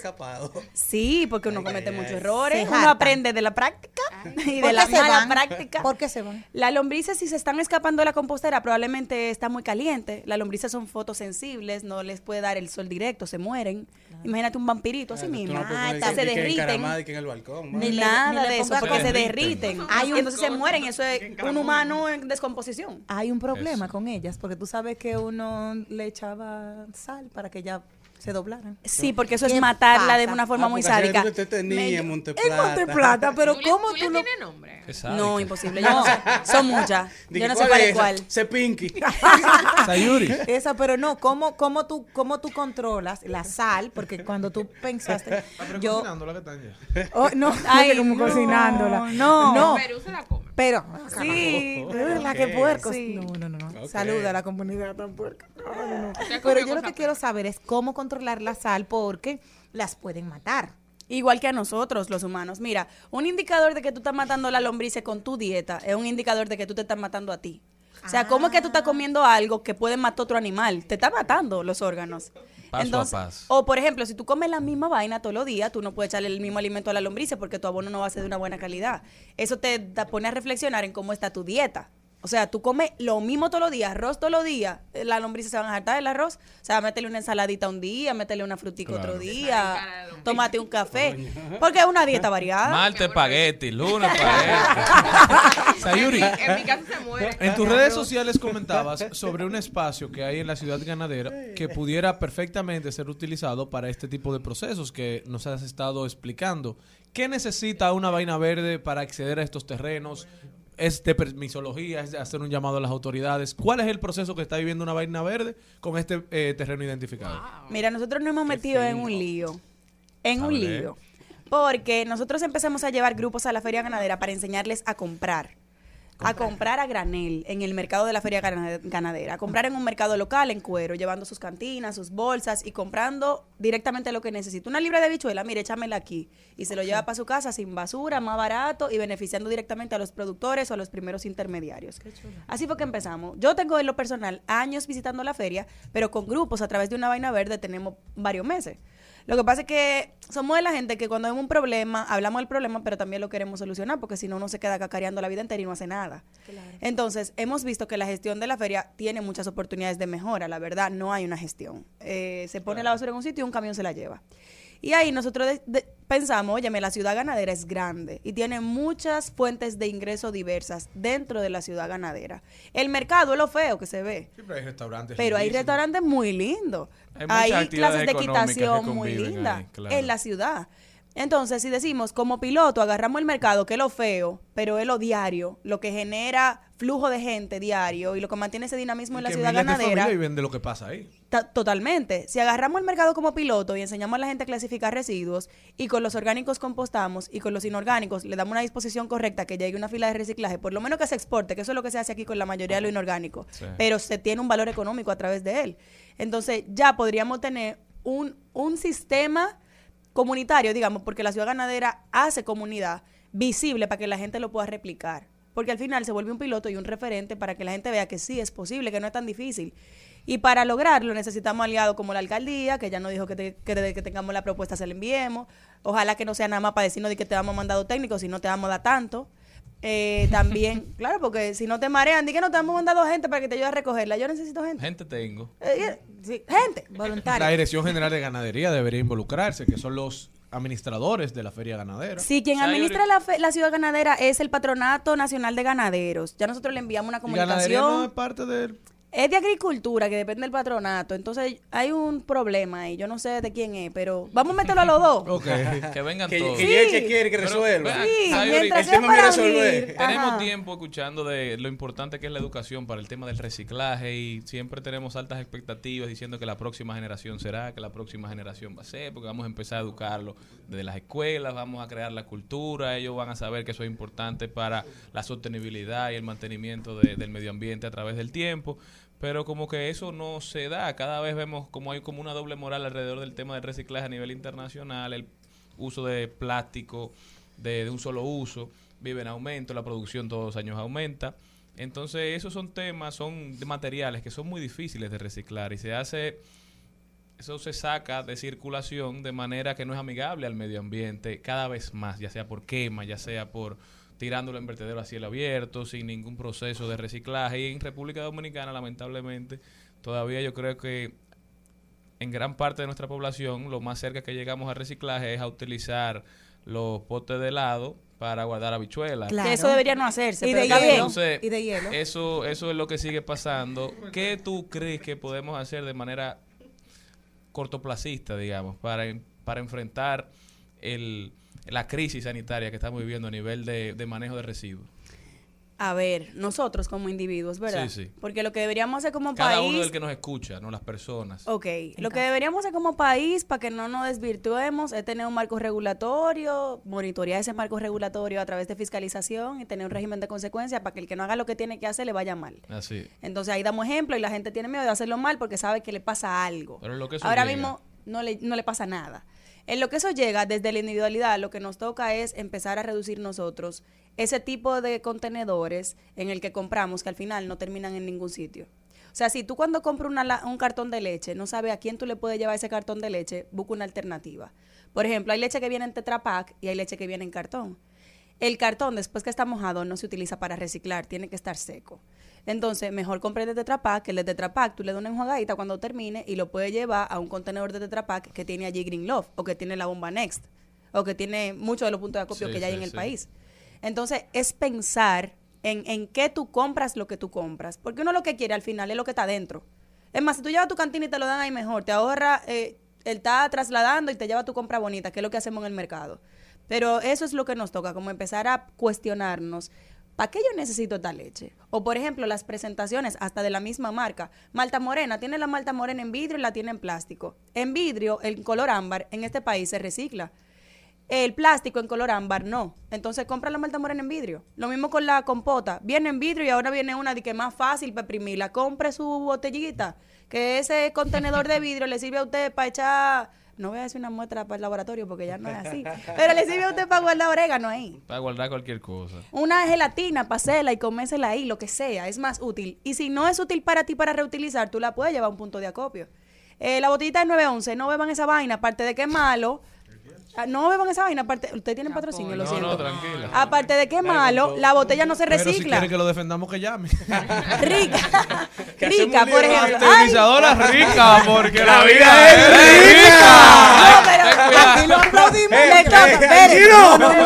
[SPEAKER 13] Sí, porque uno comete
[SPEAKER 3] ay,
[SPEAKER 13] muchos
[SPEAKER 3] ay.
[SPEAKER 13] errores.
[SPEAKER 2] Se
[SPEAKER 13] Uno aprende de la práctica y
[SPEAKER 2] ¿Por
[SPEAKER 13] de la
[SPEAKER 2] qué se
[SPEAKER 13] mala
[SPEAKER 2] van?
[SPEAKER 13] práctica.
[SPEAKER 2] ¿Por qué se van?
[SPEAKER 13] Las lombrices, si se están escapando de la compostera, probablemente está muy caliente. Las lombrices son fotosensibles, no les puede dar el sol directo, se mueren. Imagínate un vampirito así mismo.
[SPEAKER 3] no
[SPEAKER 13] Ah, se
[SPEAKER 3] que-
[SPEAKER 13] derriten.
[SPEAKER 3] encaramada y que en el balcón.
[SPEAKER 13] Ni
[SPEAKER 3] man.
[SPEAKER 2] le-
[SPEAKER 13] nada
[SPEAKER 2] ni
[SPEAKER 13] de eso, porque se derriten. Hay y entonces se mueren. Eso es un humano en descomposición.
[SPEAKER 2] Hay un problema
[SPEAKER 6] Eso.
[SPEAKER 2] con ellas, porque tú sabes que uno le echaba sal para que ya se doblaran.
[SPEAKER 13] Sí, porque eso es
[SPEAKER 2] ¿Qué
[SPEAKER 13] matarla de
[SPEAKER 2] pasa?
[SPEAKER 13] una forma
[SPEAKER 3] Ah,
[SPEAKER 13] muy sádica.
[SPEAKER 3] tú te tenías
[SPEAKER 13] Me-
[SPEAKER 3] en Monte
[SPEAKER 2] En
[SPEAKER 3] Plata.
[SPEAKER 2] Monte Plata, pero
[SPEAKER 11] ¿Tú
[SPEAKER 2] ¿cómo
[SPEAKER 11] tú
[SPEAKER 2] tú lo...?
[SPEAKER 11] tienes nombre?
[SPEAKER 13] No, imposible. Yo no sé. Son muchas.
[SPEAKER 3] Dije,
[SPEAKER 13] Yo no sé
[SPEAKER 3] ¿cuál
[SPEAKER 13] cuál
[SPEAKER 3] es
[SPEAKER 13] cuál.
[SPEAKER 3] Sé Pinky.
[SPEAKER 12] Sayuri.
[SPEAKER 2] Esa, pero no, ¿cómo, cómo, tú, ¿cómo tú controlas la sal? Porque cuando tú pensaste,
[SPEAKER 12] Pero
[SPEAKER 2] yo...
[SPEAKER 12] cocinándola, ¿qué tal ya?
[SPEAKER 2] Oh, no,
[SPEAKER 13] Ay,
[SPEAKER 2] como
[SPEAKER 13] no,
[SPEAKER 2] cocinándola.
[SPEAKER 13] no.
[SPEAKER 2] no,
[SPEAKER 11] Perú se la come.
[SPEAKER 2] pero...
[SPEAKER 13] Sí.
[SPEAKER 2] De verdad, que puercos.
[SPEAKER 13] Sí.
[SPEAKER 2] No, no, no. no.
[SPEAKER 3] Ok.
[SPEAKER 2] Saluda a la comunidad tan puerca. No, no, no. Pero yo lo que quiero saber es cómo controlar la sal porque las pueden matar.
[SPEAKER 13] Igual que a nosotros, los humanos. Mira, un indicador de que tú estás matando a la lombrices con tu dieta es un indicador de que tú te estás matando a ti. O sea, ¿cómo es que tú estás comiendo algo que puede matar a otro animal? Te está matando los órganos.
[SPEAKER 6] Paso a paso.
[SPEAKER 13] O, por ejemplo, si tú comes la misma vaina todos los días, tú no puedes echarle el mismo alimento a la lombrices porque tu abono no va a ser de una buena calidad. Eso te da- pone a reflexionar en cómo está tu dieta. O sea, tú comes lo mismo todos los días, arroz todos los días, eh, las lombrices se van a hartar del arroz. O sea, métele una ensaladita un día, métele una frutica otro
[SPEAKER 6] Claro.
[SPEAKER 13] día, tómate un café. Porque es una dieta variada.
[SPEAKER 6] Martes espagueti, lunes espagueti.
[SPEAKER 12] Sayuri.
[SPEAKER 11] En mi casa se muere.
[SPEAKER 12] En tus redes sociales comentabas sobre un espacio que hay en la ciudad ganadera que pudiera perfectamente ser utilizado para este tipo de procesos que nos has estado explicando. ¿Qué necesita una vaina verde para acceder a estos terrenos? Es de permisología, es de hacer un llamado a las autoridades. ¿Cuál es el proceso que está viviendo una vaina verde con este eh, terreno identificado?
[SPEAKER 13] Mira, nosotros nos hemos metido en un lío. En un lío. Porque nosotros empezamos a llevar grupos a la feria ganadera para enseñarles a comprar. A comprar a granel en el mercado de la feria gana- ganadera. A comprar en un mercado local en cuero, llevando sus cantinas, sus bolsas y comprando directamente lo que necesita. Una libra de bichuela, mire, échamela aquí. Y se lo lleva para su casa sin basura, más barato y beneficiando directamente a los productores o a los primeros intermediarios. Así fue que empezamos. Yo tengo en lo personal años visitando la feria, pero con grupos a través de una vaina verde tenemos varios meses. Lo que pasa es que somos de la gente que cuando hay un problema, hablamos del problema, pero también lo queremos solucionar, porque si no, uno se queda cacareando la vida entera y no hace nada. Entonces, hemos visto que la gestión de la feria tiene muchas oportunidades de mejora. La verdad, no hay una gestión. Eh, se pone la basura en un sitio y un camión se la lleva. Y ahí nosotros de- de- pensamos, óyeme, la ciudad ganadera es grande y tiene muchas fuentes de ingreso diversas dentro de la ciudad ganadera. El mercado es lo feo que se ve.
[SPEAKER 12] Siempre hay restaurantes.
[SPEAKER 13] Pero hay restaurantes muy lindos.
[SPEAKER 6] Hay
[SPEAKER 13] clases de equitación muy lindas
[SPEAKER 6] claro.
[SPEAKER 13] en la ciudad. Entonces, si decimos, como piloto, agarramos el mercado, que es lo feo, pero es lo diario, lo que genera flujo de gente diario y lo que mantiene ese dinamismo en la ciudad ganadera.
[SPEAKER 12] familias viven de lo que pasa ahí.
[SPEAKER 13] Ta- Totalmente. Si agarramos el mercado como piloto y enseñamos a la gente a clasificar residuos y con los orgánicos compostamos y con los inorgánicos le damos una disposición correcta que llegue una fila de reciclaje, por lo menos que se exporte, que eso es lo que se hace aquí con la mayoría de lo inorgánico,
[SPEAKER 14] Sí.
[SPEAKER 13] pero se tiene un valor económico a través de él. Entonces ya podríamos tener un, un sistema comunitario, digamos, porque la ciudad ganadera hace comunidad visible para que la gente lo pueda replicar. Porque al final se vuelve un piloto y un referente para que la gente vea que sí es posible, que no es tan difícil. Y para lograrlo necesitamos aliados como la alcaldía, que ya nos dijo que, te- que desde que tengamos la propuesta se la enviemos. Ojalá que no sea nada más para decirnos de que te damos mandado técnico, si no te vamos a dar tanto. Eh, también, claro, porque si no te marean, di que no te hemos mandado gente para que te ayude a recogerla. Yo necesito gente.
[SPEAKER 6] Gente tengo.
[SPEAKER 13] Eh, sí, gente,
[SPEAKER 12] La
[SPEAKER 13] voluntaria.
[SPEAKER 12] Dirección General de Ganadería debería involucrarse, que son los administradores de la feria ganadera.
[SPEAKER 13] Sí, quien administra la, fe- la ciudad ganadera es el Patronato Nacional de Ganaderos. Ya nosotros le enviamos una
[SPEAKER 12] Y ganadería
[SPEAKER 13] comunicación.
[SPEAKER 12] no es parte del...
[SPEAKER 13] Es de agricultura, que depende del patronato. Entonces hay un problema ahí. Yo no sé de quién es, pero vamos a meterlo a los dos.
[SPEAKER 6] Que vengan
[SPEAKER 3] Que-
[SPEAKER 6] todos.
[SPEAKER 3] que llegue el que quiere que
[SPEAKER 6] Pero,
[SPEAKER 3] resuelva.
[SPEAKER 6] vean,
[SPEAKER 13] Sí, mientras
[SPEAKER 6] el
[SPEAKER 13] sea
[SPEAKER 6] tema
[SPEAKER 13] para
[SPEAKER 6] es resolver. Tenemos
[SPEAKER 13] Ajá.
[SPEAKER 6] tiempo escuchando de lo importante que es la educación para el tema del reciclaje y siempre tenemos altas expectativas diciendo que la próxima generación será, que la próxima generación va a ser, porque vamos a empezar a educarlo desde las escuelas, vamos a crear la cultura, ellos van a saber que eso es importante para la sostenibilidad y el mantenimiento de- del medio ambiente a través del tiempo. Pero como que eso no se da, cada vez vemos como hay como una doble moral alrededor del tema del reciclaje a nivel internacional, el uso de plástico de, de un solo uso vive en aumento, la producción todos los años aumenta. Entonces, esos son temas, son de materiales que son muy difíciles de reciclar y se hace, eso se saca de circulación de manera que no es amigable al medio ambiente cada vez más, ya sea por quema, ya sea por tirándolo en vertedero a cielo abierto, sin ningún proceso de reciclaje. Y en República Dominicana, lamentablemente, todavía yo creo que en gran parte de nuestra población lo más cerca que llegamos al reciclaje es a utilizar los potes de helado para guardar habichuelas.
[SPEAKER 13] Que eso debería no hacerse.
[SPEAKER 2] Y
[SPEAKER 13] pero
[SPEAKER 2] de
[SPEAKER 13] está bien.
[SPEAKER 2] hielo.
[SPEAKER 6] Entonces,
[SPEAKER 2] Y de hielo.
[SPEAKER 6] Eso, eso es lo que sigue pasando. ¿Qué tú crees que podemos hacer de manera cortoplacista, digamos, para, en- para enfrentar el, la crisis sanitaria que estamos viviendo a nivel de, de manejo de residuos?
[SPEAKER 13] A ver, nosotros como individuos, ¿verdad?
[SPEAKER 6] Sí, sí.
[SPEAKER 13] Porque lo que deberíamos hacer como
[SPEAKER 6] Cada
[SPEAKER 13] país...
[SPEAKER 6] uno del que nos escucha, no las personas.
[SPEAKER 13] Ok, lo que deberíamos hacer como país para que no nos desvirtuemos es tener un marco regulatorio, monitorear ese marco regulatorio a través de fiscalización y tener un régimen de consecuencias para que el que no haga lo que tiene que hacer le vaya mal.
[SPEAKER 6] Así.
[SPEAKER 13] Entonces ahí damos ejemplo y la gente tiene miedo de hacerlo mal porque sabe que le pasa algo.
[SPEAKER 6] Pero lo que
[SPEAKER 13] Ahora
[SPEAKER 6] llega.
[SPEAKER 13] mismo no le, no le pasa nada. En lo que eso llega, desde la individualidad, lo que nos toca es empezar a reducir nosotros ese tipo de contenedores en el que compramos que al final no terminan en ningún sitio. O sea, si tú cuando compras un cartón de leche no sabes a quién tú le puedes llevar ese cartón de leche, busca una alternativa. Por ejemplo, hay leche que viene en Tetra Pak y hay leche que viene en cartón. El cartón, después que está mojado, no se utiliza para reciclar, tiene que estar seco. Entonces, mejor compre de Tetra Pak, que el de Tetra Pak tú le das una enjuagadita cuando termine y lo puedes llevar a un contenedor de Tetra Pak que tiene allí Green Love o que tiene la bomba Next o que tiene muchos de los puntos de acopio
[SPEAKER 14] Sí,
[SPEAKER 13] que ya hay en el
[SPEAKER 14] sí.
[SPEAKER 13] país. Entonces, es pensar en, en qué tú compras lo que tú compras. Porque uno lo que quiere al final es lo que está dentro. Es más, si tú llevas tu cantina y te lo dan ahí mejor, te ahorra, eh, él está trasladando y te lleva tu compra bonita, que es lo que hacemos en el mercado. Pero eso es lo que nos toca, como empezar a cuestionarnos ¿Para qué yo necesito esta leche? O por ejemplo, las presentaciones hasta de la misma marca. Malta Morena, tiene la Malta Morena en vidrio y la tiene en plástico. En vidrio, el color ámbar en este país se recicla. El plástico en color ámbar no. Entonces compra la Malta Morena en vidrio. Lo mismo con la compota. Viene en vidrio y ahora viene una de que es más fácil para exprimirla. Compre su botellita, que ese contenedor de vidrio le sirve a usted para echar no voy a decir una muestra para el laboratorio porque ya no es así, pero le sirve a usted para guardar orégano ahí.
[SPEAKER 6] Para guardar cualquier cosa.
[SPEAKER 13] Una gelatina para hacerla y comérsela ahí, lo que sea, es más útil. Y si no es útil para ti para reutilizar, tú la puedes llevar a un punto de acopio. Eh, la botellita de 911, no beban esa vaina, aparte de que es malo. Ah, No beban esa vaina, aparte, usted tiene patrocinio, lo
[SPEAKER 12] No,
[SPEAKER 13] siento.
[SPEAKER 12] no, tranquila.
[SPEAKER 13] Aparte de que es malo, la botella no se
[SPEAKER 12] Pero si
[SPEAKER 13] recicla.
[SPEAKER 12] quiere que lo defendamos, que llame.
[SPEAKER 13] Rica, rica, por ejemplo. Ay,
[SPEAKER 12] Pasteurizadora rica, porque la vida es rica.
[SPEAKER 13] No, pero aquí no aplaudimos, le toca. Espérense, no, no, no.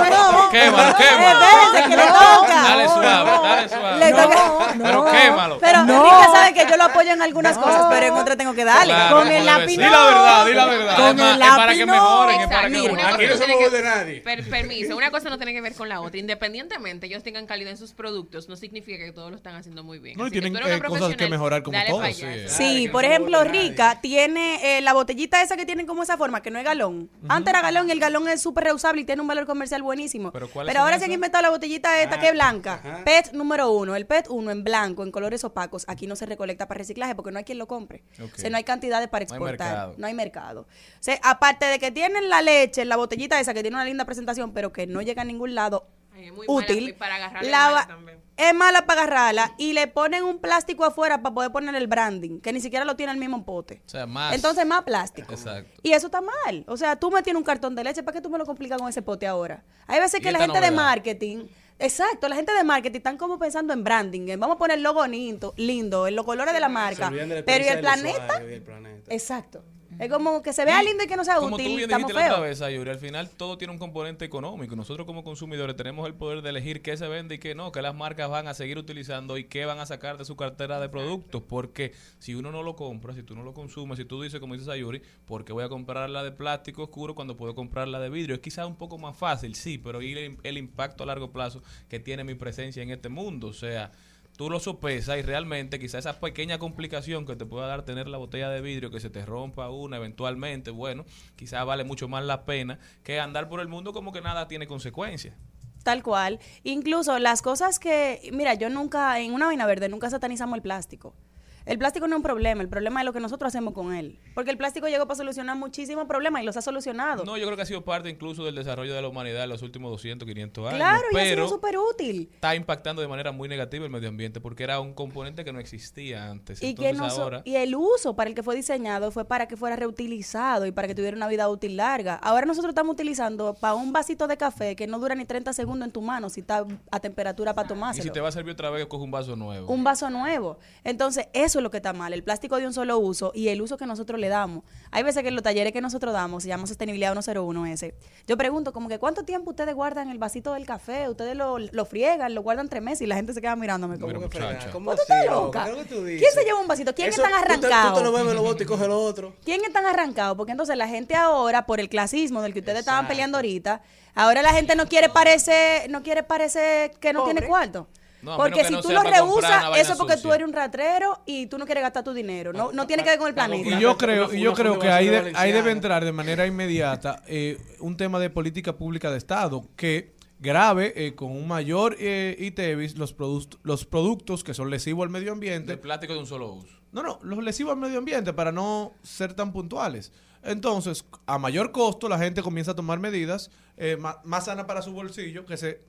[SPEAKER 6] Quémalo, quémalo.
[SPEAKER 13] Espérense, que le toca.
[SPEAKER 6] Dale suave, dale suave.
[SPEAKER 13] Le toca.
[SPEAKER 6] Pero quémalo.
[SPEAKER 13] Pero Rica sabe que yo lo apoyo en algunas cosas, pero en otras tengo que darle.
[SPEAKER 6] Claro,
[SPEAKER 13] Con el lápiz.
[SPEAKER 6] Di la verdad, di la verdad.
[SPEAKER 13] Con el lápiz
[SPEAKER 6] para que mejoren, es para que mejoren. Aquí no somos de nadie.
[SPEAKER 11] per- permiso, una cosa no tiene que ver con la otra. Independientemente ellos tengan calidad en sus productos, no significa que todos lo están haciendo muy bien.
[SPEAKER 12] No, y tienen eh, cosas que mejorar como todos.
[SPEAKER 13] Sí, por ejemplo, Rica tiene eh, la botellita esa que tienen como esa forma, que no es galón. Antes era galón y el galón es súper reusable y tiene un valor comercial buenísimo.
[SPEAKER 6] ¿Pero
[SPEAKER 13] Pero, ahora se han inventado la botellita esta
[SPEAKER 6] Ah,
[SPEAKER 13] que es blanca.
[SPEAKER 6] ajá.
[SPEAKER 13] PET número uno. El PET uno en blanco, en colores opacos. Aquí no se recolecta para reciclaje porque no hay quien lo compre.
[SPEAKER 6] Ok.
[SPEAKER 13] O sea, no hay cantidades para
[SPEAKER 6] No hay
[SPEAKER 13] exportar.
[SPEAKER 6] mercado.
[SPEAKER 13] No hay mercado. O sea, aparte de que tienen la leche, la botellita esa que tiene una linda presentación, pero que no llega a ningún lado
[SPEAKER 11] Ay, es muy mala
[SPEAKER 13] útil.
[SPEAKER 11] para
[SPEAKER 13] la va-
[SPEAKER 11] también.
[SPEAKER 13] Es mala para agarrarla y le ponen un plástico afuera para poder poner el branding, que ni siquiera lo tiene el mismo pote.
[SPEAKER 6] O sea, más.
[SPEAKER 13] Entonces más plástico.
[SPEAKER 6] Exacto.
[SPEAKER 13] Y eso está mal. O sea, tú me tienes un cartón de leche, ¿para qué tú me lo complicas con ese pote ahora? Hay veces que la gente de marketing, exacto, la gente de marketing están como pensando en branding, en vamos a poner el logo lindo, lindo en los colores de la marca. Pero ¿y el planeta? Exacto. Es como que se vea lindo y que no sea
[SPEAKER 6] Como tú
[SPEAKER 13] útil,
[SPEAKER 6] bien dijiste la otra vez, Ayuri, al final todo tiene un componente económico. Nosotros como consumidores tenemos el poder de elegir qué se vende y qué no, qué las marcas van a seguir utilizando y qué van a sacar de su cartera de productos. Porque si uno no lo compra, si tú no lo consumes, si tú dices, como dices Ayuri, ¿por qué voy a comprar la de plástico oscuro cuando puedo comprar la de vidrio? Es quizás un poco más fácil, sí, pero ¿y el, el impacto a largo plazo que tiene mi presencia en este mundo? O sea, tú lo sopesas y realmente quizá esa pequeña complicación que te pueda dar tener la botella de vidrio, que se te rompa una eventualmente, bueno, quizás vale mucho más la pena que andar por el mundo como que nada tiene consecuencias.
[SPEAKER 13] Tal cual. Incluso las cosas que, mira, yo nunca, en una vaina verde, nunca satanizamos el plástico. El plástico no es un problema, el problema es lo que nosotros hacemos con él. Porque el plástico llegó para solucionar muchísimos problemas y los ha solucionado.
[SPEAKER 6] No, yo creo que ha sido parte incluso del desarrollo de la humanidad en los últimos 200, 500 años.
[SPEAKER 13] claro, y ha
[SPEAKER 6] pero
[SPEAKER 13] sido súper útil.
[SPEAKER 6] está impactando de manera muy negativa el medio ambiente porque era un componente que no existía antes.
[SPEAKER 13] Y, que
[SPEAKER 6] Entonces
[SPEAKER 13] no so-
[SPEAKER 6] ahora...
[SPEAKER 13] y el uso para el que fue diseñado fue para que fuera reutilizado y para que tuviera una vida útil larga. Ahora nosotros estamos utilizando para un vasito de café que no dura ni 30 segundos en tu mano si está a temperatura para
[SPEAKER 6] Y
[SPEAKER 13] tomárselo.
[SPEAKER 6] si te va a servir otra vez, coge un vaso nuevo.
[SPEAKER 13] un vaso nuevo. Entonces, eso es lo que está mal, el plástico de un solo uso y el uso que nosotros le damos. Hay veces que en los talleres que nosotros damos, se llama Sostenibilidad 101 ese, yo pregunto como que cuánto tiempo ustedes guardan el vasito del café, ustedes lo, lo friegan, lo guardan tres meses y la gente se queda mirándome como
[SPEAKER 6] Mira,
[SPEAKER 13] que.
[SPEAKER 3] ¿Cómo
[SPEAKER 13] ¿Tú estás
[SPEAKER 3] loca?
[SPEAKER 13] loca?
[SPEAKER 3] ¿Qué es lo que tú dices?
[SPEAKER 13] ¿Quién se lleva un vasito? ¿Quién están arrancados?
[SPEAKER 3] Tú te lo bebes, lo botas y coges lo otro.
[SPEAKER 13] ¿Quién están arrancados? Porque entonces la gente ahora, por el clasismo del que ustedes estaban peleando ahorita, ahora la gente no quiere parecer, no quiere parecer que no tiene cuarto.
[SPEAKER 6] No,
[SPEAKER 13] porque
[SPEAKER 6] que
[SPEAKER 13] si
[SPEAKER 6] no
[SPEAKER 13] tú lo rehusas, eso es porque tú eres un ratrero y tú no quieres gastar tu dinero. No, no tiene que ver con el planeta.
[SPEAKER 12] Y yo creo, y yo creo que ahí, de- ahí debe entrar de manera inmediata eh, un tema de política pública de Estado que grave eh, con un mayor eh, ITEVIS los, product- los productos que son lesivos al medio ambiente.
[SPEAKER 6] De plástico de un solo uso.
[SPEAKER 12] No, no, los lesivos al medio ambiente para no ser tan puntuales. Entonces, a mayor costo, la gente comienza a tomar medidas eh, ma- más sanas para su bolsillo que se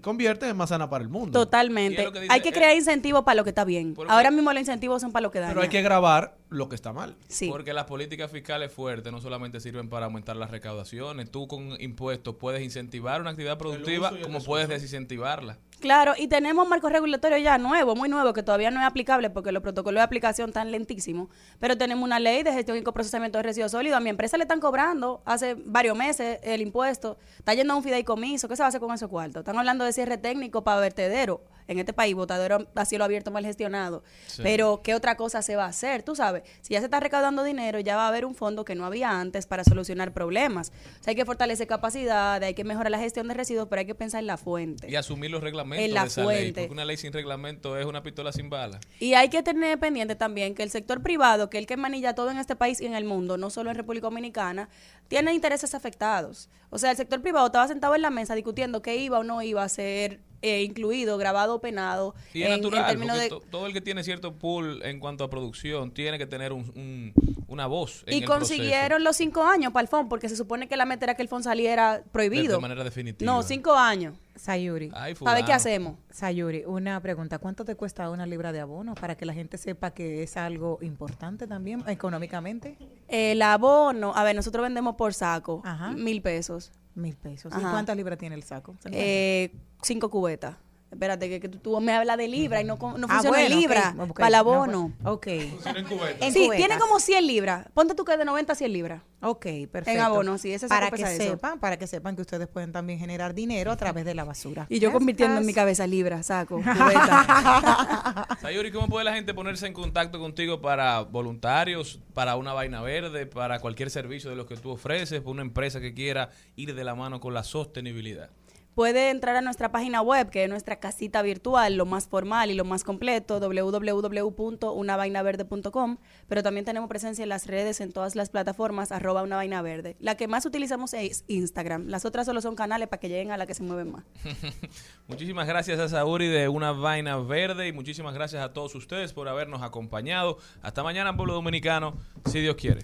[SPEAKER 12] convierten en más sana para el mundo.
[SPEAKER 13] Totalmente.
[SPEAKER 6] que dice-
[SPEAKER 13] Hay que crear incentivos para lo que está bien. Ahora mismo los incentivos son para lo que daña.
[SPEAKER 12] Pero hay que grabar lo que está mal.
[SPEAKER 13] Sí.
[SPEAKER 6] Porque las políticas fiscales fuertes no solamente sirven para aumentar las recaudaciones. Tú con impuestos puedes incentivar una actividad productiva como puedes desincentivarla.
[SPEAKER 13] Claro, y tenemos marco regulatorio ya nuevo, muy nuevo, que todavía no es aplicable porque los protocolos de aplicación están lentísimos, pero tenemos una ley de gestión y coprocesamiento de residuos sólidos. A mi empresa le están cobrando hace varios meses el impuesto, está yendo a un fideicomiso, ¿qué se va a hacer con esos cuartos? Están hablando de cierre técnico para vertedero, en este país, botadero a cielo abierto mal gestionado,
[SPEAKER 6] Sí.
[SPEAKER 13] pero ¿qué otra cosa se va a hacer? Tú sabes, Si ya se está recaudando dinero, ya va a haber un fondo que no había antes para solucionar problemas. O sea, hay que fortalecer capacidad, hay que mejorar la gestión de residuos, pero hay que pensar en la fuente.
[SPEAKER 6] Y asumir los reglamentos
[SPEAKER 13] En la
[SPEAKER 6] de esa ley.
[SPEAKER 13] fuente.
[SPEAKER 6] Porque una ley sin reglamento es una pistola sin bala.
[SPEAKER 13] Y hay que tener pendiente también que el sector privado, que es el que manilla todo en este país y en el mundo, no solo en República Dominicana, tiene intereses afectados. O sea, el sector privado estaba sentado en la mesa discutiendo qué iba o no iba a ser eh, incluido, grabado o penado.
[SPEAKER 6] Y es
[SPEAKER 13] en, en
[SPEAKER 6] natural,
[SPEAKER 13] de,
[SPEAKER 6] todo el que tiene cierto pool en cuanto a producción tiene que tener un, un- una voz. en
[SPEAKER 13] y
[SPEAKER 6] el
[SPEAKER 13] consiguieron los cinco años para el FON, porque se supone que la meta era que el FON saliera prohibido.
[SPEAKER 6] de manera definitiva.
[SPEAKER 13] No, cinco años.
[SPEAKER 2] Sayuri.
[SPEAKER 6] Ay,
[SPEAKER 13] A ver qué hacemos.
[SPEAKER 2] Sayuri, una pregunta. ¿Cuánto te cuesta una libra de abono para que la gente sepa que es algo importante también económicamente?
[SPEAKER 13] El abono, a ver, nosotros vendemos por saco,
[SPEAKER 2] Ajá.
[SPEAKER 13] mil pesos.
[SPEAKER 2] Mil pesos. ¿Y cuántas libras tiene el saco? ¿Se
[SPEAKER 13] Eh, cinco cubetas. Espérate, que, que tú, tú me hablas de libra y no, no
[SPEAKER 2] Ah,
[SPEAKER 13] funciona en
[SPEAKER 2] bueno,
[SPEAKER 13] libra para el
[SPEAKER 2] No,
[SPEAKER 13] abono.
[SPEAKER 2] pues, ok. En
[SPEAKER 13] sí,
[SPEAKER 2] cubetas.
[SPEAKER 13] tiene como 100 libras. Ponte tú que de 90 a 100 libras.
[SPEAKER 2] Ok, perfecto.
[SPEAKER 13] En abono, sí, ese
[SPEAKER 2] para que
[SPEAKER 13] eso.
[SPEAKER 2] sepan, para que sepan que ustedes pueden también generar dinero a través de la basura.
[SPEAKER 13] Y yo convirtiendo en mi cabeza libra, saco, cubeta.
[SPEAKER 6] Sayuri, ¿cómo puede la gente ponerse en contacto contigo para voluntarios, para una vaina verde, para cualquier servicio de los que tú ofreces, para una empresa que quiera ir de la mano con la sostenibilidad?
[SPEAKER 13] Puede entrar a nuestra página web, que es nuestra casita virtual, lo más formal y lo más completo, www.unavainaverde.com, pero también tenemos presencia en las redes, en todas las plataformas, arroba una vaina verde. La que más utilizamos es Instagram. Las otras solo son canales para que lleguen a la que se mueven más.
[SPEAKER 6] Muchísimas gracias a Sauri de Una Vaina Verde y muchísimas gracias a todos ustedes por habernos acompañado. Hasta mañana, pueblo dominicano, si Dios quiere.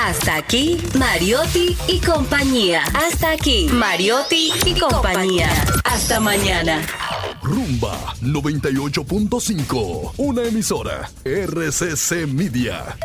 [SPEAKER 10] Hasta aquí, Mariotti y compañía. Hasta aquí, Mariotti y Hasta mañana.
[SPEAKER 8] Rumba 98.5, una emisora RCC Media.